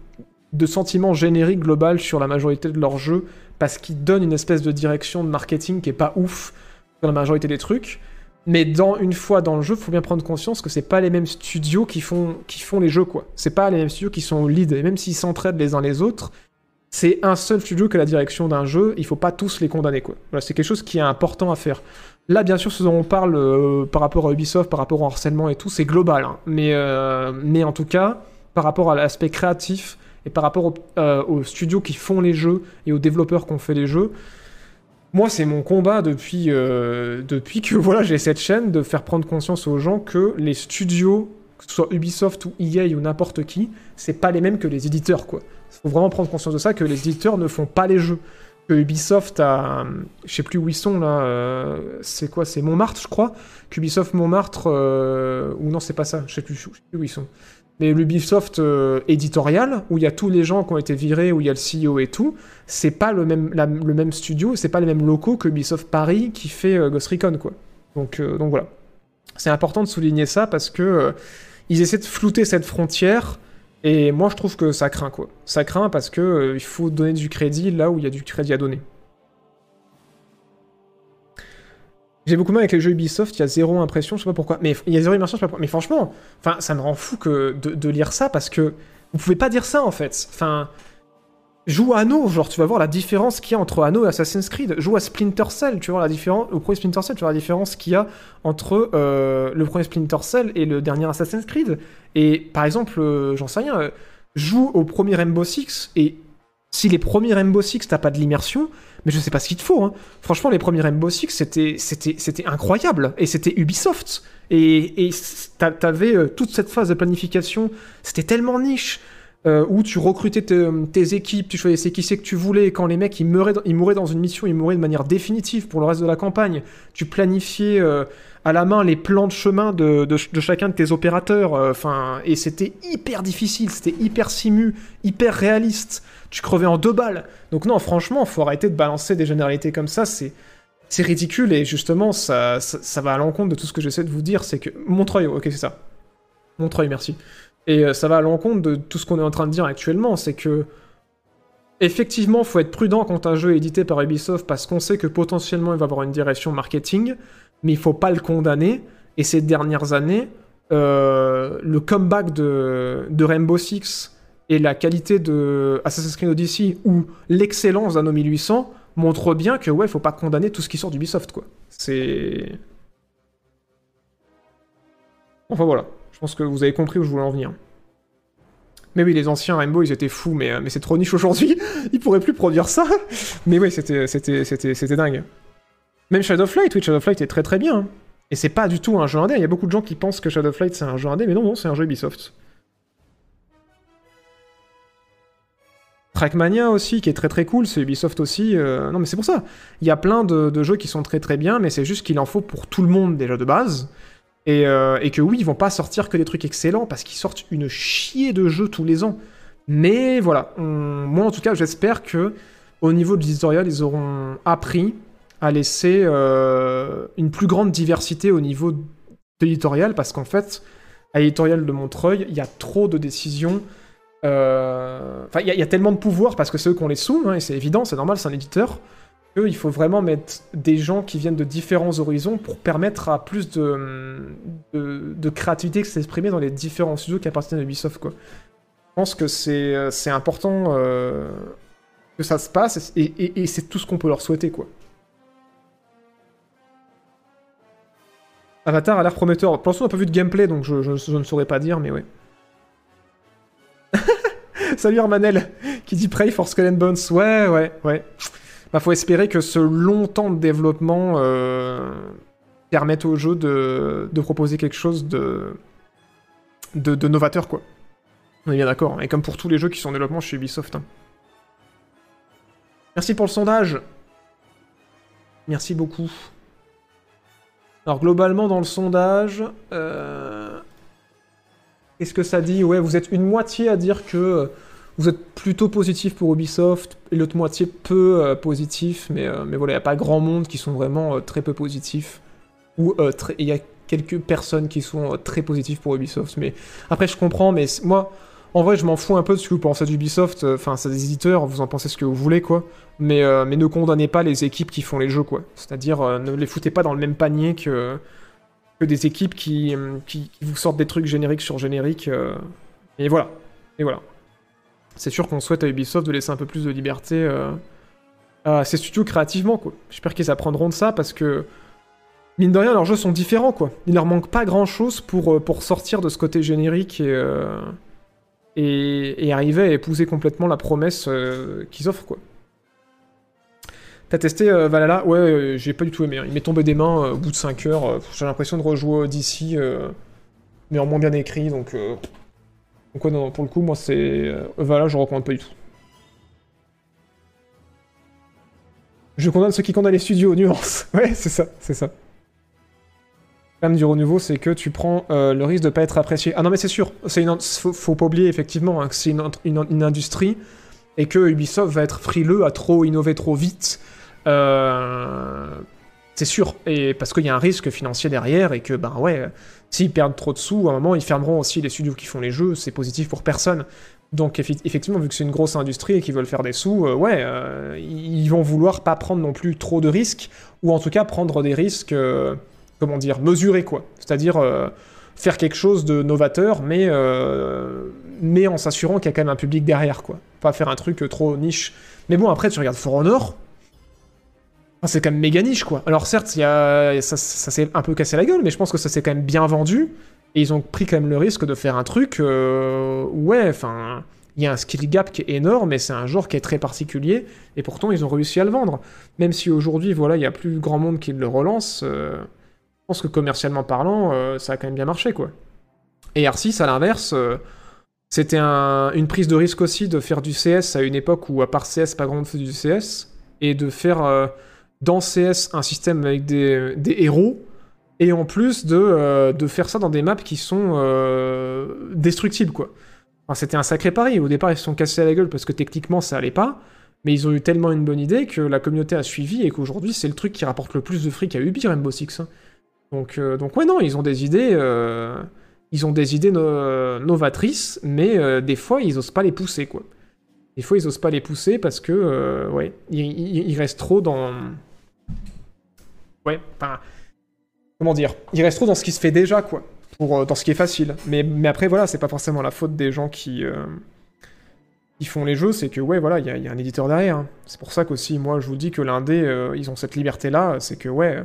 sentiment générique global sur la majorité de leurs jeux parce qu'ils donnent une espèce de direction de marketing qui est pas ouf dans la majorité des trucs. Mais dans une fois dans le jeu, faut bien prendre conscience que c'est pas les mêmes studios qui font qui font les jeux quoi. C'est pas les mêmes studios qui sont au lead et même s'ils s'entraident les uns les autres, c'est un seul studio qui a la direction d'un jeu. Il faut pas tous les condamner quoi. C'est quelque chose qui est important à faire. Là, bien sûr, ce dont on parle euh, par rapport à Ubisoft, par rapport au harcèlement et tout, c'est global. hein. Mais euh, mais en tout cas, par rapport à l'aspect créatif et par rapport euh, aux studios qui font les jeux et aux développeurs qui ont fait les jeux, moi, c'est mon combat depuis, euh, que voilà, j'ai cette chaîne de faire prendre conscience aux gens que les studios, que ce soit Ubisoft ou EA ou n'importe qui, c'est pas les mêmes que les éditeurs, quoi. Il faut vraiment prendre conscience de ça, que les éditeurs ne font pas les jeux. Que Ubisoft a. Je sais plus où ils sont là. euh, c'est quoi C'est Montmartre, je crois. Qu'Ubisoft Montmartre. euh, ou non, c'est pas ça. Je sais sais plus où ils sont. Mais l'Ubisoft euh, éditorial, où il y a tous les gens qui ont été virés, où il y a le CEO et tout, c'est pas le même, le même studio, c'est pas les mêmes locaux que Ubisoft Paris qui fait euh, Ghost Recon, quoi. Donc, euh, donc voilà. C'est important de souligner ça parce que euh, ils essaient de flouter cette frontière. Et moi, je trouve que ça craint, quoi. Ça craint parce que il faut donner du crédit là où il y a du crédit à donner. J'ai beaucoup mal avec les jeux Ubisoft, il y a zéro impression, je sais pas pourquoi. Mais il y a zéro immersion, je sais pas pourquoi. Mais franchement, enfin, ça me rend fou que de, lire ça parce que vous pouvez pas dire ça en fait. Enfin, joue à Anno, genre tu vas voir la différence qu'il y a entre Anno et Assassin's Creed. Joue à Splinter Cell, tu voir la différence. Au premier Splinter Cell, tu voir la différence qu'il y a entre euh, le premier Splinter Cell et le dernier Assassin's Creed. Et par exemple, euh, j'en sais rien, euh, joue au premier Rainbow Six et si les premiers Rainbow Six t'as pas de l'immersion, mais je sais pas ce qu'il te faut. hein. Franchement, les premiers Rainbow Six c'était incroyable et c'était Ubisoft et et t'a- t'avais euh, toute cette phase de planification, c'était tellement niche. euh, où tu recrutais tes, équipes, tu choisissais qui c'est que tu voulais, et quand les mecs ils meuraient, dans- ils mouraient dans une mission, ils mouraient de manière définitive pour le reste de la campagne, tu planifiais euh, à la main les plans de chemin de, de ch- de chacun de tes opérateurs, enfin, et c'était hyper difficile, c'était hyper simu, hyper réaliste, tu crevais en deux balles. Donc non, franchement, faut arrêter de balancer des généralités comme ça, c'est c'est ridicule et justement ça, ça, va à l'encontre de tout ce que j'essaie de vous dire, c'est que Montreuil, ok c'est ça, Montreuil, merci. Et euh, ça va à l'encontre de tout ce qu'on est en train de dire actuellement, c'est que effectivement, faut être prudent quand un jeu est édité par Ubisoft parce qu'on sait que potentiellement il va avoir une direction marketing, mais il faut pas le condamner. Et ces dernières années, euh, le comeback de, de Rainbow Six et la qualité de Assassin's Creed Odyssey ou l'excellence d'Anno 1800 montrent bien que ouais, faut pas condamner tout ce qui sort d'Ubisoft quoi. C'est Enfin voilà, je pense que vous avez compris où je voulais en venir. Mais oui, les anciens Rainbow, ils étaient fous, mais, euh, mais c'est trop niche aujourd'hui. Ils pourraient plus produire ça. Mais oui, c'était, c'était, c'était, c'était dingue. Même Shadowflight, oui, Shadowflight est très très bien. hein. Et c'est pas du tout un jeu indé. Il y a beaucoup de gens qui pensent que Shadowflight c'est un jeu indé, mais non, non, c'est un jeu Ubisoft. Trackmania aussi, qui est très très cool, c'est Ubisoft aussi. euh, Non, mais c'est pour ça. Il y a plein de, jeux qui sont très très bien, mais c'est juste qu'il en faut pour tout le monde déjà de base. Et, euh, et que oui, ils vont pas sortir que des trucs excellents parce qu'ils sortent une chier de jeux tous les ans. Mais voilà, moi en tout cas, j'espère que au niveau de l'éditorial, ils auront appris à laisser euh, une plus grande diversité au niveau de l'éditorial parce qu'en fait, à l'éditorial de Montreuil, il y a trop de décisions. Euh, Enfin, il y, a- tellement de pouvoir parce que c'est eux qui ont les sous, hein, et c'est évident, c'est normal, c'est un éditeur. que il faut vraiment mettre des gens qui viennent de différents horizons pour permettre à plus de, de, de créativité de s'exprimer dans les différents studios qui appartiennent à Ubisoft. Quoi. Je pense que c'est euh, important euh, que ça se passe et c'est tout ce qu'on peut leur souhaiter. quoi. Avatar a l'air prometteur. Pour l'instant, on n'a pas vu de gameplay, donc je, je- je ne saurais pas dire, mais ouais. Salut Armanel, qui dit Pray for Skull and Bones. Ouais, ouais, ouais. Bah, faut espérer que ce long temps de développement euh, permette au jeu de, proposer quelque chose de, de, de novateur, quoi. On est bien d'accord. hein. Et comme pour tous les jeux qui sont en développement chez Ubisoft. hein. Merci pour le sondage. Merci beaucoup. Alors globalement dans le sondage, euh, qu'est-ce que ça dit Ouais, vous êtes une moitié à dire que euh, vous êtes plutôt positif pour Ubisoft, et l'autre moitié peu euh, positif, mais, euh, mais voilà, il n'y a pas grand monde qui sont vraiment très peu positifs. Ou il y a quelques personnes qui sont très positives pour Ubisoft. Mais après, je comprends, mais moi, en vrai, je m'en fous un peu de ce que vous pensez d'Ubisoft. Enfin, c'est des éditeurs, vous en pensez ce que vous voulez, quoi. Mais, mais ne condamnez pas les équipes qui font les jeux, quoi. C'est-à-dire, ne les foutez pas dans le même panier que, que des équipes qui, euh, qui, vous sortent des trucs génériques sur génériques. euh. Et voilà. Et voilà. C'est sûr qu'on souhaite à Ubisoft de laisser un peu plus de liberté euh, à ces studios créativement. J'espère qu'ils apprendront de ça parce que, mine de rien, leurs jeux sont différents, quoi. Il leur manque pas grand-chose pour, euh, pour sortir de ce côté générique et, et, et arriver à épouser complètement la promesse qu'ils offrent, quoi. T'as testé euh, Valhalla? Ouais, euh, j'ai pas du tout aimé. hein. Il m'est tombé des mains euh, au bout de 5 heures. euh, j'ai l'impression de rejouer d'ici, mais en moins bien écrit. Donc, euh, donc ouais, non, pour le coup, moi, c'est euh, Valhalla, je recommande pas du tout. Je condamne ceux qui condamnent les studios, nuance. Ouais, c'est ça, c'est ça. Le problème du renouveau, c'est que tu prends le risque de pas être apprécié. Ah non, mais c'est sûr, c'est une, faut, pas oublier effectivement hein, que c'est une industrie et que Ubisoft va être frileux à trop innover trop vite. Euh, c'est sûr, et parce qu'il y a un risque financier derrière et que, ben ouais, s'ils perdent trop de sous, à un moment, ils fermeront aussi les studios qui font les jeux, c'est positif pour personne. Donc effectivement, vu que c'est une grosse industrie et qu'ils veulent faire des sous, euh, ouais, euh, ils vont vouloir pas prendre non plus trop de risques, ou en tout cas prendre des risques, comment dire, mesurés quoi. C'est-à-dire faire quelque chose de novateur, mais, mais en s'assurant qu'il y a quand même un public derrière quoi. Pas faire un truc euh, trop niche. Mais bon, après tu regardes For Honor, enfin, c'est quand même méga niche quoi. Alors certes, y ça, s'est un peu cassé la gueule, mais je pense que ça s'est quand même bien vendu. Et ils ont pris quand même le risque de faire un truc, euh, ouais, enfin, il y a un skill gap qui est énorme, et c'est un genre qui est très particulier, et pourtant ils ont réussi à le vendre. Même si aujourd'hui, voilà, il y a plus grand monde qui le relance, euh, je pense que commercialement parlant, ça a quand même bien marché, quoi. Et R6, à l'inverse, c'était un- une prise de risque aussi de faire du CS à une époque où, à part CS, pas grand monde faisait du CS, et de faire euh, dans CS un système avec des, héros, et en plus de, euh, de faire ça dans des maps qui sont euh, destructibles, quoi. C'était un sacré pari. Au départ, ils se sont cassés à la gueule parce que techniquement, ça allait pas. Mais ils ont eu tellement une bonne idée que la communauté a suivi et qu'aujourd'hui, c'est le truc qui rapporte le plus de fric à Ubi, Rainbow Six. hein. Donc, donc ouais, non, ils ont des idées... Ils ont des idées no- novatrices, mais euh, des fois, ils osent pas les pousser, quoi. Des fois, ils osent pas les pousser parce que, euh, ouais, ils, restent trop dans... Ouais, enfin... Comment dire Ils restent trop dans ce qui se fait déjà, quoi pour, euh, dans ce qui est facile. Mais, mais après, voilà, c'est pas forcément la faute des gens qui, qui font les jeux, c'est que, ouais, voilà, il y, a- un éditeur derrière. hein. C'est pour ça qu'aussi, moi, je vous dis que l'indé, ils ont cette liberté-là, c'est que, ouais,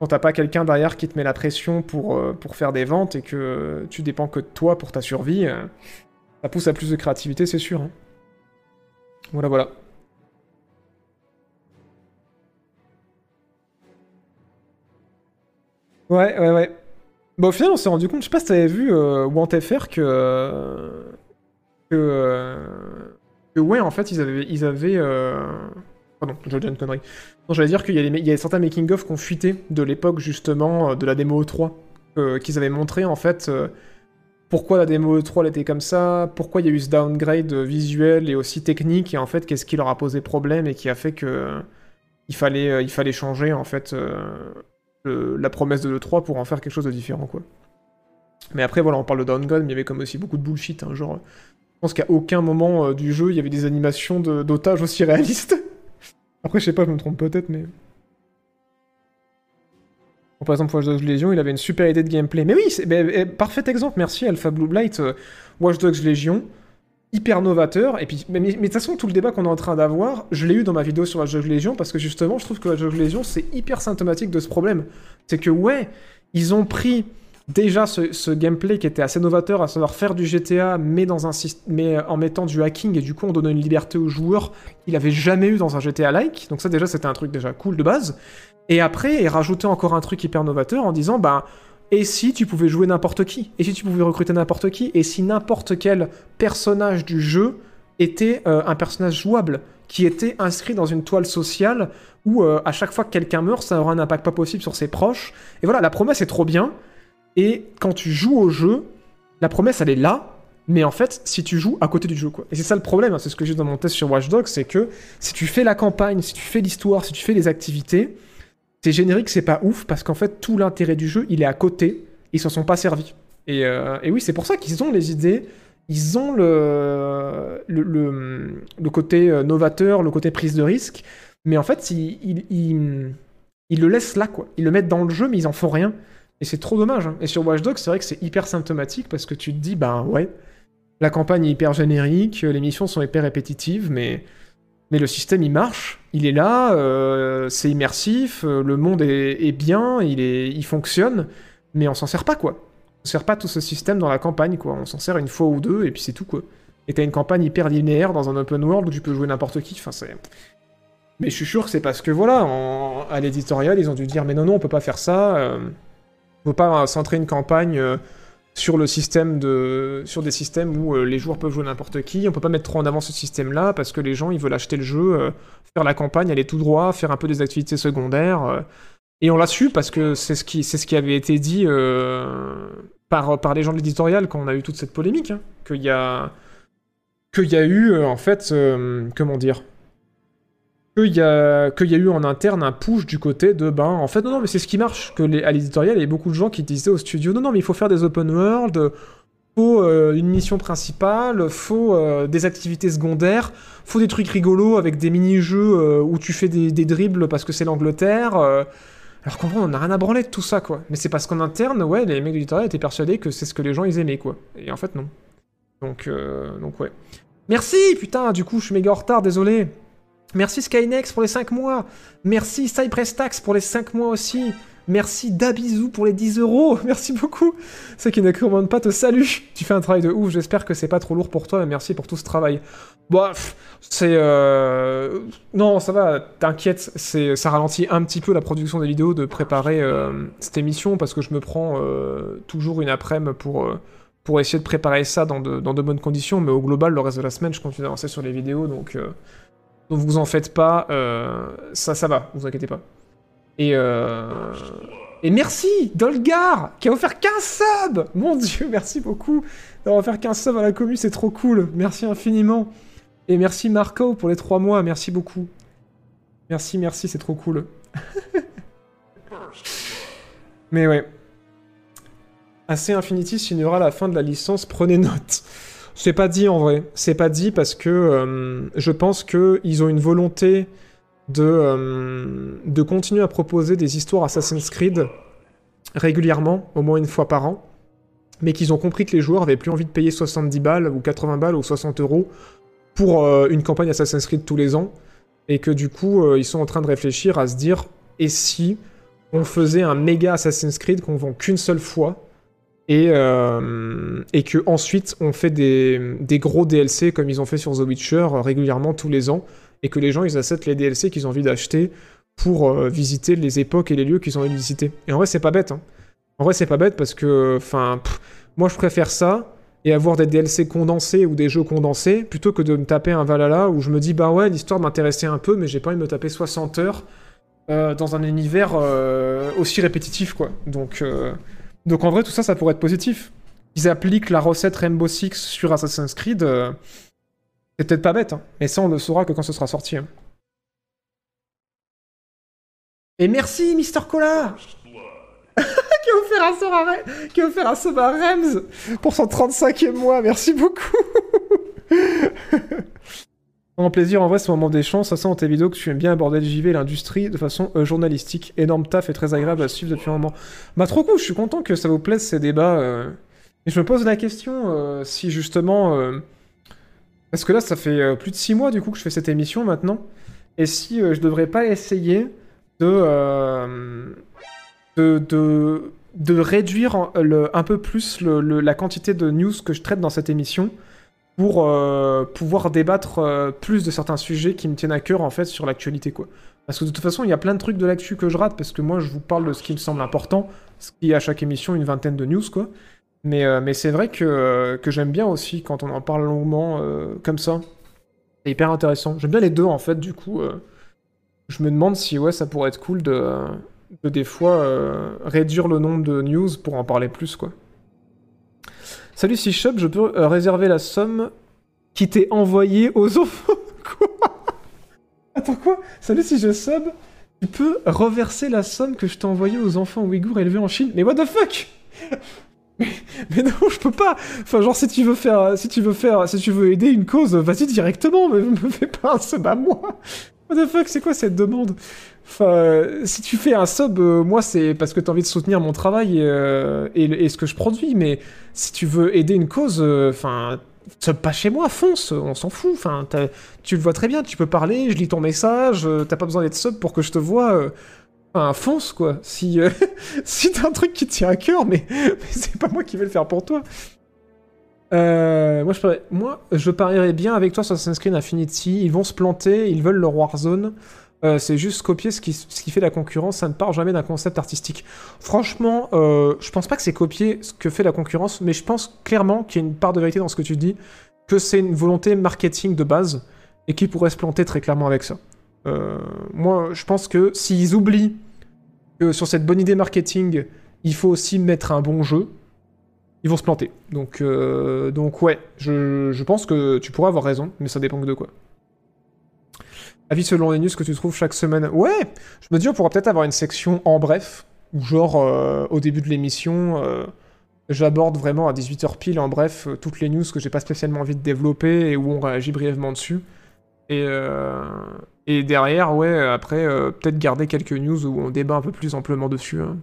quand t'as pas quelqu'un derrière qui te met la pression pour, euh, pour faire des ventes et que tu dépends que de toi pour ta survie, euh, ça pousse à plus de créativité, c'est sûr. hein. Voilà, voilà. Ouais, ouais, ouais. Bah, au final, on s'est rendu compte, je sais pas si t'avais vu euh, WantFR que. que. que ouais, en fait, ils avaient. Ils avaient Pardon, je dis une connerie. J'allais dire qu'il y, a certains making-of qui ont fuité de l'époque, justement, euh, de la démo E3, euh, qu'ils avaient montré, en fait, euh, pourquoi la démo E3 elle était comme ça, pourquoi il y a eu ce downgrade visuel et aussi technique, et en fait, qu'est-ce qui leur a posé problème et qui a fait que. il fallait, changer, en fait. la promesse de l'E3 pour en faire quelque chose de différent, quoi. Mais après, voilà, on parle de downgrade, mais il y avait comme aussi beaucoup de bullshit, hein, genre... Je pense qu'à aucun moment du jeu, il y avait des animations d'otages aussi réalistes. Après, je sais pas, je me trompe peut-être, mais... Bon, par exemple, Watch Dogs Legion, il avait une super idée de gameplay. Mais oui, c'est eh, parfait exemple, merci Alpha Blue Blight. euh, Watch Dogs Legion, hyper novateur. Et puis, mais de toute façon, tout le débat qu'on est en train d'avoir, je l'ai eu dans ma vidéo sur Watch Dogs Legion, parce que justement, je trouve que Watch Dogs Legion, c'est hyper symptomatique de ce problème. C'est que, ouais, ils ont pris déjà ce, gameplay qui était assez novateur, à savoir faire du GTA, mais, euh, en mettant du hacking, et du coup, en donnant une liberté aux joueurs qu'il avait jamais eu dans un GTA-like. Donc ça, déjà, c'était un truc déjà cool de base. Et après, et rajouter encore un truc hyper novateur en disant, bah, et si tu pouvais jouer n'importe qui? Et si tu pouvais recruter n'importe qui? Et si n'importe quel personnage du jeu était euh, un personnage jouable qui était inscrit dans une toile sociale où euh, à chaque fois que quelqu'un meurt, ça aura un impact pas possible sur ses proches. Et voilà, la promesse est trop bien. Et quand tu joues au jeu, la promesse elle est là, mais en fait, si tu joues à côté du jeu, quoi. Et c'est ça le problème, hein, c'est ce que j'ai dans mon test sur Watch Dogs, c'est que si tu fais la campagne, si tu fais l'histoire, si tu fais les activités, c'est générique, c'est pas ouf, parce qu'en fait, tout l'intérêt du jeu, il est à côté, ils s'en sont pas servis. Et, euh, et oui, c'est pour ça qu'ils ont les idées, ils ont le, côté euh, novateur, le côté prise de risque, mais en fait, ils- ils le laissent là, quoi. Ils le mettent dans le jeu, mais ils en font rien. Et c'est trop dommage. hein. Et sur Watch Dogs, c'est vrai que c'est hyper symptomatique parce que tu te dis, bah ouais, la campagne est hyper générique, les missions sont hyper répétitives, mais, mais le système il marche, il est là, euh, c'est immersif, euh, le monde est, bien, il, est, il fonctionne, mais on s'en sert pas quoi. On sert pas tout ce système dans la campagne quoi. On s'en sert une fois ou deux et puis c'est tout quoi. Et t'as une campagne hyper linéaire dans un open world où tu peux jouer n'importe qui. Enfin c'est. Mais je suis sûr que c'est parce que voilà, à l'éditorial, ils ont dû dire mais non non, on peut pas faire ça. Euh, on peut pas centrer une campagne euh, sur le système de, sur des systèmes où euh, les joueurs peuvent jouer n'importe qui. On peut pas mettre trop en avant ce système-là parce que les gens ils veulent acheter le jeu, euh, faire la campagne, aller tout droit, faire un peu des activités secondaires. et on l'a su parce que c'est ce qui, ce qui avait été dit par par les gens de l'éditorial quand on a eu toute cette polémique, hein, qu'il y a qu'il y a eu en fait comment dire qu'il y, a, y a eu en interne un push du côté de ben en fait non non mais c'est ce qui marche que les, à l'éditorial il y avait beaucoup de gens qui disaient au studio non non mais il faut faire des open world faut euh, une mission principale faut euh, des activités secondaires faut des trucs rigolos avec des mini-jeux euh, où tu fais des, dribbles parce que c'est l'Angleterre alors qu'en vrai on n'a rien à branler de tout ça quoi. Mais c'est parce qu'en interne ouais les mecs de l'éditorial étaient persuadés que c'est ce que les gens ils aimaient quoi. Et en fait non. Donc donc ouais. Merci putain du coup je suis méga en retard désolé Merci Skynex pour les 5 mois. Merci Cyprestax pour les 5 mois aussi. Merci Dabizou pour les 10 euros. Merci beaucoup. Ceux qui ne commandent pas te saluent. Tu fais un travail de ouf. J'espère que c'est pas trop lourd pour toi. Mais merci pour tout ce travail. Pff, c'est. euh, Non, ça va. T'inquiète. Ça ralentit un petit peu la production des vidéos de préparer euh, cette émission parce que je me prends euh, toujours une après-midi pour. euh, Pour essayer de préparer ça dans de, dans de bonnes conditions, mais au global, le reste de la semaine, je continue d'avancer sur les vidéos, donc euh, donc vous en faites pas, euh, ça, ça va, vous inquiétez pas. Et, euh... Et merci Dolgar qui a offert 15 subs Mon dieu, merci beaucoup d'avoir offert 15 subs à la commu, c'est trop cool. Merci infiniment. Et merci Marco pour les 3 mois, merci beaucoup. Merci, merci, c'est trop cool. Mais ouais. AC Infinity signera la fin de la licence, prenez note. C'est pas dit en vrai. C'est pas dit parce que euh, je pense qu'ils ont une volonté de, euh, de continuer à proposer des histoires Assassin's Creed régulièrement, au moins une fois par an, mais qu'ils ont compris que les joueurs avaient plus envie de payer 70 balles ou 80 balles ou 60 euros pour euh, une campagne Assassin's Creed tous les ans, et que du coup ils sont en train de réfléchir à se dire et si on faisait un méga Assassin's Creed qu'on vend qu'une seule fois et, euh, que ensuite on fait des, gros DLC comme ils ont fait sur The Witcher euh, régulièrement tous les ans et que les gens ils achètent les DLC qu'ils ont envie d'acheter pour euh, visiter les époques et les lieux qu'ils ont envie de visiter. Et en vrai c'est pas bête. Hein. En vrai c'est pas bête parce que enfin moi je préfère ça et avoir des DLC condensés ou des jeux condensés plutôt que de me taper un Valhalla où je me dis bah ouais l'histoire m'intéressait un peu mais j'ai pas envie de me taper 60 heures euh, dans un univers aussi répétitif quoi. Donc donc en vrai, tout ça, ça pourrait être positif. Ils appliquent la recette Rainbow Six sur Assassin's Creed. euh, C'est peut-être pas bête, hein. mais ça, on ne saura que quand ce sera sorti. hein. Et merci, Mister Cola Qui a offert un sub à Rems pour son 35e mois. Merci beaucoup En plaisir, en vrai, ce moment d'échange, ça sent dans tes vidéos que tu aimes bien aborder le JV et l'industrie de façon euh, journalistique. Énorme taf et très agréable à suivre depuis un moment. Bah trop cool, je suis content que ça vous plaise ces débats. euh. Et je me pose la question euh, si justement... Parce que là, ça fait plus de 6 mois du coup que je fais cette émission maintenant. Et si je devrais pas essayer de... de, de, de réduire en- un peu plus la quantité de news que je traite dans cette émission pour euh, pouvoir débattre euh, plus de certains sujets qui me tiennent à cœur en fait sur l'actualité quoi. Parce que de toute façon, il y a plein de trucs de l'actu que je rate parce que moi je vous parle de ce qui me semble important, ce qui est à chaque émission une vingtaine de news quoi. Mais, euh, c'est vrai que, j'aime bien aussi quand on en parle longuement comme ça. C'est hyper intéressant. J'aime bien les deux en fait du coup. je me demande si ouais ça pourrait être cool de, de des fois réduire le nombre de news pour en parler plus quoi. Salut si shop, je peux euh, réserver la somme qui t'est envoyée aux enfants. Quoi Attends quoi Salut si je sub, tu peux reverser la somme que je t'ai envoyée aux enfants ouïghours élevés en Chine. Mais what the fuck mais, mais non, je peux pas. Enfin, genre si tu veux faire, si tu veux faire, si tu veux aider une cause, vas-y directement. Mais me fais pas un sub à moi. What the fuck, c'est quoi cette demande? Enfin, si tu fais un sub, euh, moi c'est parce que t'as envie de soutenir mon travail euh, et, ce que je produis. Mais si tu veux aider une cause, euh, enfin, sub pas chez moi, fonce, on s'en fout. Enfin, tu le vois très bien, tu peux parler, je lis ton message, t'as pas besoin d'être sub pour que je te vois. Enfin, fonce quoi. Si, si t'as un truc qui te tient à cœur, mais, c'est pas moi qui vais le faire pour toi. Moi, je moi, je parierais bien avec toi sur Assassin's Creed Infinity. Ils vont se planter, ils veulent leur Warzone. Euh, c'est juste copier ce qui, fait la concurrence, ça ne part jamais d'un concept artistique. Franchement, euh, je pense pas que c'est copier ce que fait la concurrence, mais je pense clairement qu'il y a une part de vérité dans ce que tu dis, que c'est une volonté marketing de base, et qui pourrait se planter très clairement avec ça. Euh, moi, je pense que s'ils oublient que sur cette bonne idée marketing, il faut aussi mettre un bon jeu, ils vont se planter. Donc, euh, donc ouais, je, je pense que tu pourrais avoir raison, mais ça dépend que de quoi. Avis selon les news que tu trouves chaque semaine. Ouais, je me dis on pourra peut-être avoir une section en bref, où genre euh, au début de l'émission, euh, j'aborde vraiment à 18h pile en bref euh, toutes les news que j'ai pas spécialement envie de développer et où on réagit brièvement dessus. Et, derrière, ouais, après, peut-être garder quelques news où on débat un peu plus amplement dessus. hein.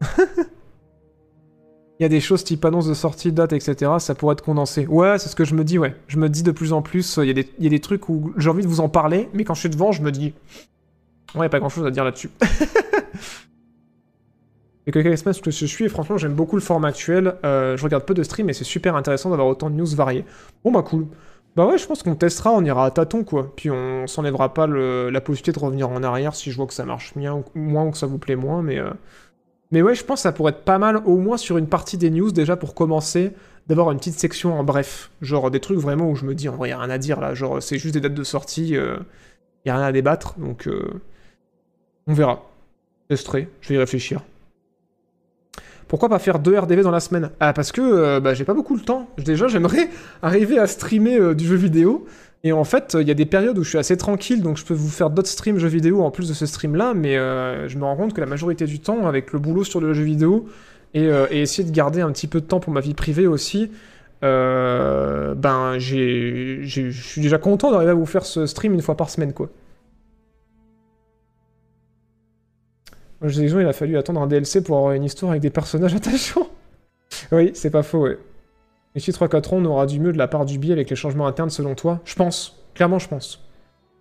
Il y a des choses type annonce de sortie, date, etc. Ça pourrait être condensé. Ouais, c'est ce que je me dis, ouais. Je me dis de plus en plus, il y, a des- il y a des trucs où j'ai envie de vous en parler, mais quand je suis devant, je me dis. Ouais, pas grand chose à dire là-dessus. Et que quelques semaines que je suis, franchement, j'aime beaucoup le format actuel. Euh, je regarde peu de streams, et c'est super intéressant d'avoir autant de news variées. Bon, bah, cool. Bah, ouais, je pense qu'on testera, on ira à tâtons, quoi. Puis on s'enlèvera pas la possibilité de revenir en arrière si je vois que ça marche bien, ou, moins ou que ça vous plaît moins, mais. euh, mais ouais, je pense que ça pourrait être pas mal, au moins sur une partie des news, déjà pour commencer, d'avoir une petite section en bref. Genre des trucs vraiment où je me dis, en vrai, y a rien à dire là. Genre, c'est juste des dates de sortie, euh, y a rien à débattre, donc euh, on verra. Je testerai, je vais y réfléchir. Pourquoi pas faire deux RDV dans la semaine? Ah, parce que euh, bah, j'ai pas beaucoup le temps. Déjà, j'aimerais arriver à streamer euh, du jeu vidéo. Et en fait, il y a des périodes où je suis assez tranquille, donc je peux vous faire d'autres streams jeux vidéo en plus de ce stream-là, mais euh, je me rends compte que la majorité du temps, avec le boulot sur le jeu vidéo, et, euh, essayer de garder un petit peu de temps pour ma vie privée aussi, euh, ben je suis déjà content d'arriver à vous faire ce stream une fois par semaine, quoi. Moi, je disais, il a fallu attendre un DLC pour avoir une histoire avec des personnages attachants. oui, c'est pas faux, ouais. Ici 3-4 ans, on aura du mieux de la part du billet avec les changements internes selon toi? Je pense. Clairement, je pense.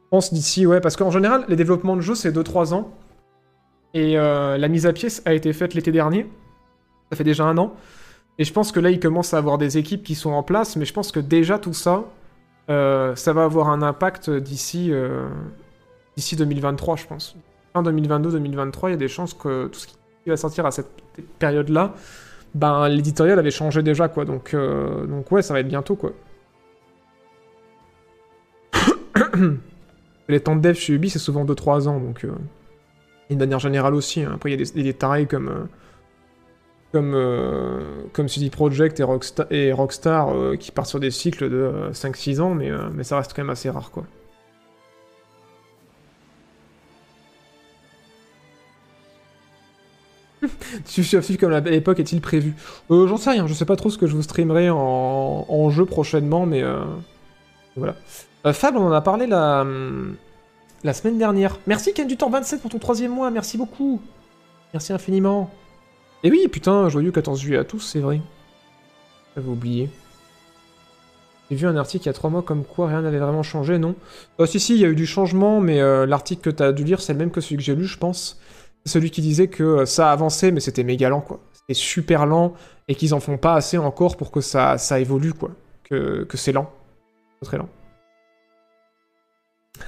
Je pense d'ici, ouais, parce qu'en général, les développements de jeux, c'est 2-3 ans. Et euh, la mise à pied a été faite l'été dernier. Ça fait déjà un an. Et je pense que là, il commence à avoir des équipes qui sont en place, mais je pense que déjà tout ça, euh, ça va avoir un impact d'ici euh, d'ici 2023, je pense. Fin 2022-2023, il y a des chances que tout ce qui va sortir à cette période-là, ben l'éditorial avait changé déjà, quoi. Donc, euh, donc ouais, ça va être bientôt, quoi. Les temps de dev chez Ubi, c'est souvent 2-3 ans, donc... euh, de manière générale aussi. hein. Après, il y a des, des tarés comme... euh, comme, euh, comme CD Projekt et Rockstar, et Rockstar qui partent sur des cycles de euh, 5-6 ans, mais, mais ça reste quand même assez rare, quoi. Thief comme à l'époque est-il prévu euh, J'en sais rien, je sais pas trop ce que je vous streamerai en, jeu prochainement, mais euh, voilà. Euh, Fable, on en a parlé la, hum, semaine dernière. Merci Ken du temps 27 pour ton troisième mois, merci beaucoup. Merci infiniment. Et oui, putain, joyeux 14 juillet à tous, c'est vrai. J'avais oublié. J'ai vu un article il y a 3 mois comme quoi rien n'avait vraiment changé, non? Euh, Si, si, il y a eu du changement, mais euh, l'article que t'as dû lire, c'est le même que celui que j'ai lu, je pense. Celui qui disait que ça avançait, mais c'était méga lent, quoi. C'était super lent, et qu'ils en font pas assez encore pour que ça, ça évolue, quoi. Que, que c'est lent. Très lent.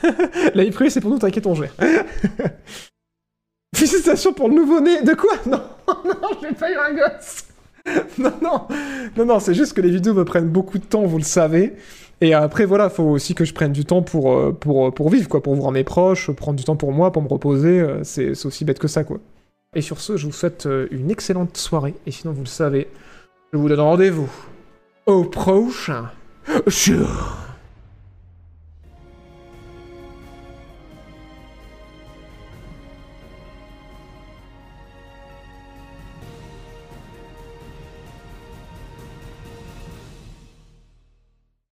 La vie privée, c'est pour nous, t'inquiète, on gère. Félicitations pour le nouveau-né. De quoi? Non, non, je vais pas eu un gosse. Non, non, non, non, c'est juste que les vidéos me prennent beaucoup de temps, vous le savez. Et après, voilà, faut aussi que je prenne du temps pour, euh, pour, euh, pour vivre, quoi, pour voir mes proches, prendre du temps pour moi, pour me reposer. euh, C'est aussi bête que ça, quoi. Et sur ce, je vous souhaite une excellente soirée. Et sinon, vous le savez, je vous donne rendez-vous au prochain.